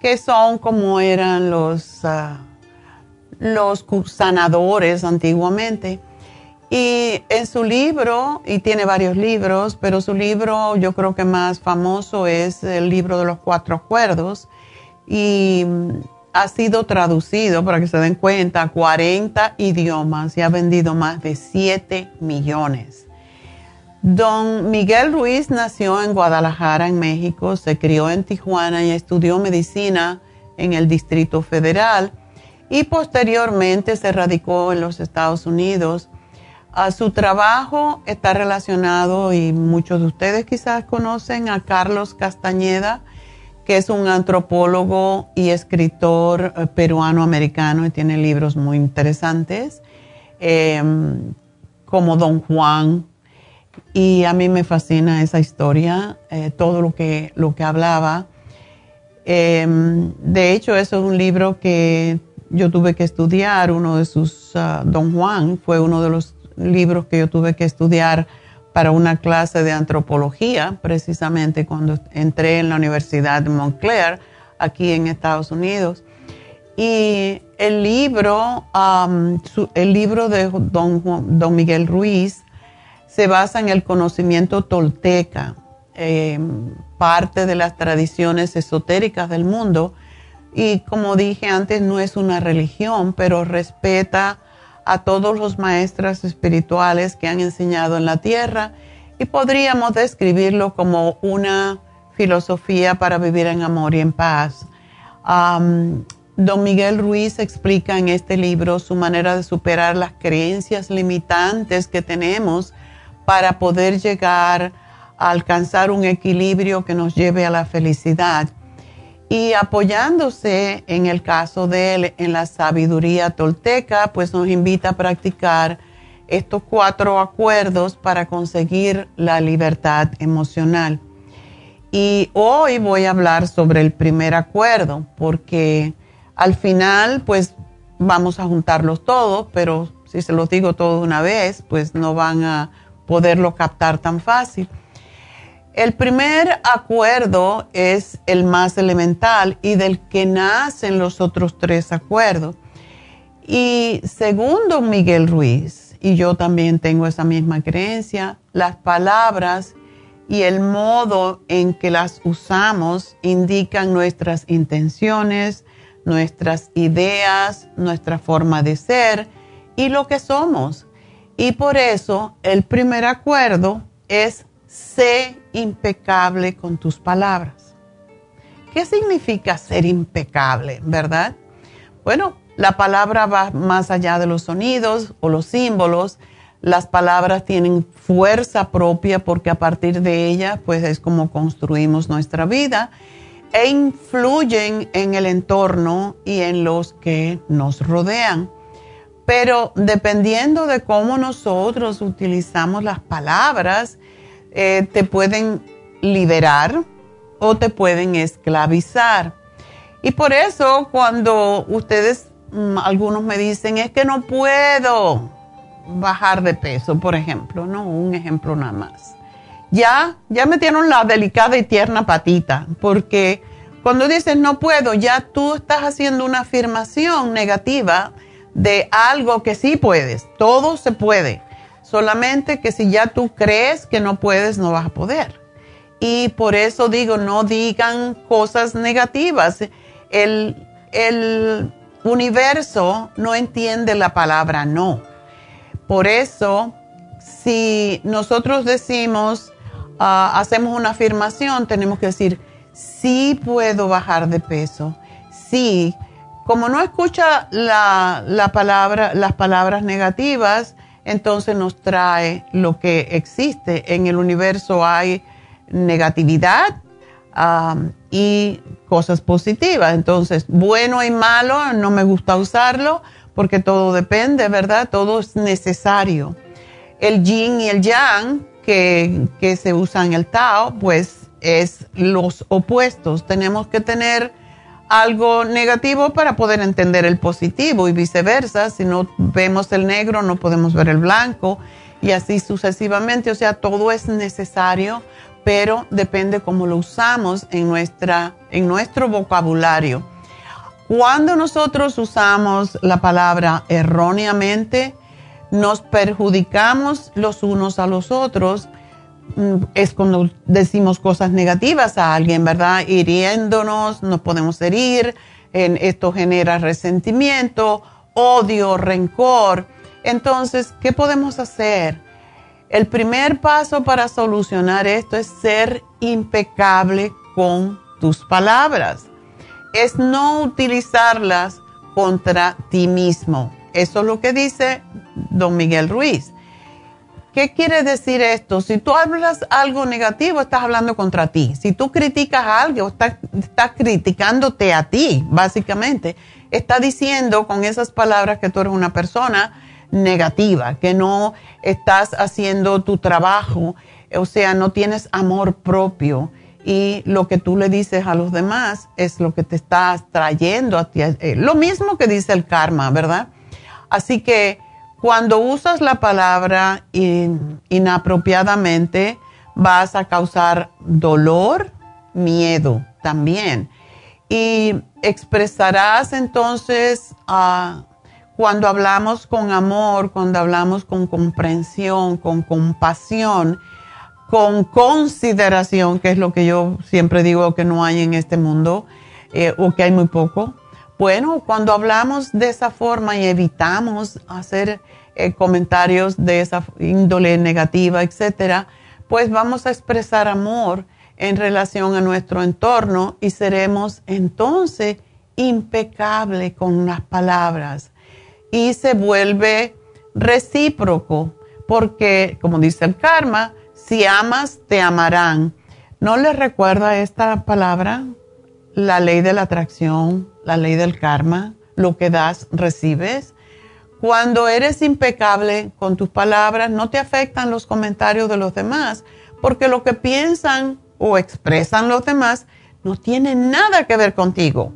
que son como eran los, ah, los sanadores antiguamente. Y en su libro, y tiene varios libros, pero su libro yo creo que más famoso es el libro de los cuatro acuerdos. Y ha sido traducido, para que se den cuenta, a 40 idiomas y ha vendido más de 7 millones. Don Miguel Ruiz nació en Guadalajara, en México, se crió en Tijuana y estudió medicina en el Distrito Federal y posteriormente se radicó en los Estados Unidos. A su trabajo está relacionado, y muchos de ustedes quizás conocen a Carlos Castañeda, que es un antropólogo y escritor eh, peruano-americano y tiene libros muy interesantes, em, como Don Juan, y a mí me fascina esa historia, eh, todo lo que, lo que hablaba. Em, de hecho, eso es un libro que yo tuve que estudiar uno de sus, ah, Don Juan fue uno de los libros que yo tuve que estudiar para una clase de antropología, precisamente cuando entré en la Universidad de Montclair, aquí en Estados Unidos. Y el libro, el libro de don, don, Miguel Ruiz se basa en el conocimiento tolteca, em, parte de las tradiciones esotéricas del mundo. Y como dije antes, no es una religión, pero respeta a todos los maestros espirituales que han enseñado en la tierra y podríamos describirlo como una filosofía para vivir en amor y en paz. don Miguel Ruiz explica en este libro su manera de superar las creencias limitantes que tenemos para poder llegar a alcanzar un equilibrio que nos lleve a la felicidad y apoyándose en el caso de él en la sabiduría tolteca, pues nos invita a practicar estos cuatro acuerdos para conseguir la libertad emocional. Y hoy voy a hablar sobre el primer acuerdo, porque al final, pues vamos a juntarlos todos, pero si se los digo todo de una vez, pues no van a poderlo captar tan fácil. El primer acuerdo es el más elemental y del que nacen los otros tres acuerdos. Y segundo Miguel Ruiz, y yo también tengo esa misma creencia, las palabras y el modo en que las usamos indican nuestras intenciones, nuestras ideas, nuestra forma de ser y lo que somos. Y por eso el primer acuerdo es sé impecable con tus palabras. ¿Qué significa ser impecable, verdad? Bueno, la palabra va más allá de los sonidos o los símbolos. Las palabras tienen fuerza propia porque a partir de ellas, pues es como construimos nuestra vida e influyen en el entorno y en los que nos rodean. Pero dependiendo de cómo nosotros utilizamos las palabras, eh, te pueden liberar o te pueden esclavizar. Y por eso cuando ustedes, mm, algunos me dicen, es que no puedo bajar de peso, por ejemplo, no, un ejemplo nada más. Ya, ya metieron la delicada y tierna patita, porque cuando dices no puedo, ya tú estás haciendo una afirmación negativa de algo que sí puedes, todo se puede. Solamente que si ya tú crees que no puedes, no vas a poder. Y por eso digo, no digan cosas negativas. El, universo no entiende la palabra no. Por eso, si nosotros decimos, ah, hacemos una afirmación, tenemos que decir, sí puedo bajar de peso. Sí. Como no escucha la, la palabra, las palabras negativas, entonces nos trae lo que existe. En el universo hay negatividad um, y cosas positivas. Entonces, bueno y malo, no me gusta usarlo porque todo depende, ¿verdad? Todo es necesario. El yin y el yang que, que se usan en el Tao, pues es los opuestos. Tenemos que tener algo negativo para poder entender el positivo y viceversa. Si no vemos el negro, no podemos ver el blanco y así sucesivamente. O sea, todo es necesario, pero depende cómo lo usamos en, nuestra, en nuestro vocabulario. Cuando nosotros usamos la palabra erróneamente, nos perjudicamos los unos a los otros es cuando decimos cosas negativas a alguien, ¿verdad? Hiriéndonos, nos podemos herir, en, esto genera resentimiento, odio, rencor. Entonces, ¿qué podemos hacer? El primer paso para solucionar esto es ser impecable con tus palabras. Es no utilizarlas contra ti mismo. Eso es lo que dice don Miguel Ruiz. ¿Qué quiere decir esto? Si tú hablas algo negativo, estás hablando contra ti. Si tú criticas a alguien, estás, estás criticándote a ti, básicamente. Está diciendo con esas palabras que tú eres una persona negativa, que no estás haciendo tu trabajo, o sea, no tienes amor propio y lo que tú le dices a los demás es lo que te estás trayendo a ti. Eh, lo mismo que dice el karma, ¿verdad? Así que cuando usas la palabra inapropiadamente, vas a causar dolor, miedo también. Y expresarás entonces ah, cuando hablamos con amor, cuando hablamos con comprensión, con compasión, con consideración, que es lo que yo siempre digo que no hay en este mundo, eh, o que hay muy poco. Bueno, cuando hablamos de esa forma y evitamos hacer eh, comentarios de esa índole negativa, etcétera, pues vamos a expresar amor en relación a nuestro entorno y seremos entonces impecables con las palabras. Y se vuelve recíproco, porque como dice el karma, si amas, te amarán. ¿No les recuerda esta palabra? La ley de la atracción, la ley del karma, lo que das, recibes. Cuando eres impecable con tus palabras, no te afectan los comentarios de los demás, porque lo que piensan o expresan los demás no tiene nada que ver contigo.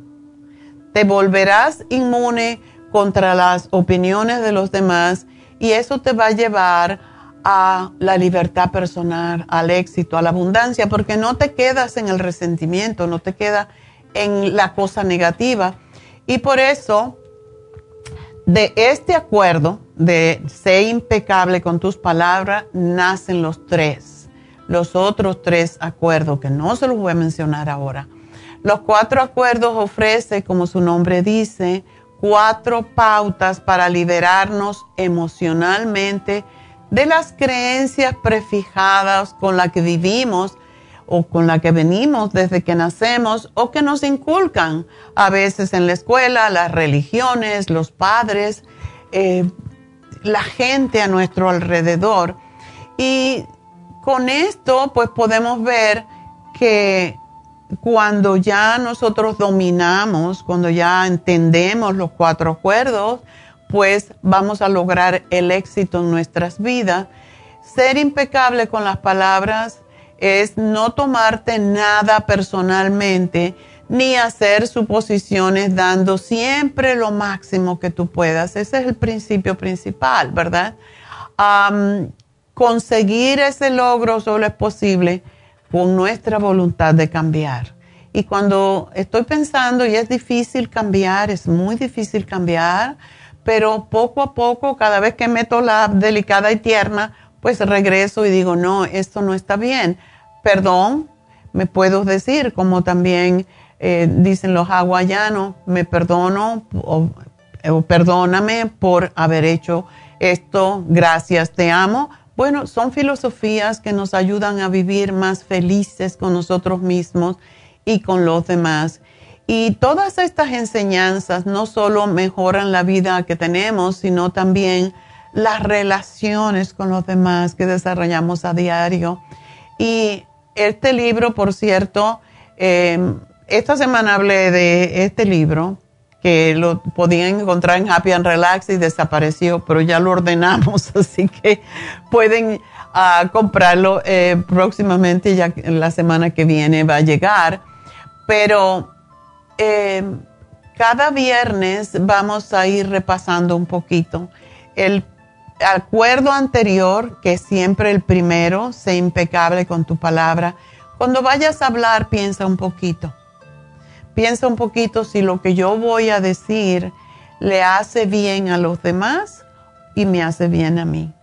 Te volverás inmune contra las opiniones de los demás y eso te va a llevar a la libertad personal, al éxito, a la abundancia, porque no te quedas en el resentimiento, no te quedas en la cosa negativa. Y por eso de este acuerdo de ser impecable con tus palabras nacen los tres. Los otros tres acuerdos, que no se los voy a mencionar ahora. Los cuatro acuerdos ofrece, como su nombre dice, cuatro pautas para liberarnos emocionalmente de las creencias prefijadas con las que vivimos o con la que venimos desde que nacemos o que nos inculcan a veces en la escuela, las religiones, los padres, eh, la gente a nuestro alrededor. Y con esto pues podemos ver que cuando ya nosotros dominamos, cuando ya entendemos los cuatro acuerdos, pues vamos a lograr el éxito en nuestras vidas. Ser impecable con las palabras es no tomarte nada personalmente ni hacer suposiciones dando siempre lo máximo que tú puedas. Ese es el principio principal, ¿verdad? conseguir ese logro solo es posible con nuestra voluntad de cambiar. Y cuando estoy pensando, y es difícil cambiar, es muy difícil cambiar, pero poco a poco, cada vez que meto la delicada y tierna, pues regreso y digo, no, esto no está bien. Perdón, me puedo decir, como también eh, dicen los hawaianos, me perdono o, perdóname por haber hecho esto, gracias, te amo. Bueno, son filosofías que nos ayudan a vivir más felices con nosotros mismos y con los demás. Y todas estas enseñanzas no solo mejoran la vida que tenemos, sino también las relaciones con los demás que desarrollamos a diario. Y este libro, por cierto, em, esta semana hablé de este libro que lo podían encontrar en Happy and Relax y desapareció, pero ya lo ordenamos, así que pueden ah, comprarlo eh, próximamente, ya la semana que viene va a llegar. Pero em, cada viernes vamos a ir repasando un poquito. El acuerdo anterior, que siempre el primero, sé impecable con tu palabra. Cuando vayas a hablar, piensa un poquito. Piensa un poquito si lo que yo voy a decir le hace bien a los demás y me hace bien a mí.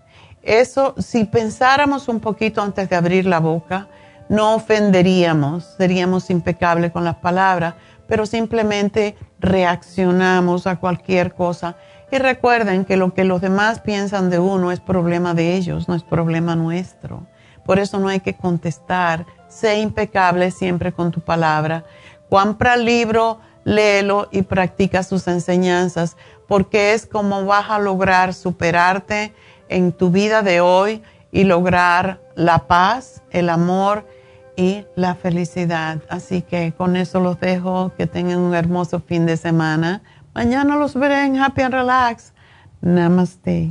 Eso, si pensáramos un poquito antes de abrir la boca, no ofenderíamos, seríamos impecables con las palabras, pero simplemente reaccionamos a cualquier cosa. Y recuerden que lo que los demás piensan de uno es problema de ellos, no es problema nuestro. Por eso no hay que contestar. Sé impecable siempre con tu palabra. Compra el libro, léelo y practica sus enseñanzas, porque es como vas a lograr superarte en tu vida de hoy y lograr la paz, el amor y la felicidad. Así que con eso los dejo, que tengan un hermoso fin de semana. Mañana los veré en Happy and Relax. Namaste.